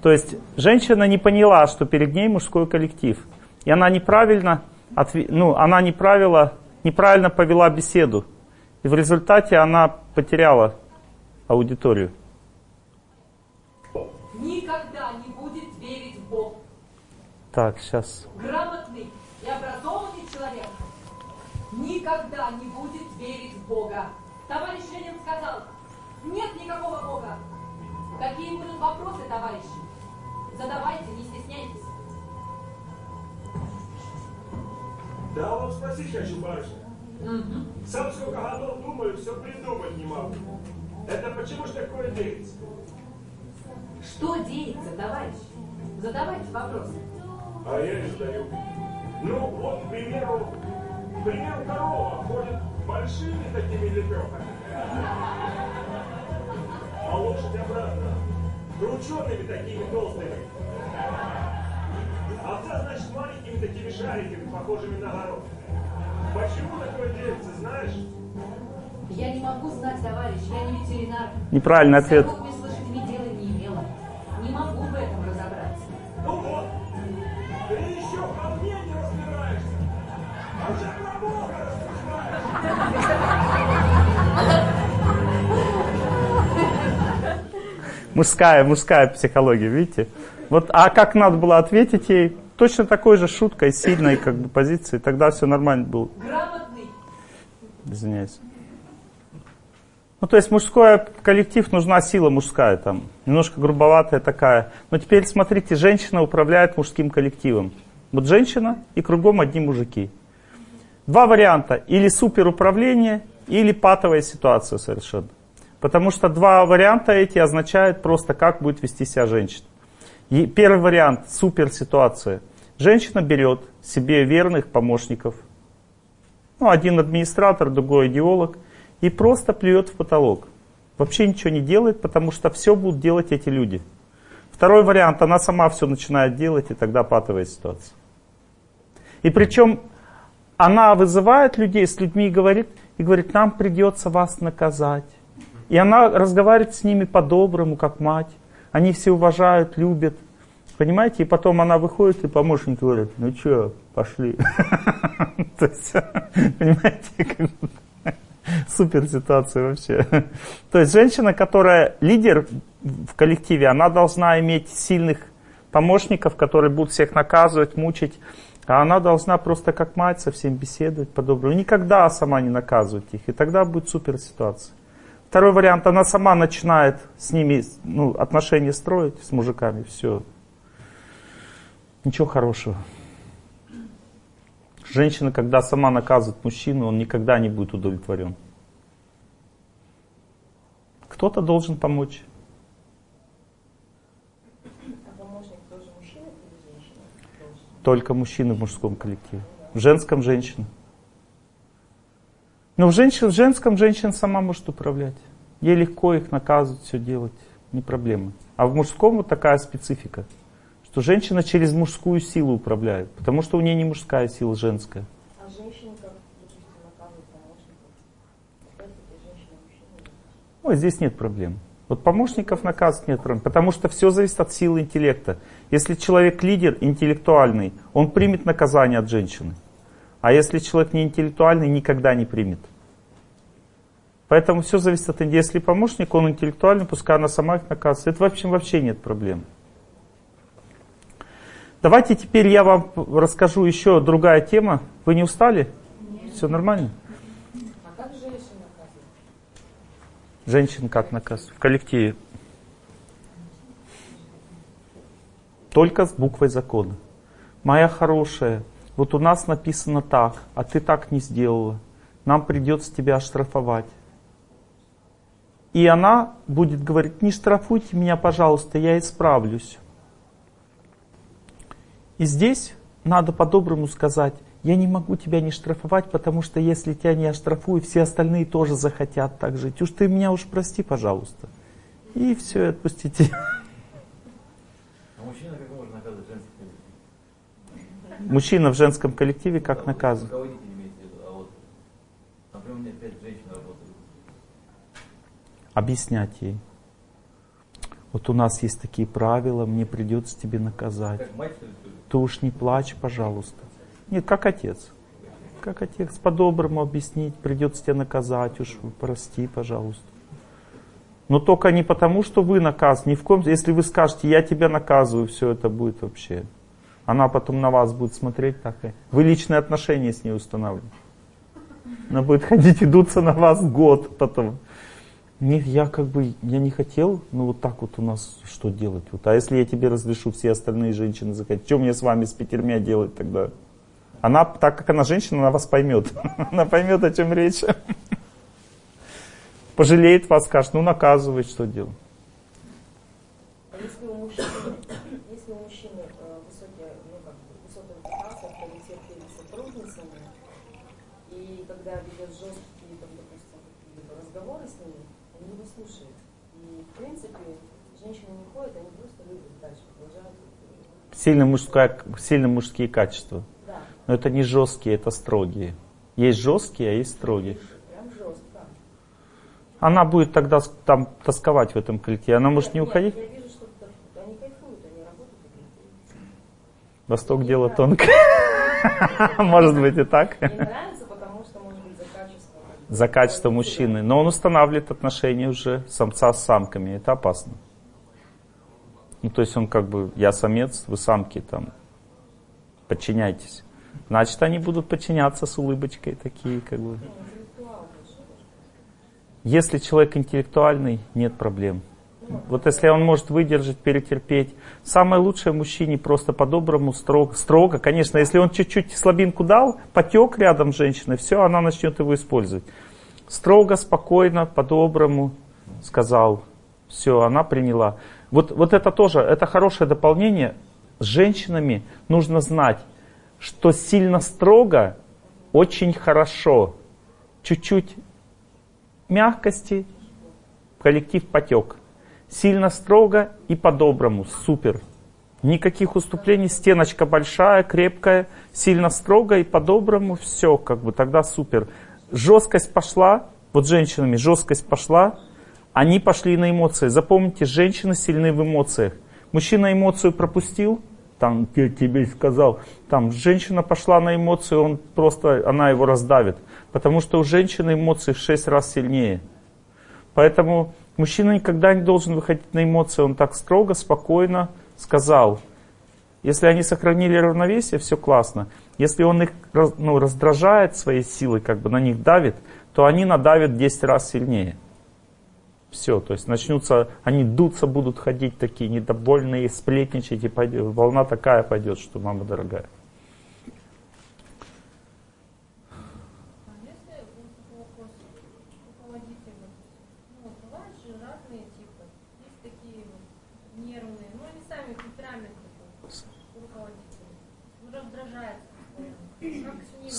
То есть женщина не поняла, что перед ней мужской коллектив. И она неправильно, отв... ну, она неправильно, неправильно повела беседу. И в результате она потеряла аудиторию. Никогда не будет верить в Бог. Так, сейчас. Грамотный и образованный человек никогда не будет верить в Бога. Товарищ Ленин сказал, нет никакого Бога. Какие будут вопросы, товарищи? Задавайте, не стесняйтесь. Да вот спросить хочу, барышня. Угу. Сам сколько годов думаю, все придумать не могу. Это почему ж такое деется? Что деется, товарищ? Задавайте вопросы. А я не задаю. Ну, вот, к примеру, к примеру, корова ходит большими такими лепехами. А лошадь обратно, крученными такими толстыми. Овца, значит, маленькими такими шариками, похожими на горох. Почему такое делается, знаешь? Я не могу знать, товарищ, я не ветеринар. Неправильный ответ. Мужская, мужская психология, видите? Вот, а как надо было ответить ей? Точно такой же шуткой, сильной как бы позиции. Тогда все нормально было. Грамотный. Извиняюсь. Ну, то есть мужской коллектив, нужна сила мужская там. Немножко грубоватая такая. Но теперь смотрите, женщина управляет мужским коллективом. Вот женщина и кругом одни мужики. Два варианта. Или суперуправление, или патовая ситуация совершенно. Потому что два варианта эти означают просто, как будет вести себя женщина. И первый вариант – суперситуация. Женщина берет себе верных помощников. Ну, один администратор, другой идеолог. И просто плюет в потолок. Вообще ничего не делает, потому что все будут делать эти люди. Второй вариант – она сама все начинает делать, и тогда патовая ситуация. И причем она вызывает людей с людьми говорит, и говорит, нам придется вас наказать. И она разговаривает с ними по-доброму, как мать. Они все уважают, любят. Понимаете? И потом она выходит, и помощник говорит, ну что, пошли. То есть, понимаете, супер ситуация вообще. То есть женщина, которая лидер в коллективе, она должна иметь сильных помощников, которые будут всех наказывать, мучить. А она должна просто как мать со всеми беседовать по-доброму. Никогда сама не наказывать их. И тогда будет супер ситуация. Второй вариант, она сама начинает с ними ну, отношения строить, с мужиками, все. Ничего хорошего. Женщина, когда сама наказывает мужчину, он никогда не будет удовлетворен. Кто-то должен помочь. Только мужчины в мужском коллективе. В женском женщина. Но в, женщин, в женском женщина сама может управлять. Ей легко их наказывать, все делать. Не проблема. А в мужском вот такая специфика. Что женщина через мужскую силу управляет. Потому что у нее не мужская сила, женская. А как, допустим, помощников? Опять-таки, женщина мужчина. Ой, здесь нет проблем. Вот помощников наказывать нет проблем, потому что все зависит от силы интеллекта. Если человек лидер, интеллектуальный, он примет наказание от женщины. А если человек не интеллектуальный, никогда не примет. Поэтому все зависит от интеллекта. Если помощник, он интеллектуальный, пускай она сама их наказывает. Это вообще, вообще нет проблем. Давайте теперь я вам расскажу еще другая тема. Вы не устали? Нет. Все нормально? А как женщин наказывают? Женщин как наказывают? В коллективе. Только с буквой закона. Моя хорошая, вот у нас написано так, а ты так не сделала. Нам придется тебя оштрафовать. И она будет говорить, не штрафуйте меня, пожалуйста, я исправлюсь. И здесь надо по-доброму сказать, я не могу тебя не штрафовать, потому что если тебя не оштрафую, все остальные тоже захотят так жить. Уж ты меня уж прости, пожалуйста. И все, отпустите. А мужчина как можно наказывать женский коллектив? Мужчина в женском коллективе как наказан? А вот, например, у меня пять женщин работают. Объяснять ей. Вот у нас есть такие правила, мне придется тебе наказать. Ты уж не плачь, пожалуйста. Нет, как отец. Как отец, по-доброму объяснить, придется тебя наказать, уж прости, пожалуйста. Но только не потому, что вы наказ, ни в коем Если вы скажете, я тебя наказываю, все это будет вообще. Она потом на вас будет смотреть так. и- Вы личные отношения с ней устанавливаете. Она будет ходить и дуться на вас год потом. Нет, я как бы, я не хотел, ну вот так вот у нас что делать? Вот, а если я тебе разрешу все остальные женщины захотят, что мне с вами с пятермя делать тогда? Она, так как она женщина, она вас поймет. Она поймет, о чем речь. Пожалеет вас, скажет, ну наказывает, что делать. А если у мужчины, если у мужчины э, высокие, ну как бы, высокая репутация в коллективе перед сотрудницами, и когда ведет жесткие, там, допустим, какие-либо разговоры с ними, они его слушают. И, в принципе, женщины не ходят, они просто любят дальше, продолжают. Сильно, мужская, сильно мужские качества. Да, Но это не жесткие, это строгие. Есть жесткие, а есть строгие. прям жестко. Она будет тогда там тосковать в этом коллективе. Она может не Нет, уходить. Я вижу, что они кайфуют, они работают в коллективе. Восток дело тонкое. Может быть и так. Мне нравится, потому что, может быть, за качество. За качество мужчины. Но он устанавливает отношения уже самца с самками. Это опасно. Ну, то есть он как бы, я самец, вы самки там, подчиняйтесь. Значит, они будут подчиняться с улыбочкой такие, как бы. Если человек интеллектуальный, нет проблем. Вот если он может выдержать, перетерпеть. Самое лучшее мужчине просто по-доброму, строго, строго. Конечно, если он чуть-чуть слабинку дал, потек рядом с женщиной, все, она начнет его использовать. Строго, спокойно, по-доброму сказал. Все, она приняла. Вот, вот это тоже, это хорошее дополнение. С женщинами нужно знать, что сильно строго очень хорошо. Чуть-чуть мягкости, коллектив потек. Сильно строго и по-доброму, супер. Никаких уступлений, стеночка большая, крепкая, сильно строго и по-доброму, все, как бы тогда супер. Жесткость пошла, вот женщинами жесткость пошла, они пошли на эмоции. Запомните, женщины сильны в эмоциях. Мужчина эмоцию пропустил, там, я тебе сказал, там, женщина пошла на эмоцию, он просто, она его раздавит. Потому что у женщины эмоции в 6 раз сильнее. Поэтому мужчина никогда не должен выходить на эмоции, он так строго, спокойно сказал. Если они сохранили равновесие, все классно. Если он их ну, раздражает своей силой, как бы на них давит, то они надавят в 10 раз сильнее. Все, то есть начнутся, они дуться будут ходить такие недовольные, сплетничать, и пойдет, волна такая пойдет, что мама дорогая.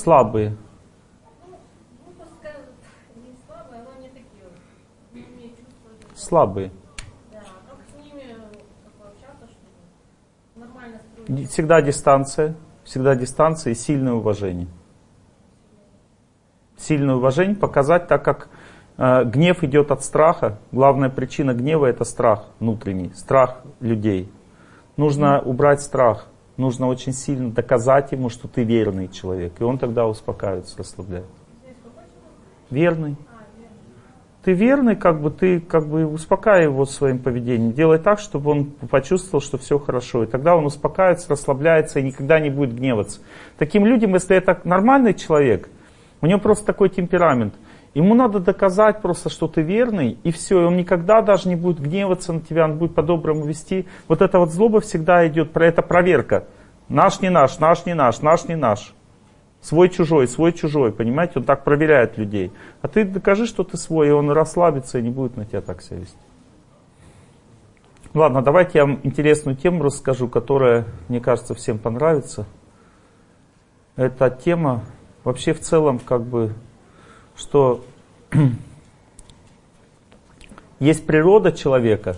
А строить. Всегда дистанция. Всегда дистанция и сильное уважение. Сильное уважение показать, так как э, гнев идет от страха. Главная причина гнева это страх внутренний, страх людей. Нужно убрать страх. Нужно очень сильно доказать ему, что ты верный человек. И он тогда успокаивается, человек? Верный. А. Ты верный, как бы ты как бы успокаивай его своим поведением. Делай так, чтобы он почувствовал, что все хорошо. И тогда он успокаивается, расслабляется и никогда не будет гневаться. Таким людям, если это нормальный человек, у него просто такой темперамент. Ему надо доказать просто, что ты верный, и все. И он никогда даже не будет гневаться на тебя, он будет по-доброму вести. Вот эта вот злоба всегда идет, про это проверка. Наш не наш, наш не наш, наш не наш. Свой чужой, свой чужой, понимаете? Он так проверяет людей. А ты докажи, что ты свой, и он расслабится и не будет на тебя так себя вести. Ладно, давайте я вам интересную тему расскажу, которая, мне кажется, всем понравится. Эта тема вообще в целом как бы, что есть природа человека,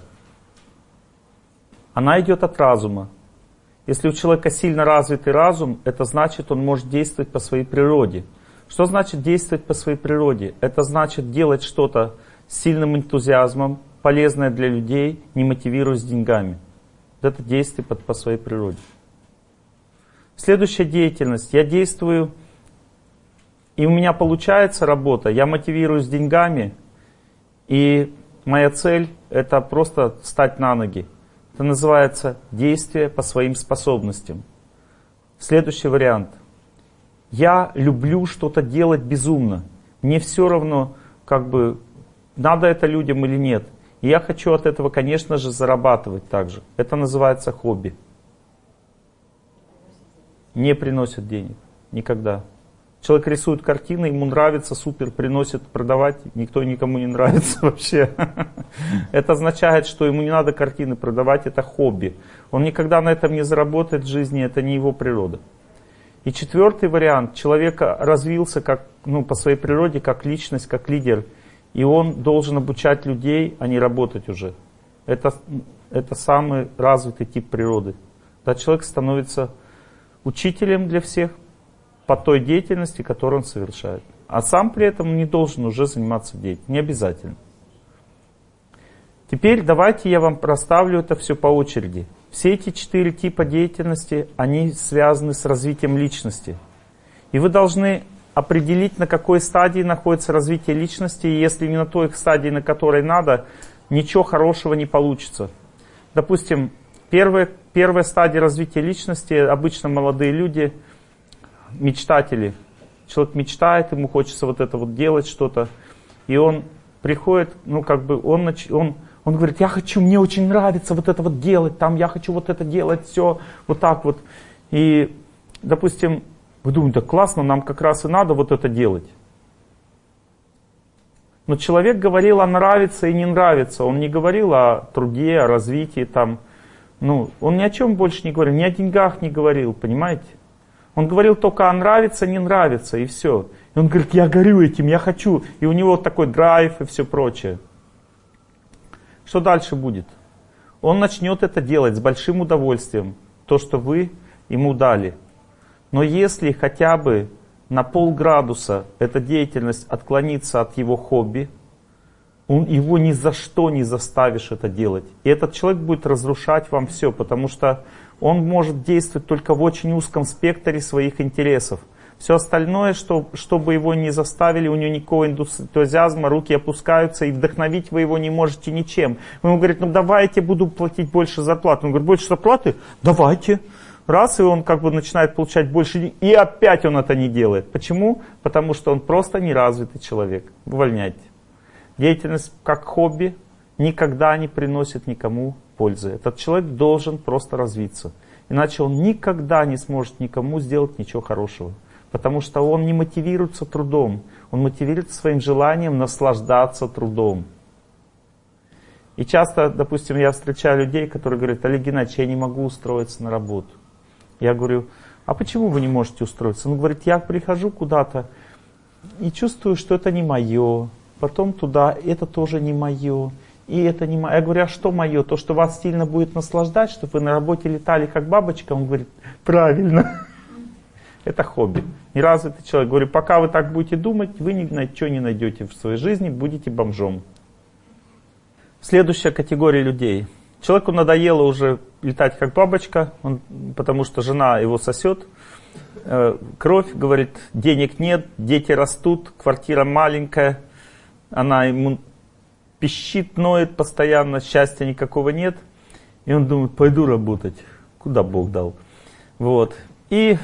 она идет от разума. Если у человека сильно развитый разум, это значит, он может действовать по своей природе. Что значит действовать по своей природе? Это значит делать что-то с сильным энтузиазмом, полезное для людей, не мотивируясь деньгами. Это действие по, по своей природе. Следующая деятельность. Я действую, и у меня получается работа, я мотивируюсь деньгами, и моя цель это просто стать на ноги. Это называется действие по своим способностям. Следующий вариант. Я люблю что-то делать безумно. Мне все равно, как бы, надо это людям или нет. И я хочу от этого, конечно же, зарабатывать также. Это называется хобби. Не приносит денег. Никогда. Человек рисует картины, ему нравится, супер, приносит продавать, никто никому не нравится вообще. Это означает, что ему не надо картины продавать, это хобби. Он никогда на этом не заработает в жизни, это не его природа. И четвертый вариант, человек развился как, ну, по своей природе как личность, как лидер, и он должен обучать людей, а не работать уже. Это, это самый развитый тип природы. Когда человек становится учителем для всех, по той деятельности, которую он совершает. А сам при этом не должен уже заниматься деятельностью. Не обязательно. Теперь давайте я вам проставлю это все по очереди. Все эти четыре типа деятельности, они связаны с развитием личности. И вы должны определить, на какой стадии находится развитие личности, и если не на той стадии, на которой надо, ничего хорошего не получится. Допустим, первая, первая стадия развития личности, обычно молодые люди – мечтатели. Человек мечтает, ему хочется вот это вот делать что-то. И он приходит, ну как бы, он, он, он говорит, я хочу, мне очень нравится вот это вот делать, там я хочу вот это делать, все, вот так вот. И, допустим, вы думаете, да классно, нам как раз и надо вот это делать. Но человек говорил о нравится и не нравится. Он не говорил о труде, о развитии там. Ну, он ни о чем больше не говорил, ни о деньгах не говорил, понимаете? Он говорил только, а нравится, не нравится, и все. И он говорит, я горю этим, я хочу. И у него такой драйв и все прочее. Что дальше будет? Он начнет это делать с большим удовольствием, то, что вы ему дали. Но если хотя бы на полградуса эта деятельность отклонится от его хобби, он, его ни за что не заставишь это делать. И этот человек будет разрушать вам все, потому что он может действовать только в очень узком спектре своих интересов. Все остальное, что, чтобы его не заставили, у него никакого энтузиазма, руки опускаются, и вдохновить вы его не можете ничем. Вы ему говорите, ну давайте, буду платить больше зарплаты. Он говорит, больше зарплаты? Давайте. Раз, и он как бы начинает получать больше, и опять он это не делает. Почему? Потому что он просто неразвитый человек. Увольняйте. Деятельность как хобби никогда не приносит никому пользы. Этот человек должен просто развиться. Иначе он никогда не сможет никому сделать ничего хорошего. Потому что он не мотивируется трудом. Он мотивируется своим желанием наслаждаться трудом. И часто, допустим, я встречаю людей, которые говорят, Олег Геннадьевич, я не могу устроиться на работу. Я говорю, А почему вы не можете устроиться? Он говорит, я прихожу куда-то и чувствую, что это не мое. Потом туда, это тоже не мое. И это не мое. Я говорю, а что мое? То, что вас сильно будет наслаждать, чтобы вы на работе летали как бабочка? Он говорит, правильно. Это хобби. Неразвитый человек. Говорю, пока вы так будете думать, вы ничего не найдете в своей жизни, будете бомжом. Следующая категория людей. Человеку надоело уже летать как бабочка, он, потому что жена его сосет. Э, кровь, говорит, денег нет, дети растут, квартира маленькая. Она ему пищит, ноет постоянно, счастья никакого нет. И он думает, пойду работать, куда Бог дал. Вот. И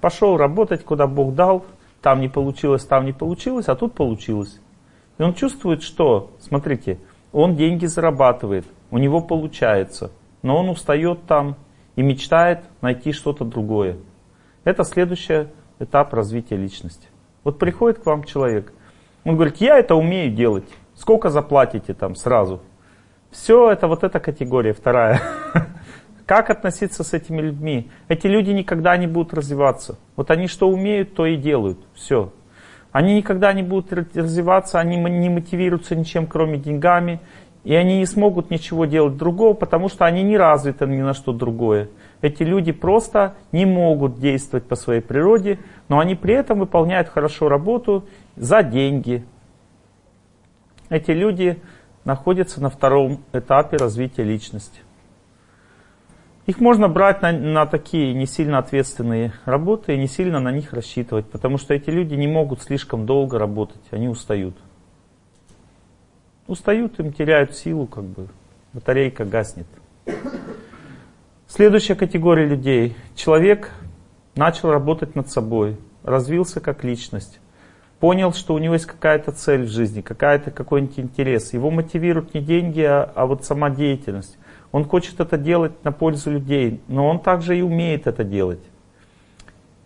пошел работать, куда Бог дал. Там не получилось, там не получилось, а тут получилось. И он чувствует, что, смотрите, он деньги зарабатывает, у него получается, но он устает там и мечтает найти что-то другое. Это следующий этап развития личности. Вот приходит к вам человек, он говорит, я это умею делать, сколько заплатите там сразу? Все, это вот эта категория, вторая. Как относиться с этими людьми? Эти люди никогда не будут развиваться. Вот они что умеют, то и делают. Все. Они никогда не будут развиваться, они не мотивируются ничем, кроме деньгами. И они не смогут ничего делать другого, потому что они не развиты ни на что другое. Эти люди просто не могут действовать по своей природе, но они при этом выполняют хорошо работу за деньги. Эти люди находятся на втором этапе развития личности. Их можно брать на, на такие не сильно ответственные работы и не сильно на них рассчитывать, потому что эти люди не могут слишком долго работать, они устают. Устают, им теряют силу, как бы батарейка гаснет. Следующая категория людей. Человек начал работать над собой, развился как личность, понял, что у него есть какая-то цель в жизни, какая-то какой-нибудь интерес. Его мотивируют не деньги, а, а вот сама деятельность. Он хочет это делать на пользу людей, но он также и умеет это делать.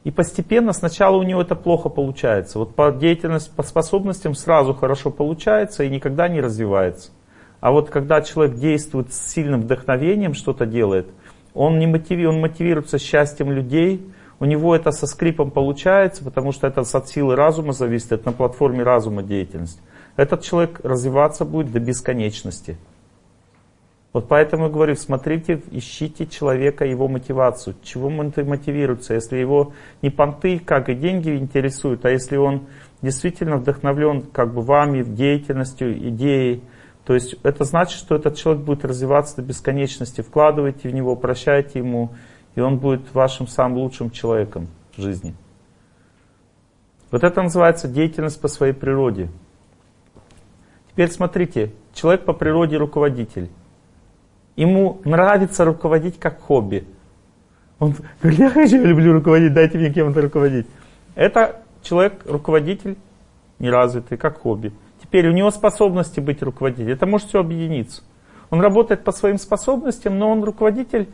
И постепенно сначала у него это плохо получается. Вот по деятельности, по способностям сразу хорошо получается и никогда не развивается. А вот когда человек действует с сильным вдохновением, что-то делает, он, не мотиви, он мотивируется счастьем людей, у него это со скрипом получается, потому что это от силы разума зависит, это на платформе разума деятельность. Этот человек развиваться будет до бесконечности. Вот поэтому я говорю, смотрите, ищите человека, его мотивацию. Чего он мотивируется? Если его не понты, как и деньги интересуют, а если он действительно вдохновлен как бы вами, деятельностью, идеей, то есть это значит, что этот человек будет развиваться до бесконечности. Вкладывайте в него, прощайте ему, и он будет вашим самым лучшим человеком в жизни. Вот это называется деятельность по своей природе. Теперь смотрите, человек по природе руководитель. Ему нравится руководить как хобби. Он говорит, я хочу, люблю руководить, дайте мне кем-то руководить. Это человек, руководитель, неразвитый, как хобби. Теперь у него способности быть руководителем. Это может все объединиться. Он работает по своим способностям, но он руководитель.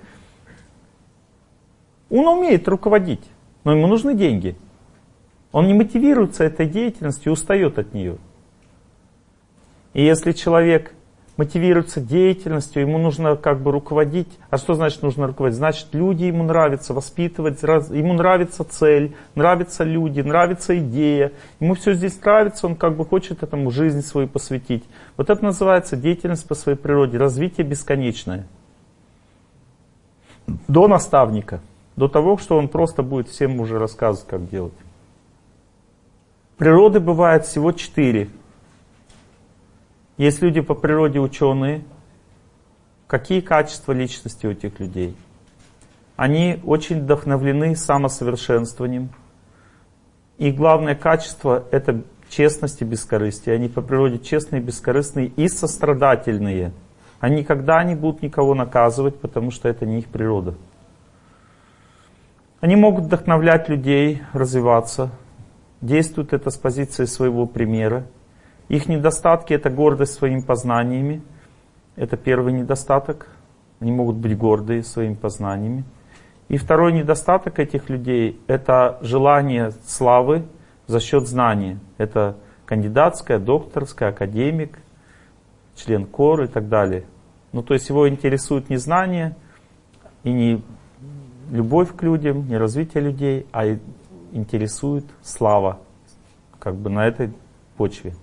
Он умеет руководить, но ему нужны деньги. Он не мотивируется этой деятельностью, устает от нее. И если человек мотивируется деятельностью, ему нужно как бы руководить. А что значит нужно руководить? Значит, люди ему нравятся, воспитывать, ему нравится цель, нравятся люди, нравится идея. Ему все здесь нравится, он как бы хочет этому жизнь свою посвятить. Вот это называется деятельность по своей природе, развитие бесконечное. До наставника, до того, что он просто будет всем уже рассказывать, как делать. Природы бывает всего четыре. Есть люди по природе ученые. Какие качества личности у этих людей? Они очень вдохновлены самосовершенствованием. И главное качество — это честность и бескорыстие. Они по природе честные, бескорыстные и сострадательные. Они никогда не будут никого наказывать, потому что это не их природа. Они могут вдохновлять людей, развиваться. Действуют это с позиции своего примера. Их недостатки это гордость своими познаниями. Это первый недостаток. Они могут быть гордые своими познаниями. И второй недостаток этих людей это желание славы за счет знания. Это кандидатская, докторская, академик, член КОР и так далее. Ну, то есть его интересует не знание и не любовь к людям, не развитие людей, а интересует слава, как бы на этой почве.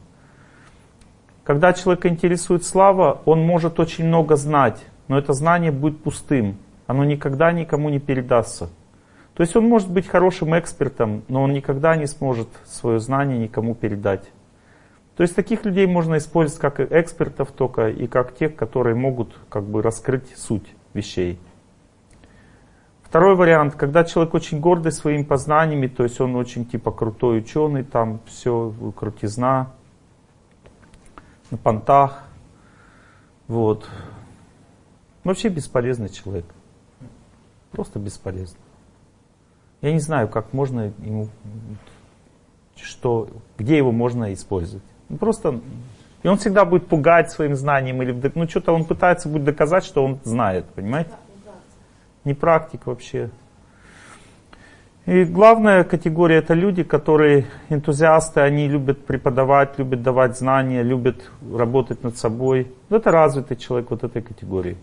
Когда человека интересует слава, он может очень много знать, но это знание будет пустым. Оно никогда никому не передастся. То есть он может быть хорошим экспертом, но он никогда не сможет свое знание никому передать. То есть таких людей можно использовать как экспертов только и как тех, которые могут как бы раскрыть суть вещей. Второй вариант, когда человек очень гордый своими познаниями, то есть он очень типа крутой ученый, там все крутизна, на понтах, вот. Вообще бесполезный человек. Просто бесполезный. Я не знаю, как можно ему, что, где его можно использовать. Ну, просто, и он всегда будет пугать своим знанием, или, ну, что-то он пытается будет доказать, что он знает, понимаете? Не практик вообще. И главная категория это люди, которые энтузиасты, они любят преподавать, любят давать знания, любят работать над собой. Это развитый человек вот этой категории.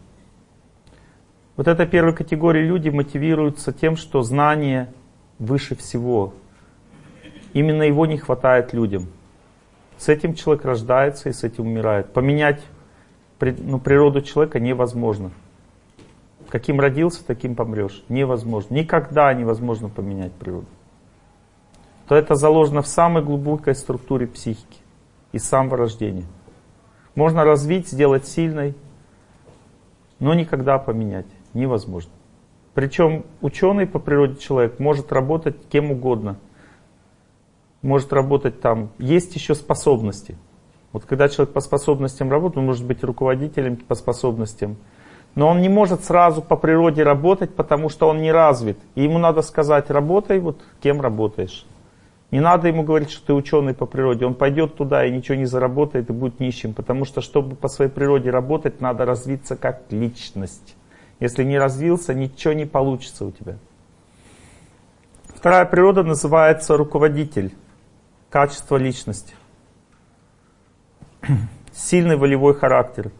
Вот эта первая категория люди мотивируются тем, что знание выше всего. Именно его не хватает людям. С этим человек рождается и с этим умирает. Поменять ну, природу человека невозможно. Каким родился, таким помрешь. Невозможно. Никогда невозможно поменять природу. То это заложено в самой глубокой структуре психики и самого рождения. Можно развить, сделать сильной, но никогда поменять невозможно. Причем ученый по природе человек может работать кем угодно. Может работать там. Есть еще способности. Вот когда человек по способностям работает, он может быть руководителем по способностям. Но он не может сразу по природе работать, потому что он не развит. И ему надо сказать, работай, вот кем работаешь. Не надо ему говорить, что ты ученый по природе. Он пойдет туда и ничего не заработает и будет нищим. Потому что, чтобы по своей природе работать, надо развиться как личность. Если не развился, ничего не получится у тебя. Вторая природа называется руководитель, качество личности. Сильный волевой характер.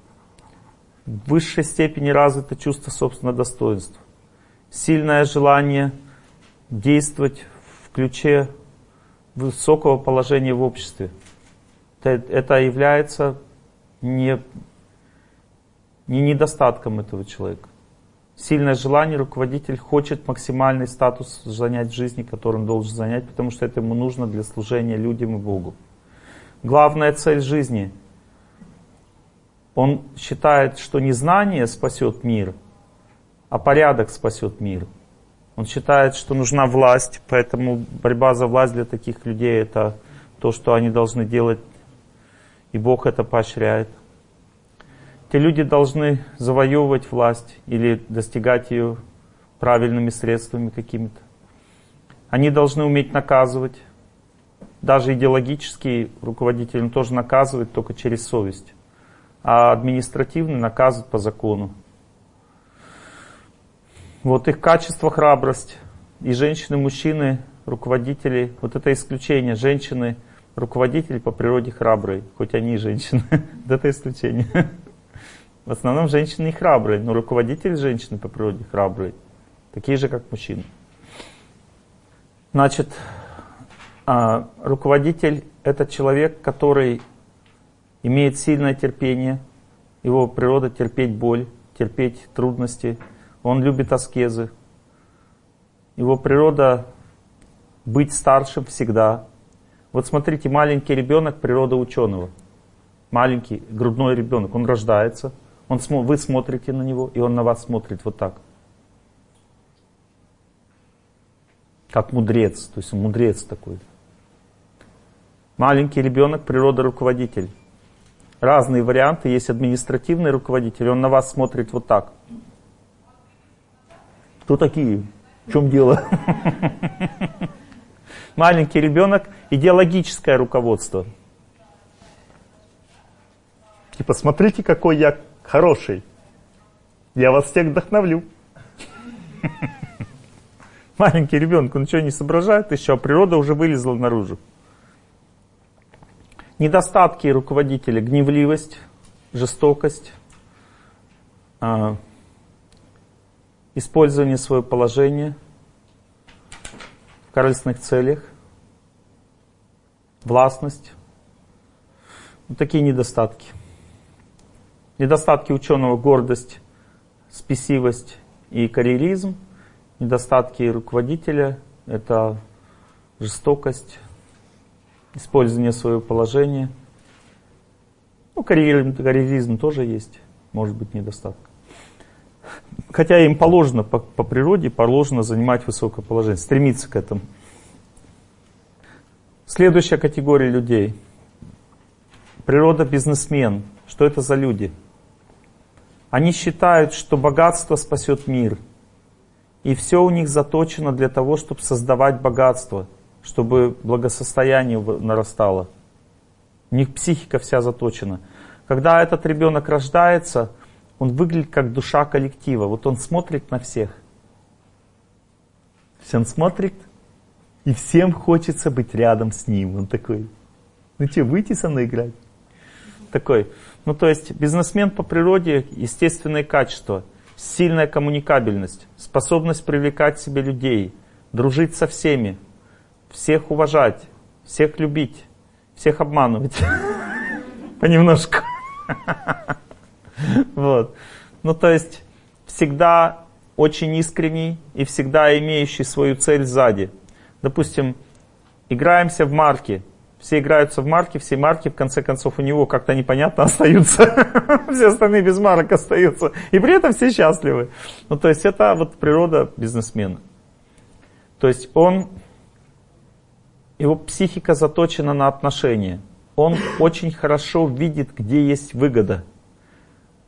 В высшей степени развито чувство собственного достоинства. Сильное желание действовать в ключе высокого положения в обществе. Это является не, не недостатком этого человека сильное желание, руководитель хочет максимальный статус занять в жизни, который он должен занять, потому что это ему нужно для служения людям и Богу. Главная цель жизни. Он считает, что не знание спасет мир, а порядок спасет мир. Он считает, что нужна власть, поэтому борьба за власть для таких людей это то, что они должны делать, и Бог это поощряет. Те люди должны завоевывать власть или достигать ее правильными средствами какими-то. Они должны уметь наказывать. Даже идеологические руководители тоже наказывают только через совесть. А административный наказывают по закону. Вот их качество храбрость. И женщины, мужчины, руководители, вот это исключение. Женщины, руководители по природе храбрые, хоть они и женщины. Это исключение. В основном женщины и храбрые, но руководители женщины по природе храбрые, такие же, как мужчины. Значит, а, руководитель – это человек, который имеет сильное терпение, его природа терпеть боль, терпеть трудности, он любит аскезы. Его природа быть старшим всегда. Вот смотрите, маленький ребенок – природа ученого. Маленький грудной ребенок, он рождается – он, вы смотрите на него, и он на вас смотрит вот так. Как мудрец, то есть мудрец такой. Маленький ребенок, природа руководитель. Разные варианты, есть административный руководитель, он на вас смотрит вот так. Кто такие? В чем дело? Маленький ребенок, идеологическое руководство. Типа, смотрите, какой я хороший. Я вас всех вдохновлю. Маленький ребенок, он ничего не соображает еще, а природа уже вылезла наружу. Недостатки руководителя, гневливость, жестокость, а, использование своего положения в корыстных целях, властность. Вот такие недостатки. Недостатки ученого – гордость, спесивость и карьеризм. Недостатки руководителя – это жестокость, использование своего положения. Ну, карьеризм, карьеризм тоже есть, может быть, недостаток. Хотя им положено по, по природе, положено занимать высокое положение, стремиться к этому. Следующая категория людей. Природа бизнесмен. Что это за люди? Они считают, что богатство спасет мир. И все у них заточено для того, чтобы создавать богатство, чтобы благосостояние нарастало. У них психика вся заточена. Когда этот ребенок рождается, он выглядит как душа коллектива. Вот он смотрит на всех. Он смотрит, и всем хочется быть рядом с ним. Он такой, ну что, выйти со мной играть? Такой. Ну то есть бизнесмен по природе, естественные качества, сильная коммуникабельность, способность привлекать к себе людей, дружить со всеми, всех уважать, всех любить, всех обманывать. Понемножку. Вот. Ну, то есть, всегда очень искренний и всегда имеющий свою цель сзади. Допустим, играемся в марки. Все играются в марки, все марки, в конце концов, у него как-то непонятно остаются. Все остальные без марок остаются. И при этом все счастливы. Ну, то есть, это вот природа бизнесмена. То есть, он, его психика заточена на отношения. Он очень хорошо видит, где есть выгода.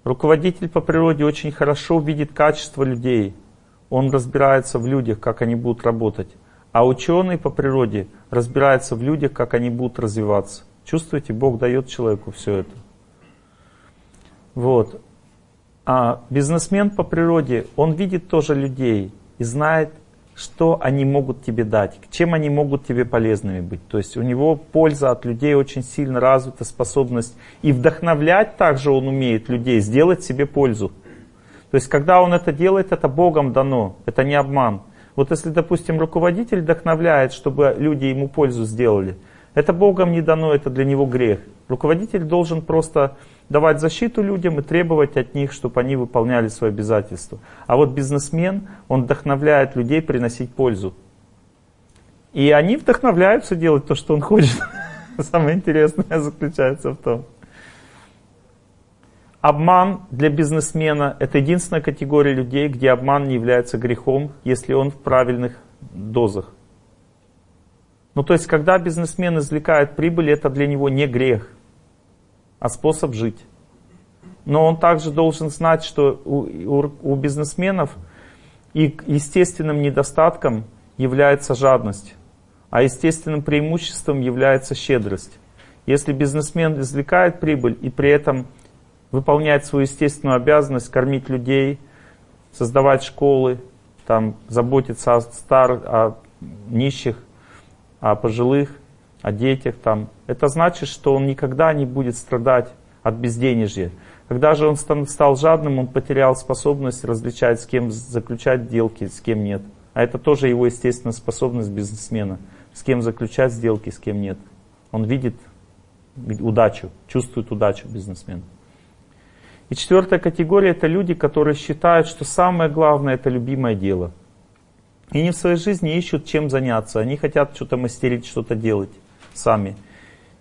Руководитель по природе очень хорошо видит качество людей. Он разбирается в людях, как они будут работать. А ученый по природе разбирается в людях, как они будут развиваться. Чувствуете, Бог дает человеку все это. Вот. А бизнесмен по природе, он видит тоже людей и знает, что они могут тебе дать, чем они могут тебе полезными быть. То есть у него польза от людей очень сильно развита, способность и вдохновлять также он умеет людей, сделать себе пользу. То есть когда он это делает, это Богом дано, это не обман. Вот если, допустим, руководитель вдохновляет, чтобы люди ему пользу сделали, это Богом не дано, это для него грех. Руководитель должен просто давать защиту людям и требовать от них, чтобы они выполняли свои обязательства. А вот бизнесмен, он вдохновляет людей приносить пользу. И они вдохновляются делать то, что он хочет. Самое интересное заключается в том. Обман для бизнесмена – это единственная категория людей, где обман не является грехом, если он в правильных дозах. Ну то есть, когда бизнесмен извлекает прибыль, это для него не грех – а способ жить. Но он также должен знать, что у, у, у бизнесменов их естественным недостатком является жадность, а естественным преимуществом является щедрость. Если бизнесмен извлекает прибыль и при этом выполняет свою естественную обязанность кормить людей, создавать школы, там, заботиться о старых, о нищих, о пожилых, о детях, там, это значит, что он никогда не будет страдать от безденежья. Когда же он стал жадным, он потерял способность различать, с кем заключать сделки, с кем нет. А это тоже его естественная способность бизнесмена. С кем заключать сделки, с кем нет. Он видит удачу, чувствует удачу бизнесмен. И четвертая категория это люди, которые считают, что самое главное это любимое дело. И они в своей жизни ищут чем заняться. Они хотят что-то мастерить, что-то делать сами.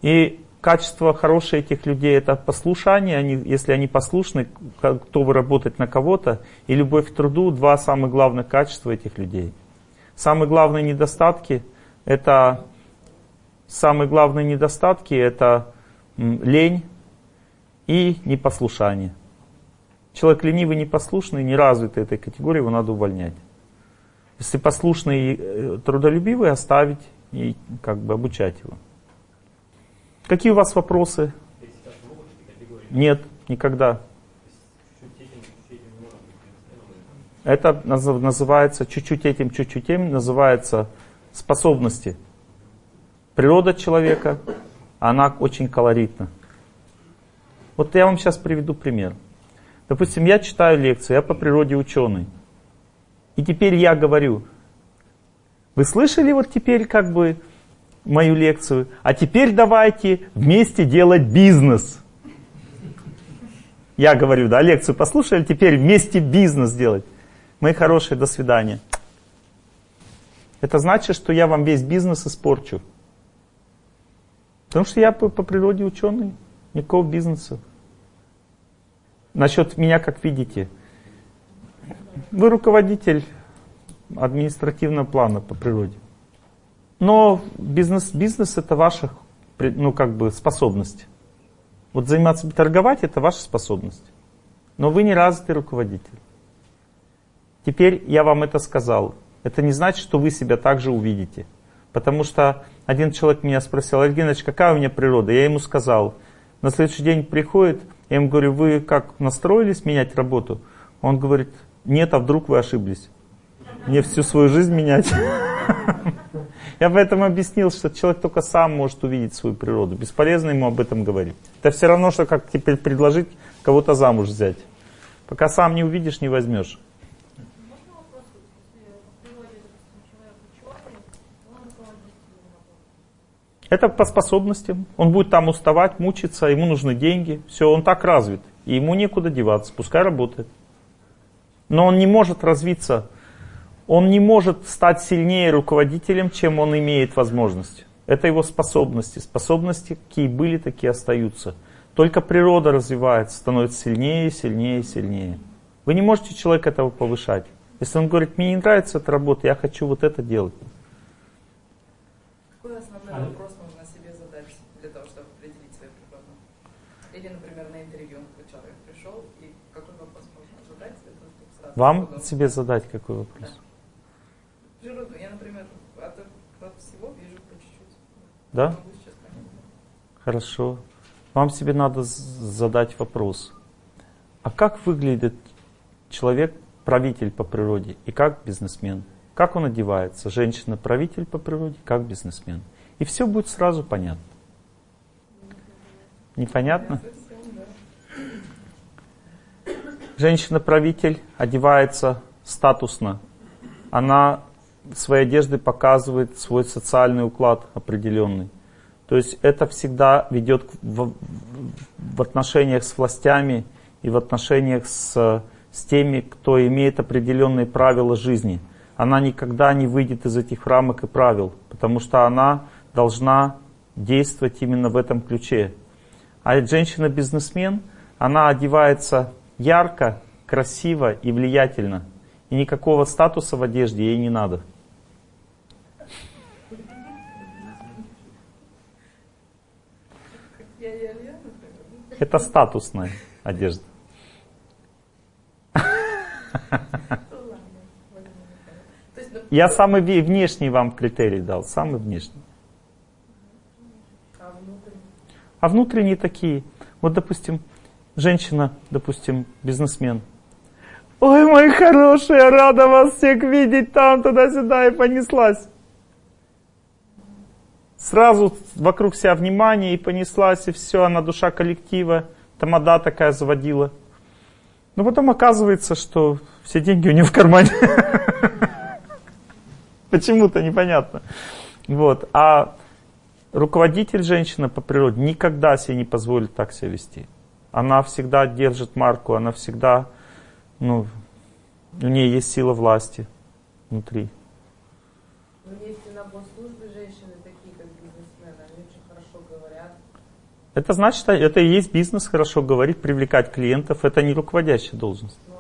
И качество хорошее этих людей это послушание, они, если они послушны, готовы работать на кого-то, и любовь к труду, два самых главных качества этих людей. Самые главные недостатки это самые главные недостатки это лень и непослушание. Человек ленивый, непослушный, неразвитый этой категории, его надо увольнять. Если послушный и э, трудолюбивый, оставить и как бы обучать его. Какие у вас вопросы? Нет, никогда. Это называется чуть-чуть этим, чуть-чуть этим, называется способности. Природа человека, она очень колоритна. Вот я вам сейчас приведу пример. Допустим, я читаю лекции, я по природе ученый. И теперь я говорю, вы слышали вот теперь как бы мою лекцию? А теперь давайте вместе делать бизнес. Я говорю, да, лекцию послушали, теперь вместе бизнес делать. Мои хорошие, до свидания. Это значит, что я вам весь бизнес испорчу. Потому что я по, по природе ученый, никакого бизнеса. Насчет меня, как видите, вы руководитель административного плана по природе. Но бизнес, бизнес это ваша, ну, как бы, способность. Вот заниматься, торговать это ваша способность. Но вы не развитый руководитель. Теперь я вам это сказал. Это не значит, что вы себя также увидите. Потому что один человек меня спросил, Альгинович, какая у меня природа? Я ему сказал. На следующий день приходит, я ему говорю, вы как настроились менять работу? Он говорит, нет, а вдруг вы ошиблись? Мне всю свою жизнь менять. Я поэтому объяснил, что человек только сам может увидеть свою природу. Бесполезно ему об этом говорить. Это все равно, что как теперь предложить кого-то замуж взять. Пока сам не увидишь, не возьмешь. Это по способностям. Он будет там уставать, мучиться, ему нужны деньги. Все, он так развит. И ему некуда деваться, пускай работает. Но он не может развиться он не может стать сильнее руководителем, чем он имеет возможность. Это его способности. Способности какие были, такие остаются. Только природа развивается, становится сильнее, сильнее, сильнее. Вы не можете человека этого повышать. Если он говорит, мне не нравится эта работа, я хочу вот это делать. Какой основной вопрос нужно себе задать для того, чтобы определить свою природу? Или, например, на интервью человек пришел, и какой вопрос можно задать? Вам себе задать какой вопрос? Да. Да? Хорошо. Вам себе надо задать вопрос. А как выглядит человек, правитель по природе, и как бизнесмен? Как он одевается? Женщина правитель по природе, как бизнесмен. И все будет сразу понятно. Непонятно? Женщина-правитель одевается статусно. Она своей одеждой показывает свой социальный уклад определенный. То есть это всегда ведет в, в отношениях с властями и в отношениях с, с теми, кто имеет определенные правила жизни. Она никогда не выйдет из этих рамок и правил, потому что она должна действовать именно в этом ключе. А женщина-бизнесмен, она одевается ярко, красиво и влиятельно. И никакого статуса в одежде ей не надо. Это статусная одежда. Я самый внешний вам критерий дал, самый внешний. А внутренние такие. Вот, допустим, женщина, допустим, бизнесмен. Ой, мои хорошие, рада вас всех видеть там, туда-сюда, и понеслась сразу вокруг себя внимание и понеслась, и все, она душа коллектива, тамада такая заводила. Но потом оказывается, что все деньги у нее в кармане. Почему-то непонятно. Вот. А руководитель женщина по природе никогда себе не позволит так себя вести. Она всегда держит марку, она всегда, ну, у нее есть сила власти внутри. Но есть и на госслужбе женщины такие, как бизнесмены, они очень хорошо говорят. Это значит, это и есть бизнес, хорошо говорить, привлекать клиентов. Это не руководящая должность. Ну.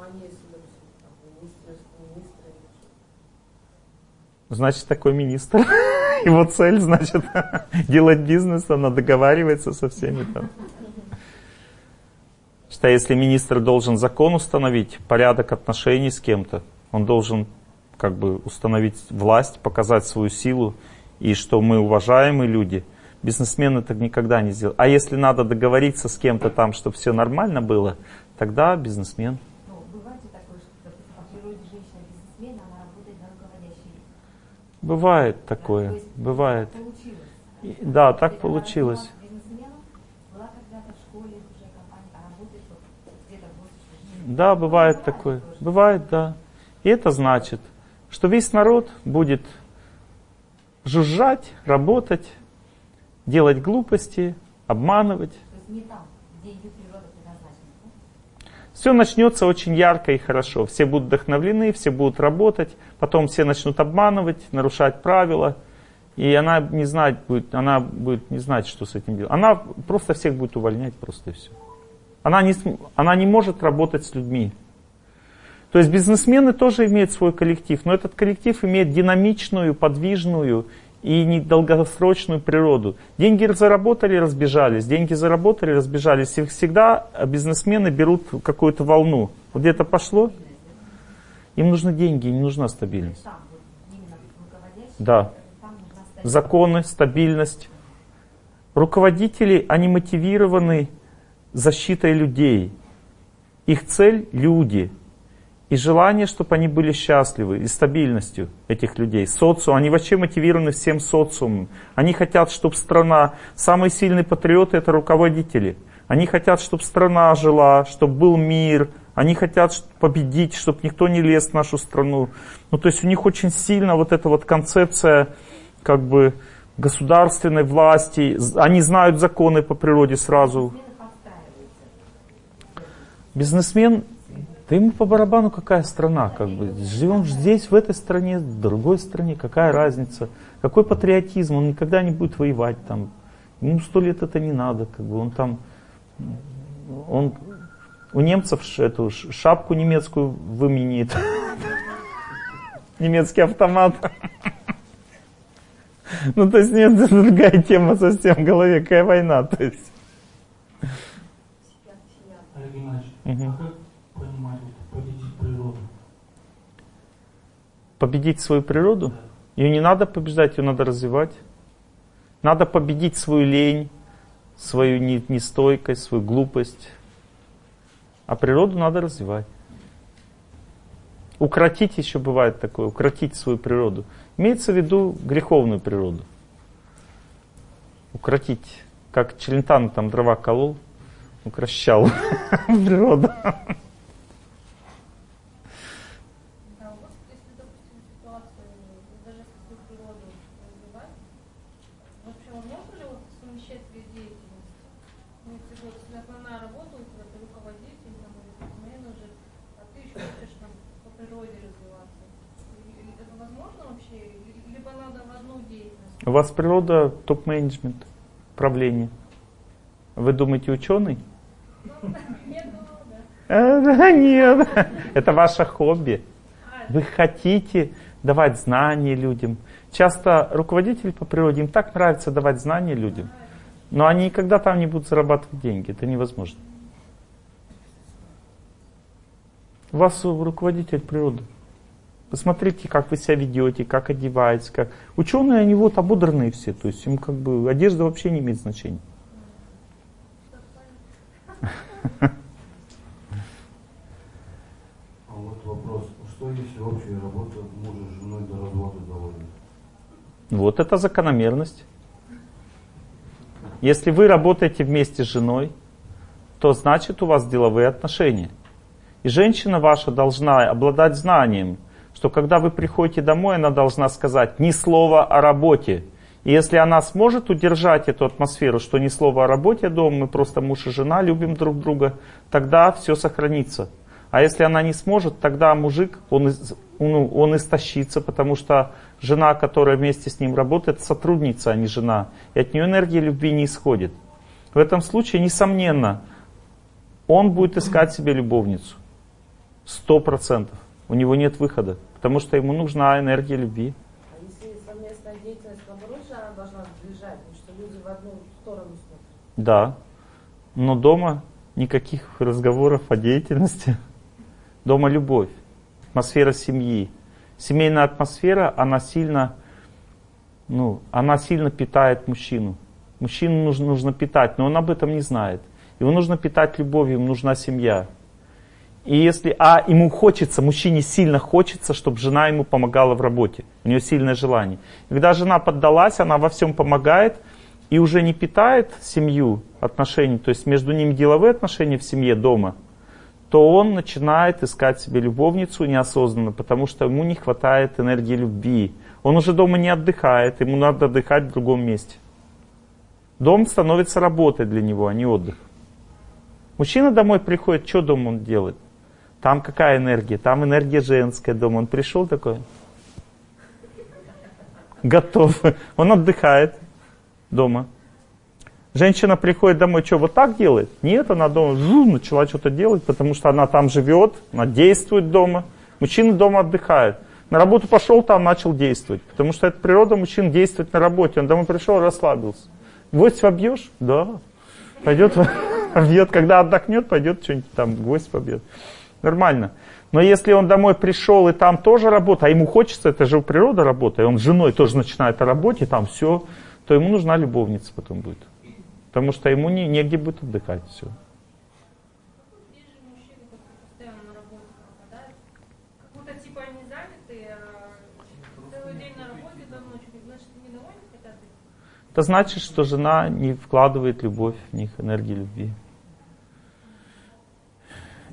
Значит, такой министр. Его цель, значит, делать бизнес, она договаривается со всеми там. Что если министр должен закон установить, порядок отношений с кем-то, он должен как бы установить власть, показать свою силу, и что мы уважаемые люди. Бизнесмены так никогда не сделают. А если надо договориться с кем-то там, чтобы все нормально было, тогда бизнесмен. Бывает такое, бывает. Да, так получилось. Да, бывает такое. Бывает, да. И это значит, что весь народ будет жужжать, работать, делать глупости, обманывать. То есть не там, где ее природа предназначена. да? Все начнется очень ярко и хорошо. Все будут вдохновлены, все будут работать, потом все начнут обманывать, нарушать правила. И она не знать будет, она будет не знать, что с этим делать. Она просто всех будет увольнять, просто и все. Она не, она не может работать с людьми. То есть бизнесмены тоже имеют свой коллектив, но этот коллектив имеет динамичную, подвижную и недолгосрочную природу. Деньги заработали, разбежались, деньги заработали, разбежались. И всегда бизнесмены берут какую-то волну. Вот где-то пошло, им нужны деньги, им не нужна стабильность. Да. законы, стабильность. Руководители, они мотивированы защитой людей. Их цель – люди. И желание, чтобы они были счастливы, и стабильностью этих людей. Социум, они вообще мотивированы всем социумом. Они хотят, чтобы страна, самые сильные патриоты – это руководители. Они хотят, чтобы страна жила, чтобы был мир. Они хотят победить, чтобы никто не лез в нашу страну. Ну, то есть у них очень сильно вот эта вот концепция как бы государственной власти. Они знают законы по природе сразу. Бизнесмен, да ему по барабану какая страна, как бы. Живем здесь, в этой стране, в другой стране, какая разница. Какой патриотизм, он никогда не будет воевать там. Ему сто лет это не надо, как бы. Он там, он у немцев эту шапку немецкую выменит. Немецкий автомат. Ну, то есть нет, это другая тема совсем в голове, какая война, то есть. Олег Геннадьевич, Мгм. а как понимать вот, победить природу? Победить свою природу. Ее не надо побеждать, ее надо развивать. Надо победить свою лень, свою не- нестойкость, свою глупость. А природу надо развивать. Укротить еще бывает такое, укротить свою природу. Имеется в виду греховную природу. Укротить. Как Челентано там дрова колол, укращал природу. Да, вот если, допустим, ситуацию, даже если свою природу развивать, вообще возможно ли вот совмещать две деятельности? Ну, если вот, если основная работа у тебя, ты руководитель, там, или ты менеджер, а ты еще хочешь там по природе развиваться. И- и Это возможно вообще? Или- Либо надо в одну деятельность? У вас природа топ-менеджмент, правление. Вы думаете, ученый? Ну, да, нет, это ваше хобби. Вы хотите давать знания людям. Часто руководители по природе, им так нравится давать знания людям, но они никогда там не будут зарабатывать деньги, это невозможно. У вас руководитель природы. Посмотрите, как вы себя ведете, как одеваетесь. Как... Ученые, они вот ободранные все, то есть им как бы одежда вообще не имеет значения. А вот вопрос, что если общая работа мужа с женой до развода доводит? Вот это закономерность. Если вы работаете вместе с женой, то значит у вас деловые отношения. И женщина ваша должна обладать знанием, что когда вы приходите домой, она должна сказать ни слова о работе. И если она сможет удержать эту атмосферу, что ни слова о работе дома, мы просто муж и жена, любим друг друга, тогда все сохранится. А если она не сможет, тогда мужик, он, ну, он истощится, потому что жена, которая вместе с ним работает, сотрудница, а не жена. И от нее энергия любви не исходит. В этом случае, несомненно, он будет искать себе любовницу. Сто процентов. У него нет выхода, потому что ему нужна энергия любви. А если совместная деятельность, наоборот, она должна сближать, потому что люди в одну сторону смотрят. Да. Но дома никаких разговоров о деятельности. Дома любовь, атмосфера семьи. Семейная атмосфера, она сильно, ну, она сильно питает мужчину. Мужчину нужно, нужно питать, но он об этом не знает. Его нужно питать любовью, ему нужна семья. И если, а ему хочется, мужчине сильно хочется, чтобы жена ему помогала в работе. У нее сильное желание. Когда жена поддалась, она во всем помогает и уже не питает семью отношений, то есть между ними деловые отношения в семье дома, то он начинает искать себе любовницу неосознанно, потому что ему не хватает энергии любви. Он уже дома не отдыхает, ему надо отдыхать в другом месте. Дом становится работой для него, а не отдых. Мужчина домой приходит, что дома он делает? Там какая энергия? Там энергия женская дома. Он пришел такой, готов. Он отдыхает дома. Женщина приходит домой, что, вот так делает? Нет, она дома жу, начала что-то делать, потому что она там живет, она действует дома. Мужчина дома отдыхает. На работу пошел, там начал действовать. Потому что это природа мужчин действовать на работе. Он домой пришел, расслабился. Гвоздь побьешь? Да. Пойдет, побьет. Когда отдохнет, пойдет что-нибудь там, гвоздь побьет. Нормально. Но если он домой пришел, и там тоже работа, а ему хочется, это же у природы работа, и он с женой тоже начинает о работе, там все, то ему нужна любовница потом будет. Потому что ему не, негде будет отдыхать все. Это значит, что жена не вкладывает любовь в них, энергию любви.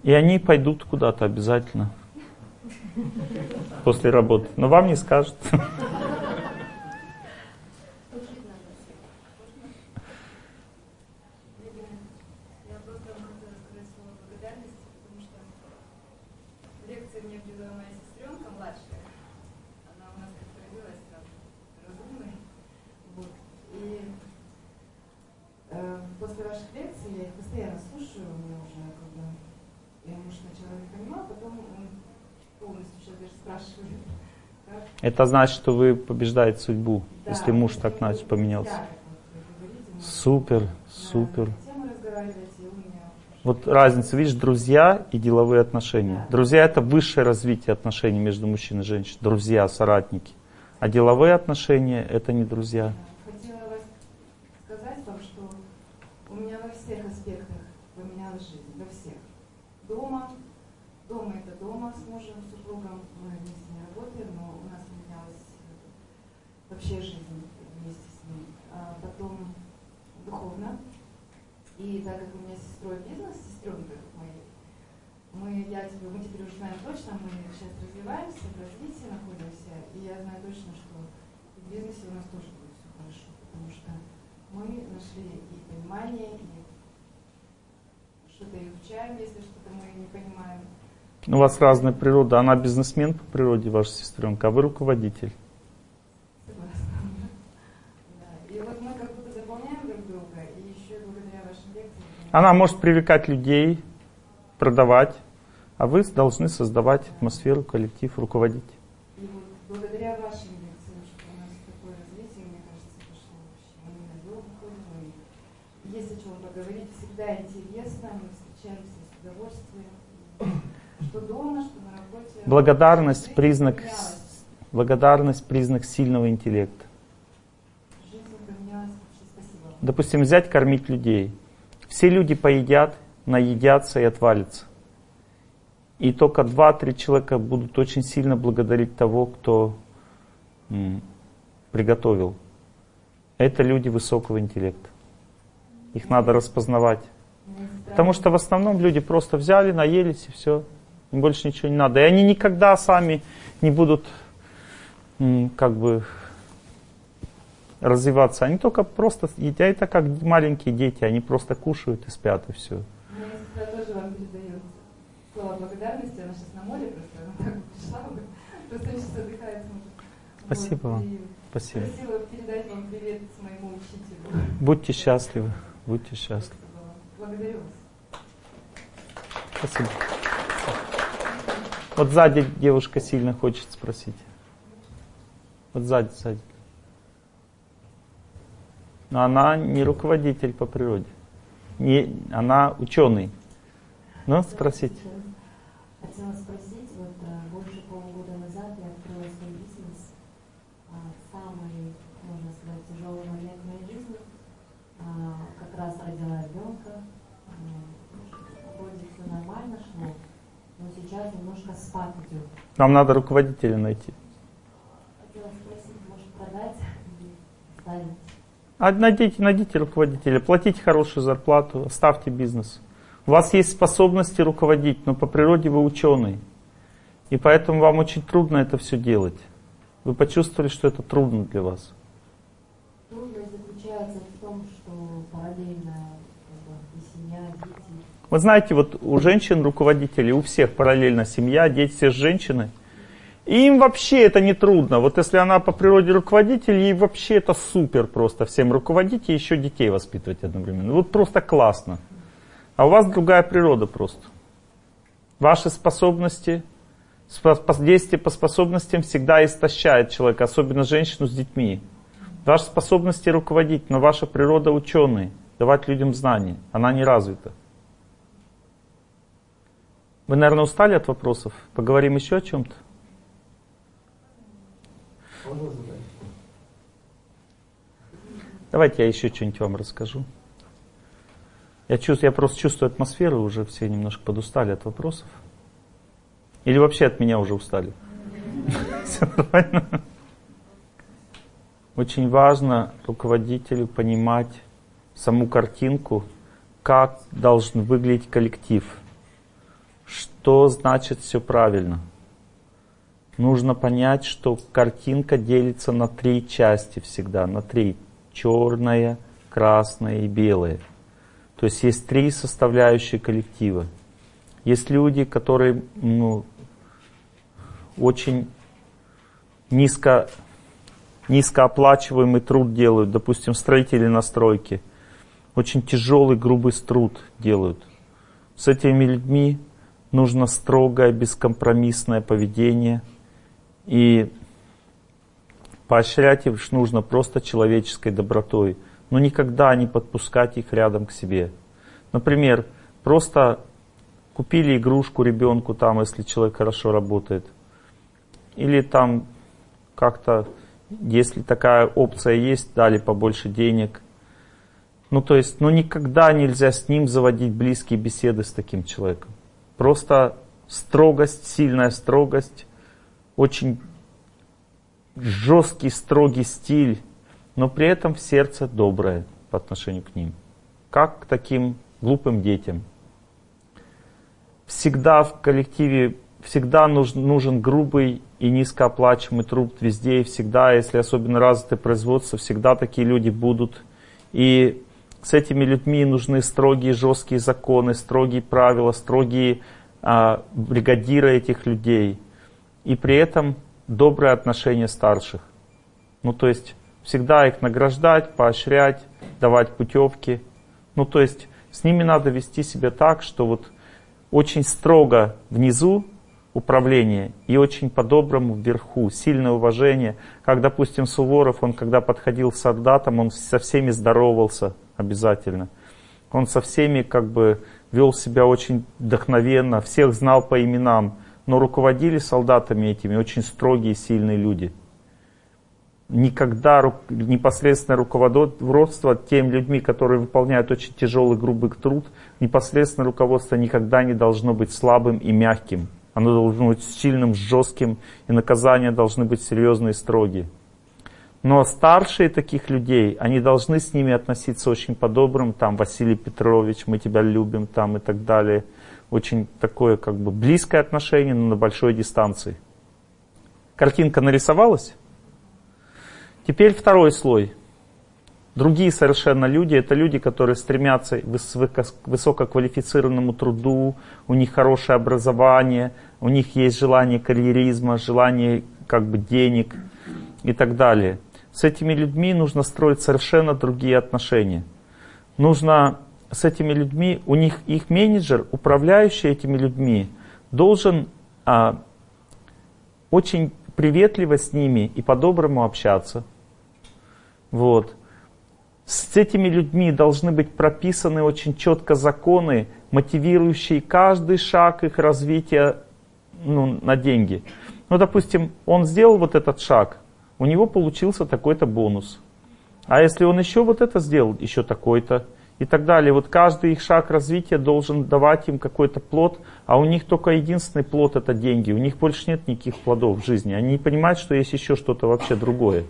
И они пойдут куда-то обязательно после работы. Но вам не скажут. Я просто вам хотела сказать слово благодарности, потому что в лекции мне привела моя сестренка младшая. Она у нас как родилась там разумной. Вот. И э, после ваших лекций я их постоянно слушаю, у меня уже как бы я муж понимал, потом полностью сейчас даже спрашивает. Как? Это значит, что вы побеждаете судьбу, Да, если муж так вы- значит поменялся. Да, Супер, супер. Вот разница, видишь, друзья и деловые отношения. Друзья это высшее развитие отношений между мужчиной и женщиной. Друзья, соратники. А деловые отношения это не друзья. Хотела вас сказать вам, что у меня во всех аспектах поменялась жизнь, во всех. Дома, дома это дома с мужем, с супругом, мы вместе не работаем, но у нас поменялась э, вообще жизнь вместе с ним. А потом духовно. И так как у меня с сестрой бизнес, сестренка моей, мы, я тебе, мы теперь уже знаем точно, мы сейчас развиваемся, в развитии находимся, и я знаю точно, что в бизнесе у нас тоже будет все хорошо, потому что мы нашли и понимание, и что-то изучаем, если что-то мы не понимаем. У вас разная природа. Она бизнесмен по природе, ваша сестренка, а вы руководитель. Она может привлекать людей, продавать, а вы должны создавать атмосферу, коллектив, руководить. И вот благодаря вашим лекциям, что у нас такое развитие, мне кажется, пошло вообще. Мы на йогу ходим, есть о чем поговорить, всегда интересно, мы встречаемся с удовольствием. Что дома, что на работе. Благодарность признак, благодарность признак сильного интеллекта. Допустим, взять кормить людей. Все люди поедят, наедятся и отвалятся. И только два-три человека будут очень сильно благодарить того, кто м, приготовил. Это люди высокого интеллекта. Их надо распознавать. У меня сестра- Потому что в основном люди просто взяли, наелись и все. Им больше ничего не надо. И они никогда сами не будут как бы развиваться. Они только просто едят, это как маленькие дети, они просто кушают и спят и все. Моя сестра тоже вам передает слова благодарности. Она сейчас на море просто, она так пришла бы. Просто она сейчас отдыхает. смотрит. Спасибо Вот, вам. Спасибо. Просила передать вам привет моему учителю. Будьте счастливы. Будьте счастливы. Благодарю вас. Спасибо. Вот сзади девушка сильно хочет спросить. Вот сзади, сзади. Но она не руководитель по природе. Не, она ученый. Ну, спросите. Хотела спросить, вот э, больше полугода назад я открыла свой бизнес. А, Самый, можно сказать, тяжелый момент в моей жизни. А, Как раз родила ребенка. Сейчас немножко спад идет. Нам надо руководителя найти. Хотела спросить, может продать или? А найдите, найдите руководителя, платите хорошую зарплату, оставьте бизнес. У вас есть способности руководить, но по природе вы ученый. И поэтому вам очень трудно это все делать. Вы почувствовали, что это трудно для вас. Трудность заключается в том, что параллельно как бы, и семья, дети. Вы знаете, вот у женщин-руководителей, у всех параллельно семья, дети, все женщины. И им вообще это не трудно. Вот если она по природе руководитель, ей вообще это супер просто всем руководить и еще детей воспитывать одновременно. Вот просто классно. А у вас другая природа просто. Ваши способности, действие по способностям всегда истощает человека, особенно женщину с детьми. Ваши способности руководить, но ваша природа ученый, давать людям знания, она не развита. Вы, наверное, устали от вопросов? Поговорим еще о чем-то? Давайте я еще что-нибудь вам расскажу. Я, чувствую, я просто чувствую атмосферу, уже все немножко подустали от вопросов. Или вообще от меня уже устали? Все нормально? Очень важно руководителю понимать саму картинку, как должен выглядеть коллектив, что значит все правильно. Нужно понять, что картинка делится на три части всегда, на три. Черное, красное и белое. То есть есть три составляющие коллектива. Есть люди, которые ну, очень низко, низкооплачиваемый труд делают, допустим, строители на стройке. Очень тяжелый, грубый труд делают. С этими людьми нужно строгое, бескомпромиссное поведение. И поощрять их нужно просто человеческой добротой но никогда не подпускать их рядом к себе. Например, просто купили игрушку ребенку там, если человек хорошо работает. Или там как-то, если такая опция есть, дали побольше денег. Ну, то есть, ну, никогда нельзя с ним заводить близкие беседы с таким человеком. Просто строгость, сильная строгость, очень жесткий, строгий стиль, но при этом сердце доброе по отношению к ним, как к таким глупым детям. Всегда в коллективе, всегда нужен, нужен грубый и низкооплачиваемый труд везде и всегда, если особенно развитое производство, всегда такие люди будут. И с этими людьми нужны строгие, жесткие законы, строгие правила, строгие а, бригадиры этих людей. И при этом доброе отношение старших. Ну, то есть всегда их награждать, поощрять, давать путевки. Ну, то есть с ними надо вести себя так, что вот очень строго внизу управление и очень по-доброму вверху, сильное уважение. Как, допустим, Суворов, он когда подходил к солдатам, он со всеми здоровался обязательно. Он со всеми как бы вел себя очень вдохновенно, всех знал по именам, но руководили солдатами этими очень строгие, сильные люди – никогда непосредственное руководство тем людьми, которые выполняют очень тяжелый, грубый труд, непосредственное руководство никогда не должно быть слабым и мягким. Оно должно быть сильным, жестким, и наказания должны быть серьезные и строгие. Но старшие таких людей, они должны с ними относиться очень по-доброму, там, Василий Петрович, мы тебя любим, там, и так далее. Очень такое, как бы, близкое отношение, но на большой дистанции. Картинка нарисовалась? Теперь второй слой. Другие совершенно люди, это люди, которые стремятся к высококвалифицированному труду, у них хорошее образование, у них есть желание карьеризма, желание как бы денег и так далее. С этими людьми нужно строить совершенно другие отношения. Нужно с этими людьми, у них их менеджер, управляющий этими людьми, должен а, очень приветливо с ними и по-доброму общаться. Вот. С этими людьми должны быть прописаны очень четко законы, мотивирующие каждый шаг их развития ну, на деньги. Ну, допустим, он сделал вот этот шаг, у него получился такой-то бонус. А если он еще вот это сделал, еще такой-то и так далее. Вот каждый их шаг развития должен давать им какой-то плод, а у них только единственный плод это деньги. У них больше нет никаких плодов в жизни. Они не понимают, что есть еще что-то вообще другое.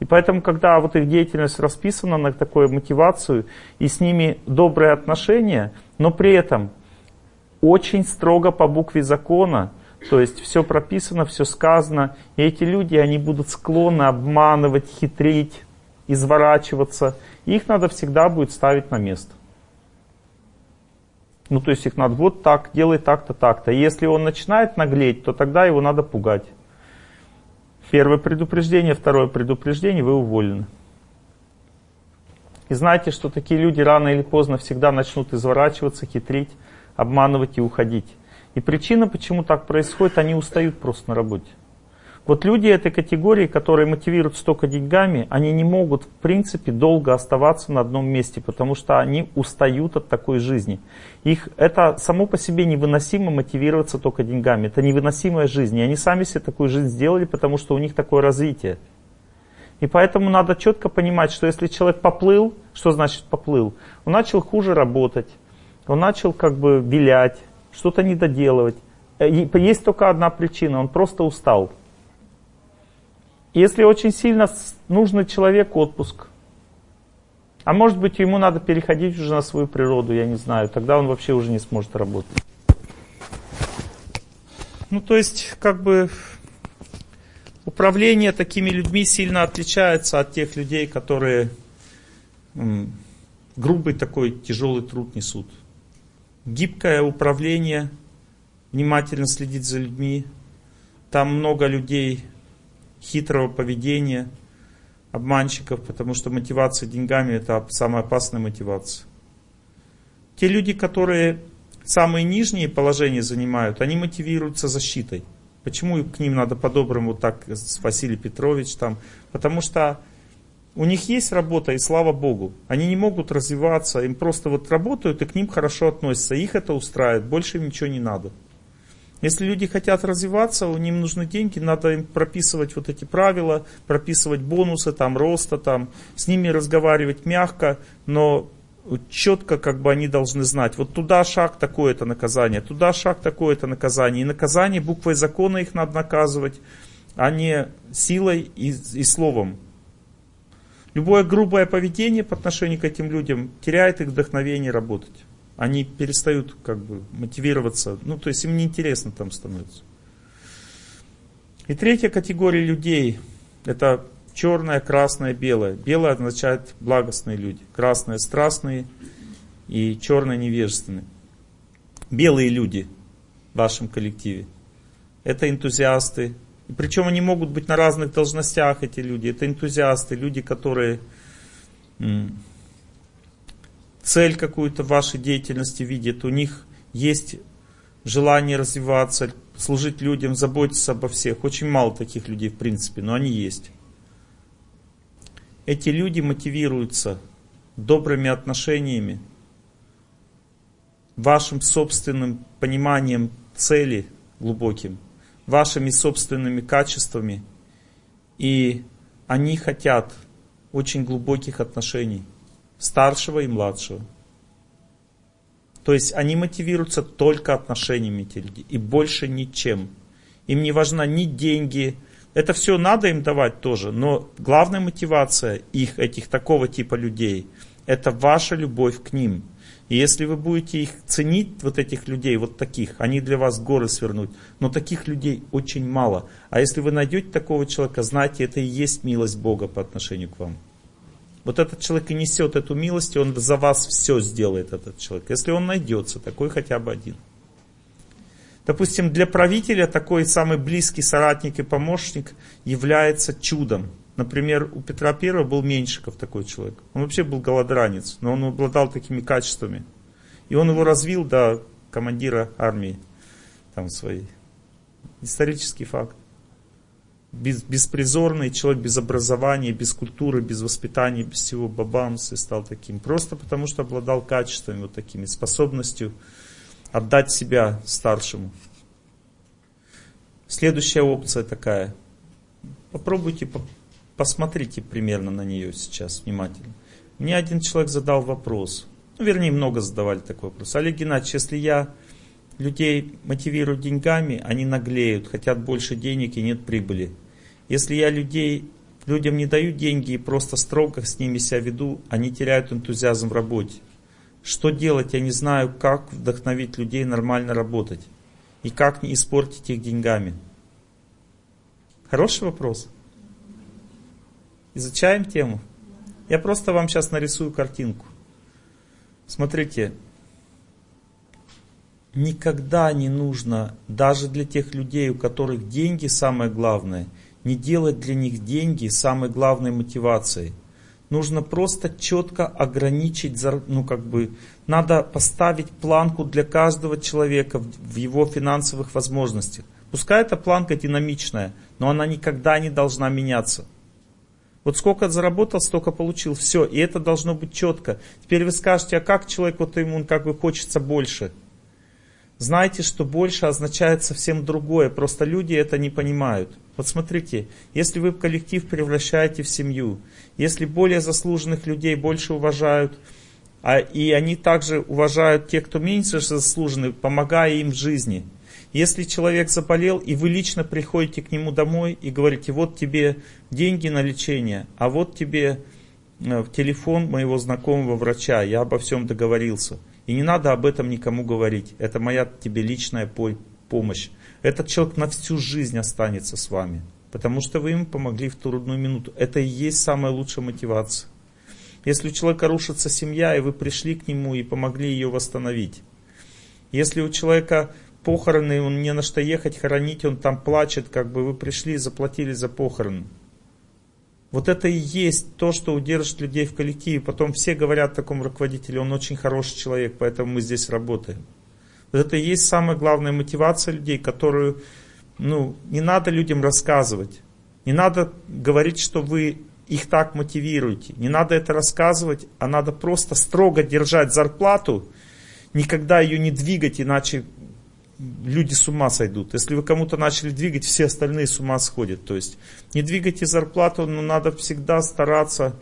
И поэтому, когда вот их деятельность расписана на такую мотивацию, и с ними добрые отношения, Но при этом очень строго по букве закона, то есть все прописано, все сказано, и эти люди, они будут склонны обманывать, хитрить, изворачиваться. Их надо всегда будет ставить на место. Ну, то есть их надо вот так, делай так-то, так-то. Если он начинает наглеть, то тогда его надо пугать. Первое предупреждение, второе предупреждение, вы уволены. И знаете, что такие люди рано или поздно всегда начнут изворачиваться, хитрить, обманывать и уходить. И причина, почему так происходит, они устают просто на работе. Вот люди этой категории, которые мотивируют столько деньгами, они не могут, в принципе, долго оставаться на одном месте, потому что они устают от такой жизни. Их, это само по себе невыносимо мотивироваться только деньгами. Это невыносимая жизнь. И они сами себе такую жизнь сделали, потому что у них такое развитие. И поэтому надо четко понимать, что если человек поплыл, что значит поплыл? Он начал хуже работать, он начал как бы вилять, что-то недоделывать. Э, есть только одна причина, он просто устал. Если очень сильно нужно человеку отпуск, а может быть ему надо переходить уже на свою природу, я не знаю, тогда он вообще уже не сможет работать. Ну то есть как бы управление такими людьми сильно отличается от тех людей, которые м, грубый такой тяжелый труд несут. Гибкое управление, внимательно следить за людьми. Там много людей хитрого поведения, обманщиков, потому что мотивация деньгами это самая опасная мотивация. Те люди, которые самые нижние положения занимают, они мотивируются защитой. Почему к ним надо по-доброму так, Василий Петрович там? Потому что у них есть работа, и слава Богу. Они не могут развиваться, им просто вот работают, и к ним хорошо относятся. Их это устраивает, больше им ничего не надо. Если люди хотят развиваться, них нужны деньги, надо им прописывать вот эти правила, прописывать бонусы, там, роста, там, с ними разговаривать мягко, но четко как бы они должны знать, вот туда шаг такое-то наказание, туда шаг такое-то наказание. И наказание буквой закона их надо наказывать, а не силой и, и словом. Любое грубое поведение по отношению к этим людям теряет их вдохновение работать. Они перестают как бы мотивироваться, ну то есть им неинтересно там становится. И третья категория людей, это черное, красное, белое. Белое означает благостные люди, красное страстные и черное невежественные. Белые люди в вашем коллективе. Это энтузиасты. И причем они могут быть на разных должностях, эти люди. Это энтузиасты, люди, которые цель какую-то вашей деятельности видят. У них есть желание развиваться, служить людям, заботиться обо всех. Очень мало таких людей в принципе, но они есть. Эти люди мотивируются добрыми отношениями, вашим собственным пониманием цели глубоким, вашими собственными качествами. И они хотят очень глубоких отношений, старшего и младшего. То есть они мотивируются только отношениями люди, и больше ничем. Им не важна ни деньги, это все надо им давать тоже, но главная мотивация их, этих такого типа людей, это ваша любовь к ним. И если вы будете их ценить, вот этих людей, вот таких, они для вас горы свернуть. Но таких людей очень мало. А если вы найдете такого человека, знайте, это и есть милость Бога по отношению к вам. Вот этот человек и несет эту милость, и он за вас все сделает, этот человек. Если он найдется, такой хотя бы один. Допустим, для правителя такой самый близкий соратник и помощник является чудом. Например, у Петра I был Меньшиков такой человек. Он вообще был голодранец, но он обладал такими качествами. И он его развил до командира армии там своей. Исторический факт. Без, беспризорный человек, без образования, без культуры, без воспитания, без всего бабамс и стал таким. Просто потому, что обладал качествами вот такими, способностью отдать себя старшему. Следующая опция такая. Попробуйте, посмотрите примерно на нее сейчас внимательно. Мне один человек задал вопрос. Ну, вернее, много задавали такой вопрос. Олег Геннадьевич, если я людей мотивирую деньгами, они наглеют, хотят больше денег и нет прибыли. Если я людей, людям не даю деньги и просто строго с ними себя веду, они теряют энтузиазм в работе. Что делать? Я не знаю, как вдохновить людей нормально работать. И как не испортить их деньгами. Хороший вопрос. Изучаем тему. Я просто вам сейчас нарисую картинку. Смотрите, никогда не нужно, даже для тех людей, у которых деньги самое главное, не делать для них деньги самой главной мотивацией. Нужно просто четко ограничить, ну как бы, надо поставить планку для каждого человека в его финансовых возможностях. Пускай эта планка динамичная, но она никогда не должна меняться. Вот сколько заработал, столько получил. Все, и это должно быть четко. Теперь вы скажете, а как человек, вот ему как бы хочется больше? Знайте, что больше означает совсем другое, просто люди это не понимают. Вот смотрите, если вы коллектив превращаете в семью, если более заслуженных людей больше уважают, а, и они также уважают тех, кто меньше заслуженный, помогая им в жизни. Если человек заболел, и вы лично приходите к нему домой и говорите, вот тебе деньги на лечение, а вот тебе э, телефон моего знакомого врача, я обо всем договорился. И не надо об этом никому говорить. Это моя тебе личная помощь. Этот человек на всю жизнь останется с вами. Потому что вы ему помогли в трудную минуту. Это и есть самая лучшая мотивация. Если у человека рушится семья, и вы пришли к нему и помогли ее восстановить. Если у человека похороны, он не на что ехать, хоронить, он там плачет, как бы вы пришли и заплатили за похороны. Вот это и есть то, что удержит людей в коллективе. Потом все говорят о таком руководителе, он очень хороший человек, поэтому мы здесь работаем. Вот это и есть самая главная мотивация людей, которую ну, не надо людям рассказывать. Не надо говорить, что вы их так мотивируете. Не надо это рассказывать, а надо просто строго держать зарплату, никогда ее не двигать, иначе люди с ума сойдут. Если вы кому-то начали двигать, все остальные с ума сходят. То есть не двигайте зарплату, но надо всегда стараться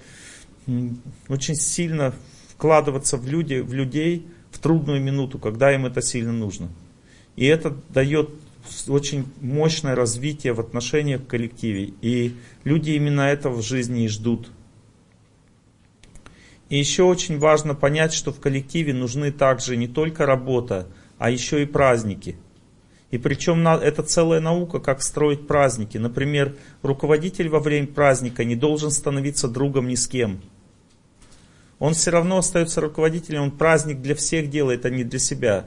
очень сильно вкладываться в, люди, в людей в трудную минуту, когда им это сильно нужно. И это дает очень мощное развитие в отношениях в коллективе. И люди именно этого в жизни и ждут. И еще очень важно понять, что в коллективе нужны также не только работа, а еще и праздники. И причем это целая наука, как строить праздники. Например, руководитель во время праздника не должен становиться другом ни с кем. Он все равно остается руководителем, он праздник для всех делает, а не для себя.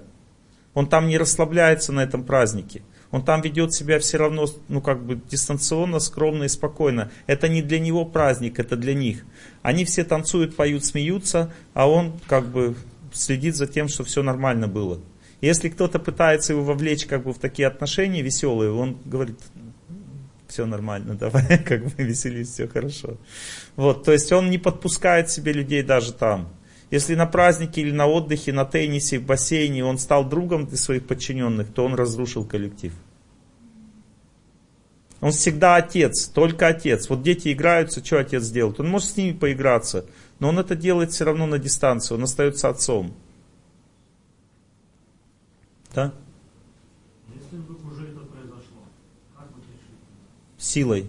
Он там не расслабляется на этом празднике. Он там ведет себя все равно, ну как бы дистанционно, скромно и спокойно. Это не для него праздник, это для них. Они все танцуют, поют, смеются, а он как бы следит за тем, что все нормально было. Если кто-то пытается его вовлечь как бы в такие отношения веселые, он говорит, все нормально, давай, как бы веселись, все хорошо. Вот, то есть он не подпускает себе людей даже там. Если на празднике или на отдыхе, на теннисе, в бассейне он стал другом для своих подчиненных, то он разрушил коллектив. Он всегда отец, только отец. Вот дети играются, что отец делает? Он может с ними поиграться, но он это делает все равно на дистанции, он остается отцом. Да? Если бы уже это произошло, как бы решили? Силой.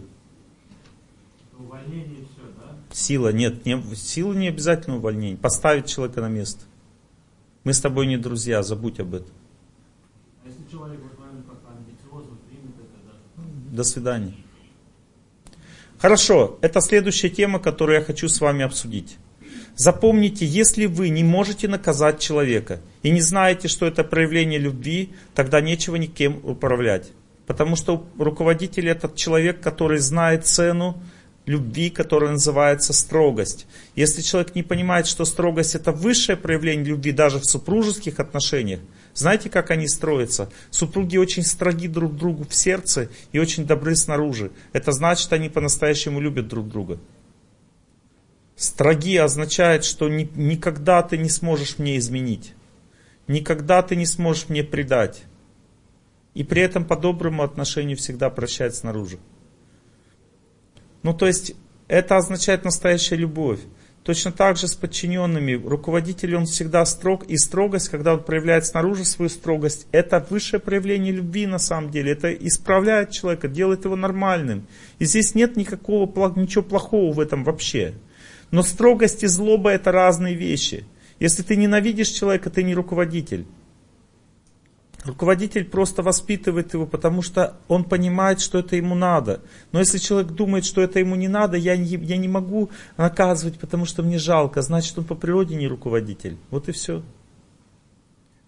Увольнение и все, да? Сила, нет, не, сила не обязательно увольнение. Поставить человека на место. Мы с тобой не друзья, забудь об этом. А если человек в этот момент как амбициозно примет это, да? До свидания. Хорошо, это следующая тема, которую я хочу с вами обсудить. Запомните, если вы не можете наказать человека и не знаете, что это проявление любви, тогда нечего никем управлять. Потому что руководитель этот человек, который знает цену любви, которая называется строгость. Если человек не понимает, что строгость это высшее проявление любви даже в супружеских отношениях, знаете, как они строятся? Супруги очень строги друг другу в сердце и очень добры снаружи. Это значит, они по-настоящему любят друг друга. Строги означает, что ни, никогда ты не сможешь мне изменить. Никогда ты не сможешь мне предать. И при этом по доброму отношению всегда прощать снаружи. Ну то есть это означает настоящая любовь. Точно так же с подчиненными. Руководитель, он всегда строг. И строгость, когда он проявляет снаружи свою строгость, это высшее проявление любви на самом деле. Это исправляет человека, делает его нормальным. И здесь нет никакого, ничего плохого в этом вообще. Но строгость и злоба это разные вещи. Если ты ненавидишь человека, ты не руководитель. Руководитель просто воспитывает его, потому что он понимает, что это ему надо. Но если человек думает, что это ему не надо, я не, я не могу наказывать, потому что мне жалко, значит он по природе не руководитель. Вот и все.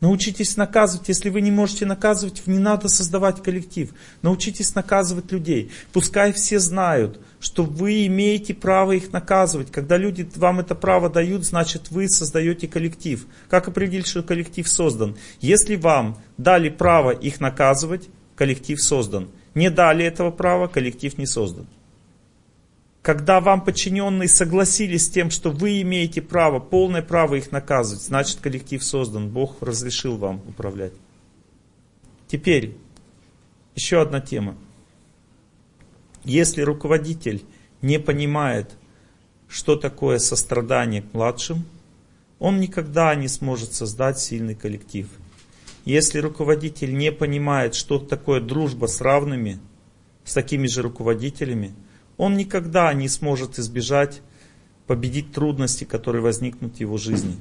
Научитесь наказывать. Если вы не можете наказывать, не надо создавать коллектив. Научитесь наказывать людей. Пускай все знают, что вы имеете право их наказывать. Когда люди вам это право дают, значит вы создаете коллектив. Как определить, что коллектив создан? Если вам дали право их наказывать, коллектив создан. Не дали этого права, коллектив не создан. Когда вам подчиненные согласились с тем, что вы имеете право, полное право их наказывать, значит коллектив создан, Бог разрешил вам управлять. Теперь, еще одна тема. Если руководитель не понимает, что такое сострадание к младшим, он никогда не сможет создать сильный коллектив. Если руководитель не понимает, что такое дружба с равными, с такими же руководителями – он никогда не сможет избежать, победить трудности, которые возникнут в его жизни,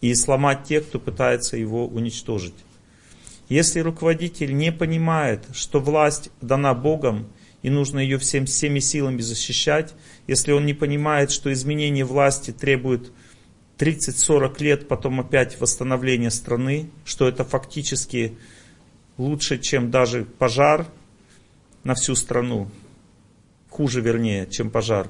и сломать тех, кто пытается его уничтожить. Если руководитель не понимает, что власть дана Богом, и нужно ее всем, всеми силами защищать, если он не понимает, что изменение власти требует 30-40 лет, потом опять восстановления страны, что это фактически лучше, чем даже пожар на всю страну, хуже вернее, чем пожар.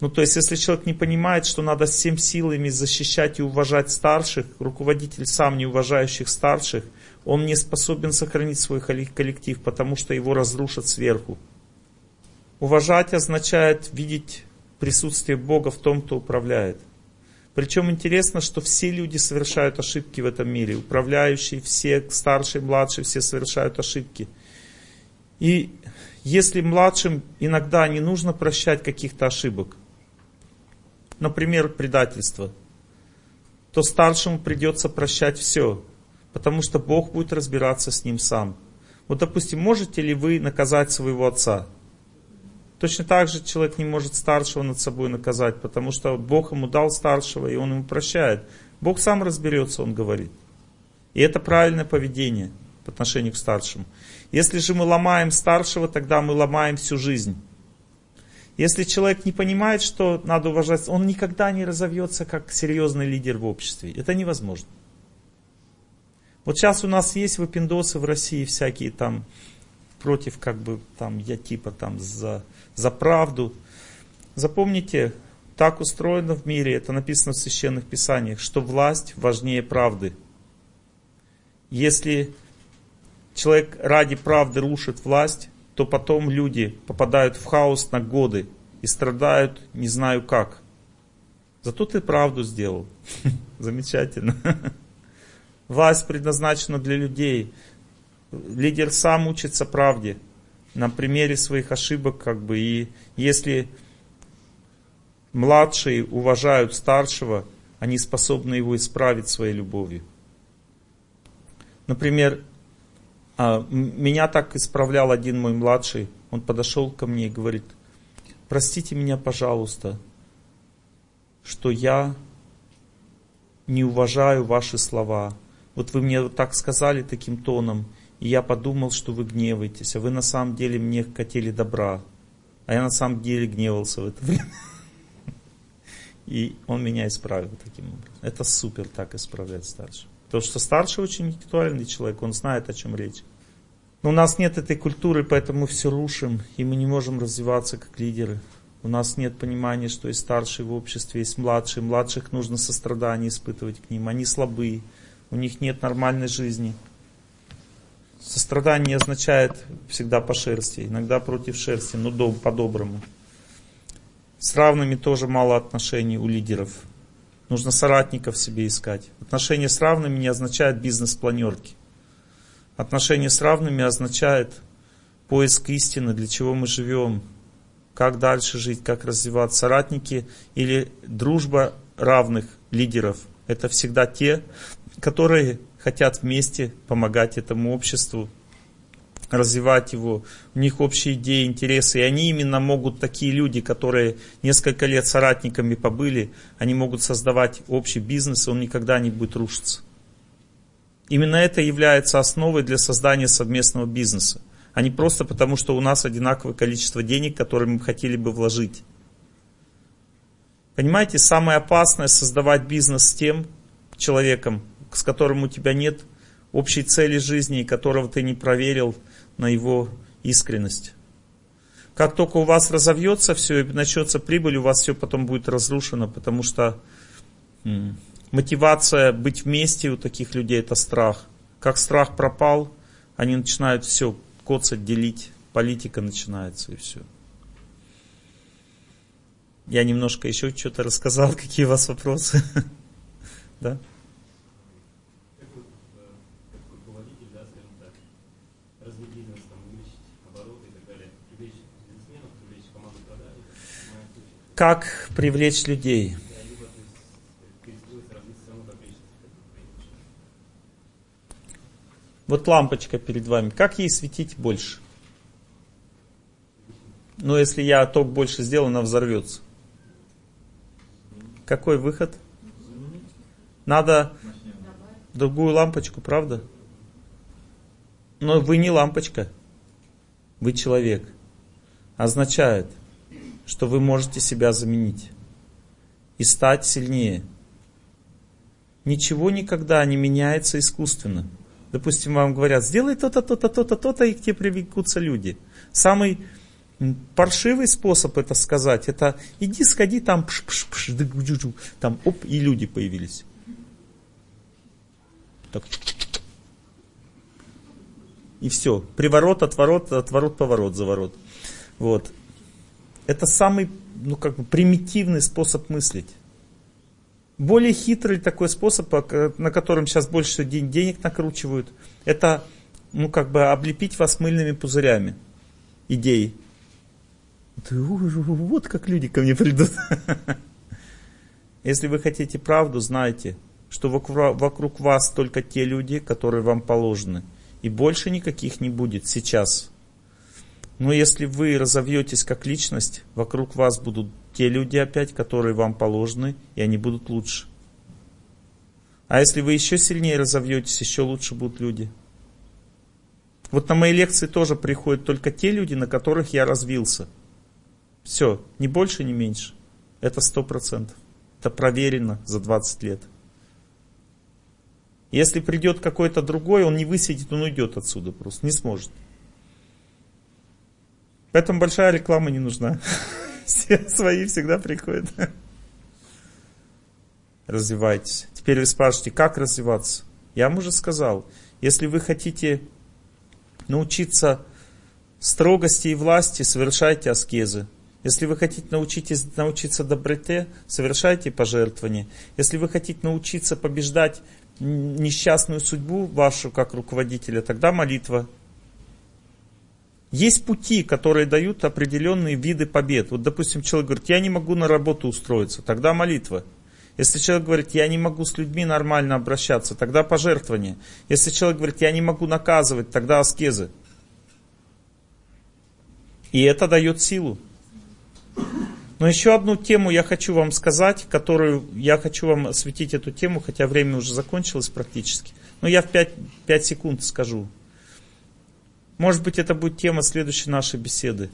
Ну, то есть, если человек не понимает, что надо всем силами защищать и уважать старших, руководитель сам не уважающих старших, он не способен сохранить свой коллектив, потому что его разрушат сверху. Уважать означает видеть присутствие Бога в том, кто управляет. Причем интересно, что все люди совершают ошибки в этом мире. Управляющие, все, старшие, младшие, все совершают ошибки. И если младшим иногда не нужно прощать каких-то ошибок, например, предательство, то старшему придется прощать все, потому что Бог будет разбираться с ним сам. Вот, допустим, можете ли вы наказать своего отца? Точно так же человек не может старшего над собой наказать, потому что Бог ему дал старшего, и он ему прощает. Бог сам разберется, он говорит. И это правильное поведение по отношению к старшему. Если же мы ломаем старшего, тогда мы ломаем всю жизнь. Если человек не понимает, что надо уважать, он никогда не разовьется как серьезный лидер в обществе. Это невозможно. Вот сейчас у нас есть выпендосы в России всякие там против, как бы, там, я типа там за, за правду. Запомните, так устроено в мире, это написано в священных писаниях, что власть важнее правды. Если человек ради правды рушит власть, то потом люди попадают в хаос на годы и страдают не знаю как. Зато ты правду сделал. Замечательно. Власть предназначена для людей. Лидер сам учится правде на примере своих ошибок, как бы, и если младшие уважают старшего, они способны его исправить своей любовью. Например, а, меня так исправлял один мой младший. Он подошел ко мне и говорит, простите меня, пожалуйста, что я не уважаю ваши слова. Вот вы мне так сказали таким тоном, и я подумал, что вы гневаетесь, а вы на самом деле мне хотели добра. А я на самом деле гневался в это время. И он меня исправил таким образом. Это супер так исправлять старшего. Потому что старший очень интеллектуальный человек, он знает, о чем речь. Но у нас нет этой культуры, поэтому мы все рушим, и мы не можем развиваться как лидеры. У нас нет понимания, что есть старшие в обществе, есть младшие. Младших нужно сострадание испытывать к ним. Они слабые, у них нет нормальной жизни. Сострадание означает всегда по шерсти, иногда против шерсти, но по-доброму. С равными тоже мало отношений у лидеров. Нужно соратников себе искать. Отношения с равными не означает бизнес-планерки. Отношения с равными означает поиск истины, для чего мы живем, как дальше жить, как развиваться. Соратники или дружба равных лидеров – это всегда те, которые хотят вместе помогать этому обществу развивать его, у них общие идеи, интересы, и они именно могут, такие люди, которые несколько лет соратниками побыли, они могут создавать общий бизнес, и он никогда не будет рушиться. Именно это является основой для создания совместного бизнеса, а не просто потому, что у нас одинаковое количество денег, которые мы хотели бы вложить. Понимаете, самое опасное создавать бизнес с тем человеком, с которым у тебя нет общей цели жизни, которого ты не проверил на его искренность. Как только у вас разовьется все и начнется прибыль, у вас все потом будет разрушено, потому что мотивация быть вместе у таких людей это страх. Как страх пропал, они начинают все коцать, делить, политика начинается и все. Я немножко еще что-то рассказал, какие у вас вопросы. Да? Как привлечь людей? Вот лампочка перед вами. Как ей светить больше? Ну, если я ток больше сделаю, она взорвется. Какой выход? Надо другую лампочку, правда? Но вы не лампочка, вы человек. Означает, что вы можете себя заменить и стать сильнее. Ничего никогда не меняется искусственно. Допустим, вам говорят, сделай то-то, то-то, то-то, то-то, и к тебе привлекутся люди. Самый паршивый способ это сказать, это иди сходи там, пш -пш -пш, там оп, и люди появились. Так. И все. Приворот, отворот, отворот, поворот, заворот. Вот. Это самый, ну как бы, примитивный способ мыслить. Более хитрый такой способ, на котором сейчас больше денег накручивают, это, ну как бы, облепить вас мыльными пузырями идей. Вот как люди ко мне придут. Если вы хотите правду, знайте, что вокруг вас только те люди, которые вам положены. И больше никаких не будет сейчас. Но если вы разовьетесь как личность, вокруг вас будут те люди опять, которые вам положены, и они будут лучше. А если вы еще сильнее разовьетесь, еще лучше будут люди. Вот на мои лекции тоже приходят только те люди, на которых я развился. Все, ни больше, ни меньше. Это сто процентов. Это проверено за 20 лет. Если придет какой-то другой, он не высидит, он уйдет отсюда просто, не сможет. Поэтому большая реклама не нужна. Все свои всегда приходят. Развивайтесь. Теперь вы спрашиваете, как развиваться? Я вам уже сказал, если вы хотите научиться строгости и власти, совершайте аскезы. Если вы хотите научитесь, научиться доброте, совершайте пожертвования. Если вы хотите научиться побеждать несчастную судьбу вашу как руководителя, тогда молитва. Есть пути, которые дают определенные виды побед. Вот, допустим, человек говорит, я не могу на работу устроиться, тогда молитва. Если человек говорит, я не могу с людьми нормально обращаться, тогда пожертвование. Если человек говорит, я не могу наказывать, тогда аскезы. И это дает силу. Но еще одну тему я хочу вам сказать, которую я хочу вам осветить эту тему, хотя время уже закончилось практически. Но я в 5, 5 секунд скажу. Может быть, это будет тема следующей нашей беседы.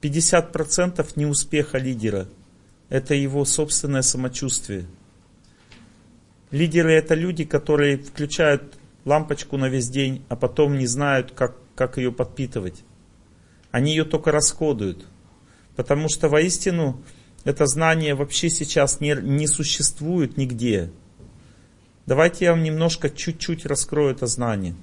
50% неуспеха лидера – это его собственное самочувствие. Лидеры – это люди, которые включают лампочку на весь день, а потом не знают, как, как ее подпитывать. Они ее только расходуют – Потому что воистину это знание вообще сейчас не, не существует нигде. Давайте я вам немножко чуть-чуть раскрою это знание.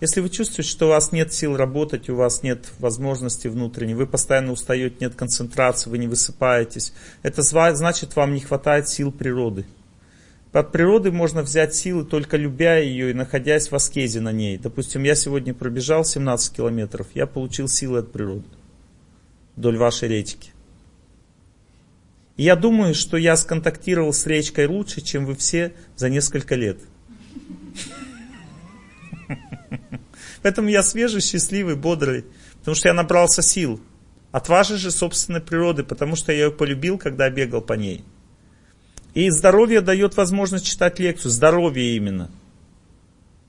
Если вы чувствуете, что у вас нет сил работать, у вас нет возможности внутренней, вы постоянно устаете, нет концентрации, вы не высыпаетесь, это значит, вам не хватает сил природы. От природы можно взять силы, только любя ее и находясь в аскезе на ней. Допустим, я сегодня пробежал 17 километров, я получил силы от природы вдоль вашей речки. И я думаю, что я сконтактировал с речкой лучше, чем вы все за несколько лет. Поэтому я свежий, счастливый, бодрый, потому что я набрался сил. От вашей же собственной природы, потому что я ее полюбил, когда бегал по ней. И здоровье дает возможность читать лекцию. Здоровье именно.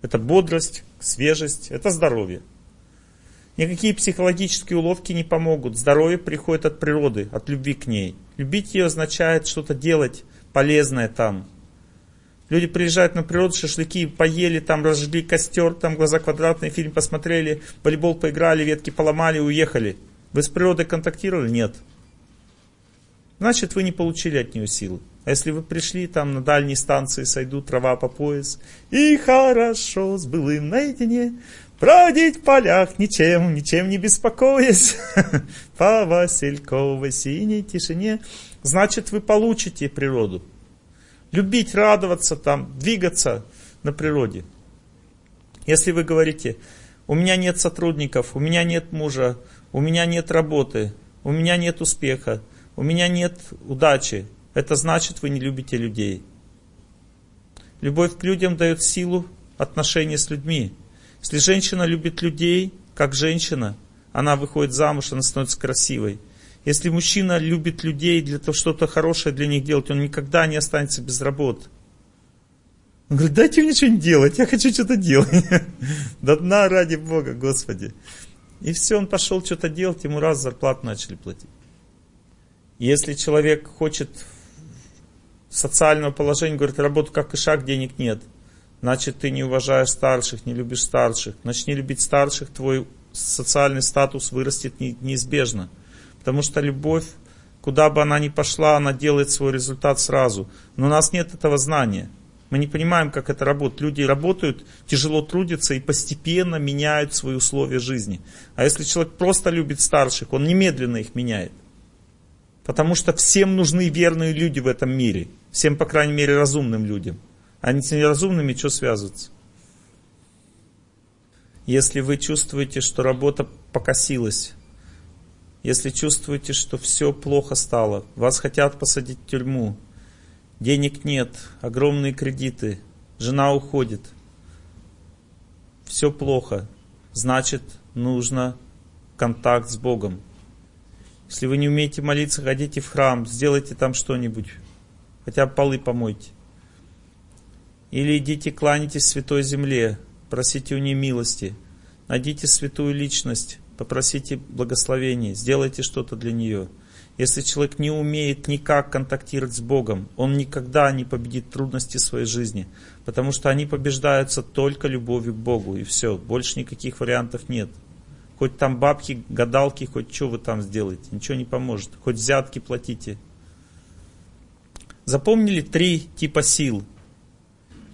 Это бодрость, свежесть, это здоровье. Никакие психологические уловки не помогут. Здоровье приходит от природы, от любви к ней. Любить ее означает что-то делать полезное там. Люди приезжают на природу, шашлыки поели, там разжгли костер, там глаза квадратные, фильм посмотрели, волейбол поиграли, ветки поломали, уехали. Вы с природой контактировали? Нет. Значит, вы не получили от нее силы. А если вы пришли там на дальней станции, сойду трава по пояс, и хорошо с былым наедине, бродить в полях ничем, ничем не беспокоясь, по Васильковой синей тишине, значит вы получите природу. Любить, радоваться там, двигаться на природе. Если вы говорите, у меня нет сотрудников, у меня нет мужа, у меня нет работы, у меня нет успеха, у меня нет удачи, это значит, вы не любите людей. Любовь к людям дает силу отношения с людьми. Если женщина любит людей, как женщина, она выходит замуж, она становится красивой. Если мужчина любит людей для того, что-то хорошее для них делать, он никогда не останется без работы. Он говорит, дайте мне что-нибудь делать, я хочу что-то делать. До дна ради Бога, Господи. И все, он пошел что-то делать, ему раз зарплату начали платить. Если человек хочет социального положения, говорит, работу как и шаг, денег нет. Значит, ты не уважаешь старших, не любишь старших. Начни любить старших, твой социальный статус вырастет неизбежно. Потому что любовь, куда бы она ни пошла, она делает свой результат сразу. Но у нас нет этого знания. Мы не понимаем, как это работает. Люди работают, тяжело трудятся и постепенно меняют свои условия жизни. А если человек просто любит старших, он немедленно их меняет. Потому что всем нужны верные люди в этом мире. Всем, по крайней мере, разумным людям. А не с неразумными что связываться? Если вы чувствуете, что работа покосилась, если чувствуете, что все плохо стало, вас хотят посадить в тюрьму, денег нет, огромные кредиты, жена уходит, все плохо, значит нужно контакт с Богом. Если вы не умеете молиться, ходите в храм, сделайте там что-нибудь, хотя бы полы помойте. Или идите кланяйтесь святой земле, просите у нее милости, найдите святую личность, попросите благословения, сделайте что-то для нее. Если человек не умеет никак контактировать с Богом, он никогда не победит трудности своей жизни, потому что они побеждаются только любовью к Богу, и все, больше никаких вариантов нет. Хоть там бабки, гадалки, хоть что вы там сделаете, ничего не поможет, хоть взятки платите – Запомнили три типа сил.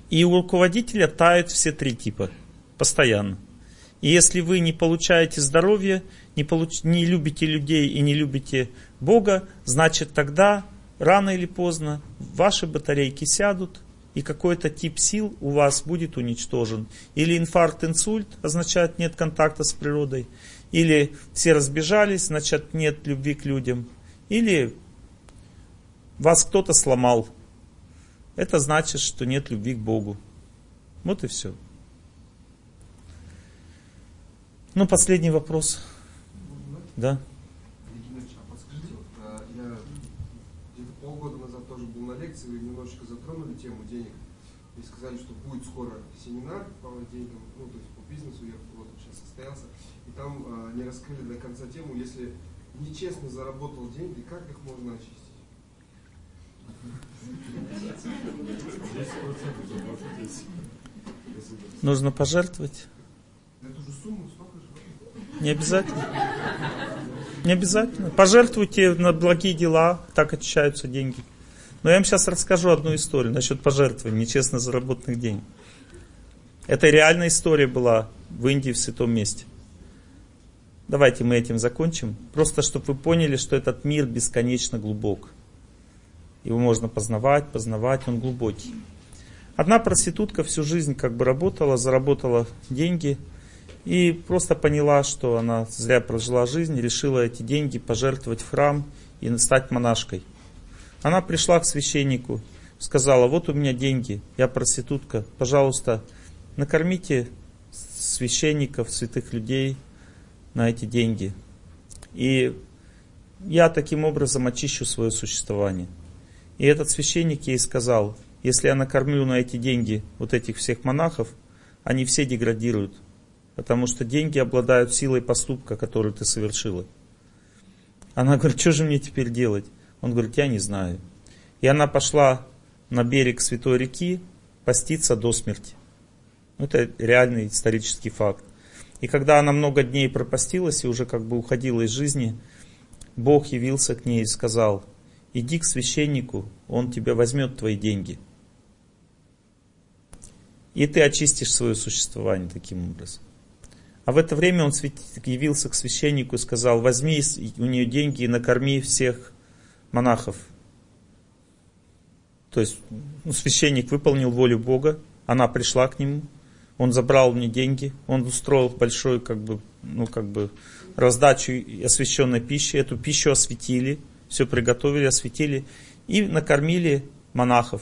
И у руководителя тают все три типа. Постоянно. И если вы не получаете здоровье, не, получ... не любите людей и не любите Бога, значит тогда рано или поздно ваши батарейки сядут, и какой-то тип сил у вас будет уничтожен. Или инфаркт, инсульт означает нет контакта с природой. Или все разбежались, значит нет любви к людям. Или вас кто-то сломал. Это значит, что нет любви к Богу. Вот и все. Ну, последний вопрос. Да? а а, я где-то полгода назад тоже был на лекции, вы немножечко затронули тему денег и сказали, что будет скоро семинар по деньгам, ну, то есть по бизнесу, я вот сейчас состоялся, и там а, не раскрыли до конца тему, если нечестно заработал деньги, как их можно очистить? Нужно пожертвовать. Не обязательно. Не обязательно. Пожертвуйте на благие дела, так очищаются деньги. Но я вам сейчас расскажу одну историю насчет пожертвований, нечестно заработанных денег. Это реальная история была в Индии, в святом месте. Давайте мы этим закончим. Просто, чтобы вы поняли, что этот мир бесконечно глубок. Его можно познавать, познавать, он глубокий. Одна проститутка всю жизнь как бы работала, заработала деньги и просто поняла, что она зря прожила жизнь, решила эти деньги пожертвовать в храм и стать монашкой. Она пришла к священнику, сказала, вот у меня деньги, я проститутка, пожалуйста, накормите священников, святых людей на эти деньги. И я таким образом очищу свое существование. И этот священник ей сказал, если я накормлю на эти деньги вот этих всех монахов, они все деградируют, потому что деньги обладают силой поступка, который ты совершила. Она говорит, что же мне теперь делать? Он говорит, я не знаю. И она пошла на берег Святой реки поститься до смерти. Это реальный исторический факт. И когда она много дней пропастилась и уже как бы уходила из жизни, Бог явился к ней и сказал, иди к священнику, он тебе возьмет твои деньги. И ты очистишь свое существование таким образом. А в это время он явился к священнику и сказал, возьми у нее деньги и накорми всех монахов. То есть ну, священник выполнил волю Бога, она пришла к нему, он забрал мне деньги, он устроил большую как бы, ну, как бы раздачу освященной пищи, эту пищу осветили, все приготовили, осветили и накормили монахов.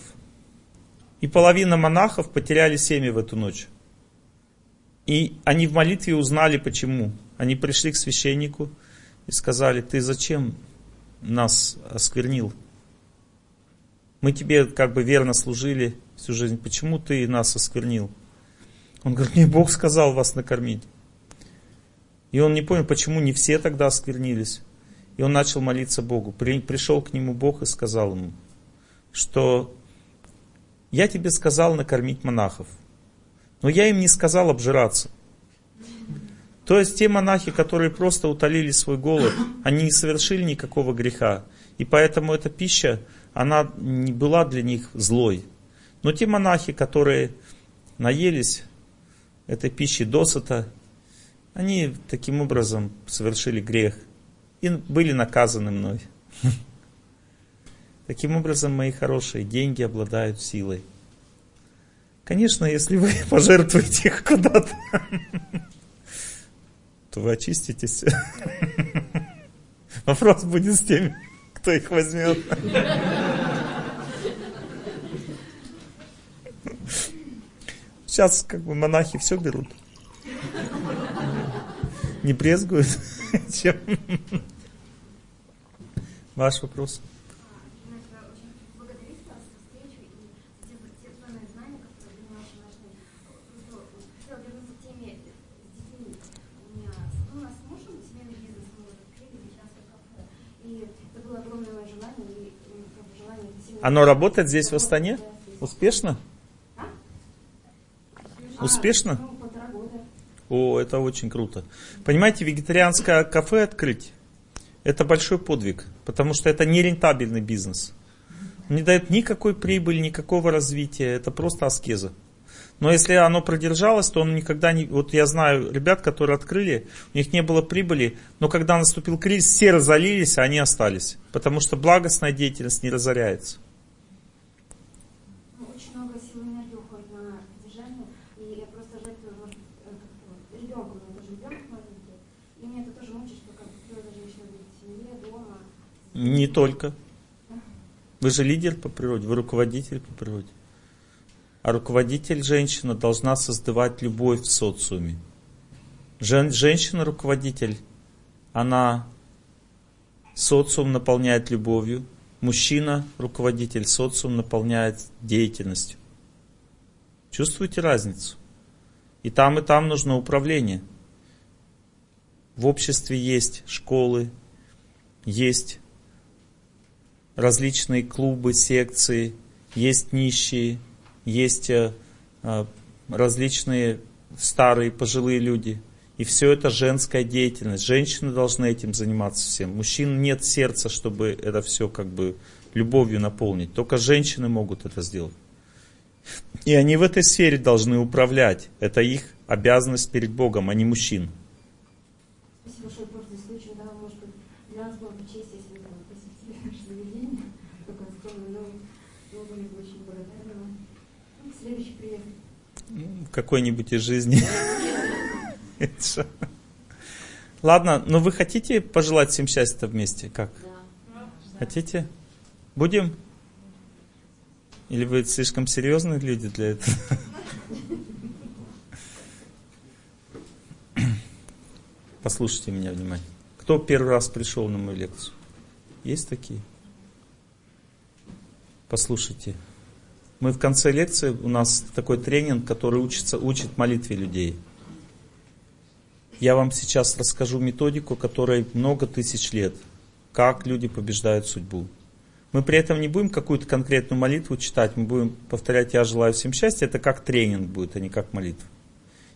И половина монахов потеряли семьи в эту ночь. И они в молитве узнали почему. Они пришли к священнику и сказали, ты зачем нас осквернил? Мы тебе как бы верно служили всю жизнь, почему ты нас осквернил? Он говорит, мне Бог сказал вас накормить. И он не понял, почему не все тогда осквернились. И он начал молиться Богу. При, пришел к нему Бог и сказал ему, что я тебе сказал накормить монахов, но я им не сказал обжираться. То есть те монахи, которые просто утолили свой голод, они не совершили никакого греха. И поэтому эта пища, она не была для них злой. Но те монахи, которые наелись этой пищи досыта, они таким образом совершили грех и были наказаны мной. Таким образом, мои хорошие, деньги обладают силой. Конечно, если вы пожертвуете их куда-то, то вы очиститесь. Вопрос будет с теми, кто их возьмет. Сейчас как бы монахи все берут. Не брезгуют. Чем? Ваш вопрос. Оно работает здесь в Астане? Успешно? Успешно? О, это очень круто. Понимаете, вегетарианское кафе открыть, это большой подвиг, потому что это не рентабельный бизнес. Не дает никакой прибыли, никакого развития, это просто аскеза. Но если оно продержалось, то он никогда не... Вот я знаю ребят, которые открыли, у них не было прибыли, но когда наступил кризис, все разорились, а они остались. Потому что благостная деятельность не разоряется. Не только. Вы же лидер по природе, вы руководитель по природе. А руководитель женщина должна создавать любовь в социуме. Жен, женщина-руководитель, она социум наполняет любовью. Мужчина-руководитель социум наполняет деятельностью. Чувствуете разницу? И там, и там нужно управление. В обществе есть школы, есть различные клубы, секции, есть нищие, есть э, э, различные старые, пожилые люди. И все это женская деятельность. Женщины должны этим заниматься всем. Мужчин нет сердца, чтобы это все как бы любовью наполнить. Только женщины могут это сделать. И они в этой сфере должны управлять. Это их обязанность перед Богом, а не мужчин. Какой-нибудь из жизни. Ладно, но вы хотите пожелать всем счастья вместе? Как? Хотите? Будем? Или вы слишком серьезные люди для этого? Послушайте меня внимательно. Кто первый раз пришел на мою лекцию? Есть такие? Послушайте. Мы в конце лекции, у нас такой тренинг, который учится, учит молитве людей. Я вам сейчас расскажу методику, которой много тысяч лет. Как люди побеждают судьбу. Мы при этом не будем какую-то конкретную молитву читать, мы будем повторять «Я желаю всем счастья». Это как тренинг будет, а не как молитва.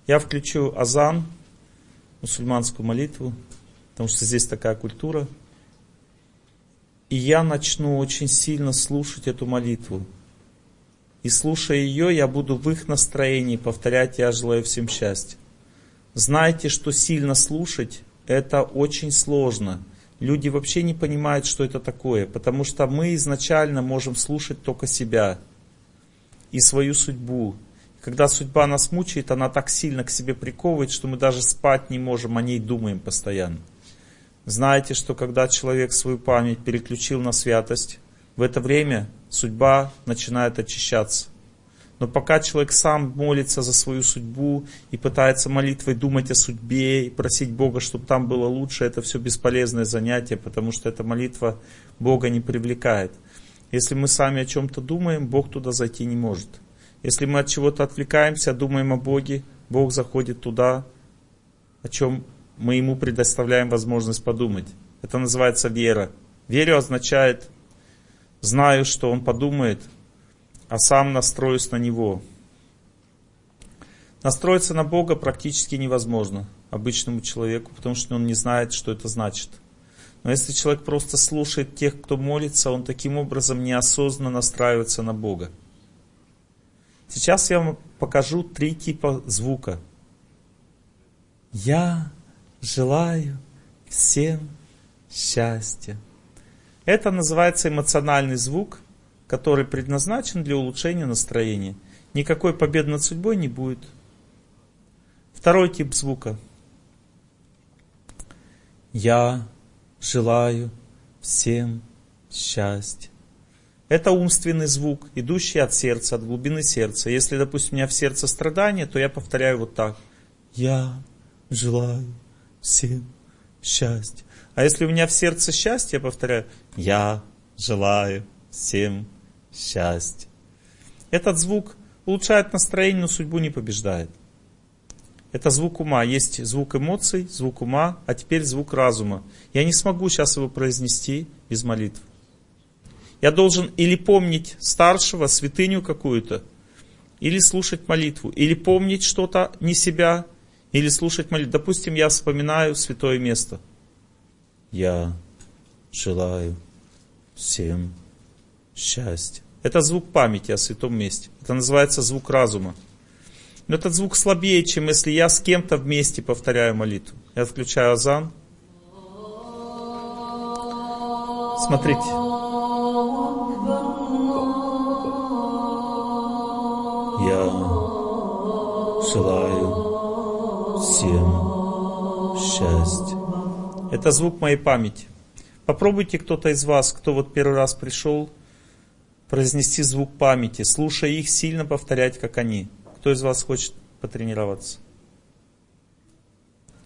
Я включу азан, мусульманскую молитву, потому что здесь такая культура. И я начну очень сильно слушать эту молитву. И слушая ее, я буду в их настроении повторять «Я желаю всем счастья». Знайте, что сильно слушать – это очень сложно. Люди вообще не понимают, что это такое, потому что мы изначально можем слушать только себя и свою судьбу. Когда судьба нас мучает, она так сильно к себе приковывает, что мы даже спать не можем, о ней думаем постоянно. Знаете, что когда человек свою память переключил на святость, в это время судьба начинает очищаться. Но пока человек сам молится за свою судьбу и пытается молитвой думать о судьбе и просить Бога, чтобы там было лучше, это все бесполезное занятие, потому что эта молитва Бога не привлекает. Если мы сами о чем-то думаем, Бог туда зайти не может. Если мы от чего-то отвлекаемся, думаем о Боге, Бог заходит туда, о чем мы Ему предоставляем возможность подумать. Это называется вера. Верю означает, знаю, что Он подумает, а сам настроюсь на Него. Настроиться на Бога практически невозможно обычному человеку, потому что он не знает, что это значит. Но если человек просто слушает тех, кто молится, он таким образом неосознанно настраивается на Бога. Сейчас я вам покажу три типа звука. Я желаю всем счастья. Это называется эмоциональный звук, который предназначен для улучшения настроения. Никакой победы над судьбой не будет. Второй тип звука. Я желаю всем счастья. Это умственный звук, идущий от сердца, от глубины сердца. Если, допустим, у меня в сердце страдание, то я повторяю вот так. Я желаю всем счастья. А если у меня в сердце счастье, я повторяю. Я желаю всем счастья. Этот звук улучшает настроение, но судьбу не побеждает. Это звук ума. Есть звук эмоций, звук ума, а теперь звук разума. Я не смогу сейчас его произнести без молитвы. Я должен или помнить старшего, святыню какую-то, или слушать молитву, или помнить что-то не себя, или слушать молитву. Допустим, я вспоминаю святое место. Я желаю всем счастья. Это звук памяти о святом месте. Это называется звук разума. Но этот звук слабее, чем если я с кем-то вместе повторяю молитву. Я включаю азан. Смотрите. Я желаю всем счастья. Это звук моей памяти. Попробуйте кто-то из вас, кто вот первый раз пришел, произнести звук памяти, слушая их, сильно повторять, как они. Кто из вас хочет потренироваться?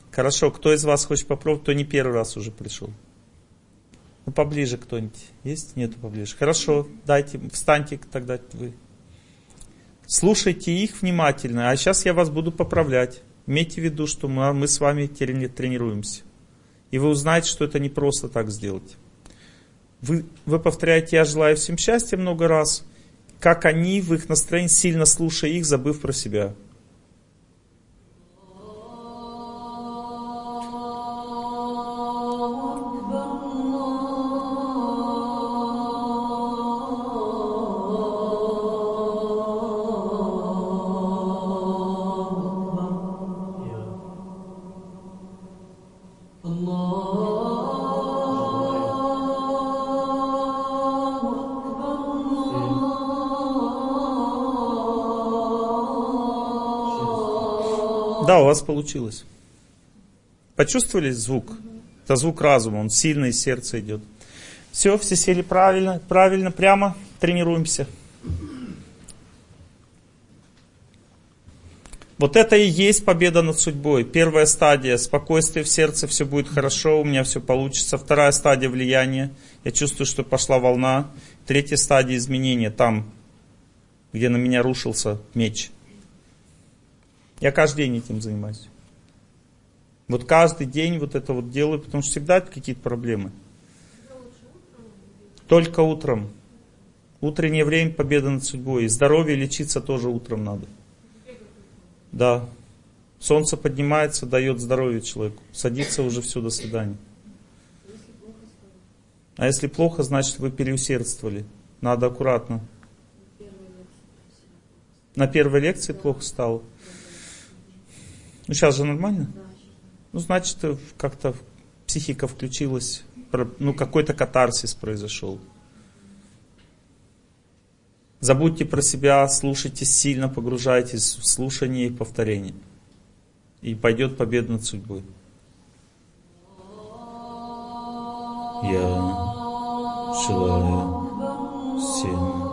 Хорошо, кто из вас хочет попробовать, кто не первый раз уже пришел? Ну, поближе кто-нибудь есть? Нету поближе. Хорошо, дайте, встаньте тогда вы. Слушайте их внимательно, а сейчас я вас буду поправлять. Имейте в виду, что мы, мы с вами тренируемся. И вы узнаете, что это не просто так сделать. Вы, вы повторяете «Я желаю всем счастья» много раз, как они в их настроении, сильно слушая их, забыв про себя. Вас получилось. Почувствовали звук? Это звук разума, он сильно из сердца идет. Все, все сели правильно, правильно, прямо, тренируемся. Вот это и есть победа над судьбой. Первая стадия – спокойствие в сердце, все будет хорошо, у меня все получится. Вторая стадия – влияние. Я чувствую, что пошла волна. Третья стадия – изменения, там, где на меня рушился меч. Я каждый день этим занимаюсь. Вот каждый день вот это вот делаю, потому что всегда какие-то проблемы. Только утром. Утреннее время победа над судьбой. И здоровье лечиться тоже утром надо. Да. Солнце поднимается, дает здоровье человеку. Садится уже все, до свидания. А если плохо, значит вы переусердствовали. Надо аккуратно. На первой лекции плохо стало. Ну сейчас же нормально? Ну значит как-то психика включилась. Ну какой-то катарсис произошел. Забудьте про себя, слушайте сильно, погружайтесь в слушание и повторение. И пойдет победа над судьбой. Я желаю всем.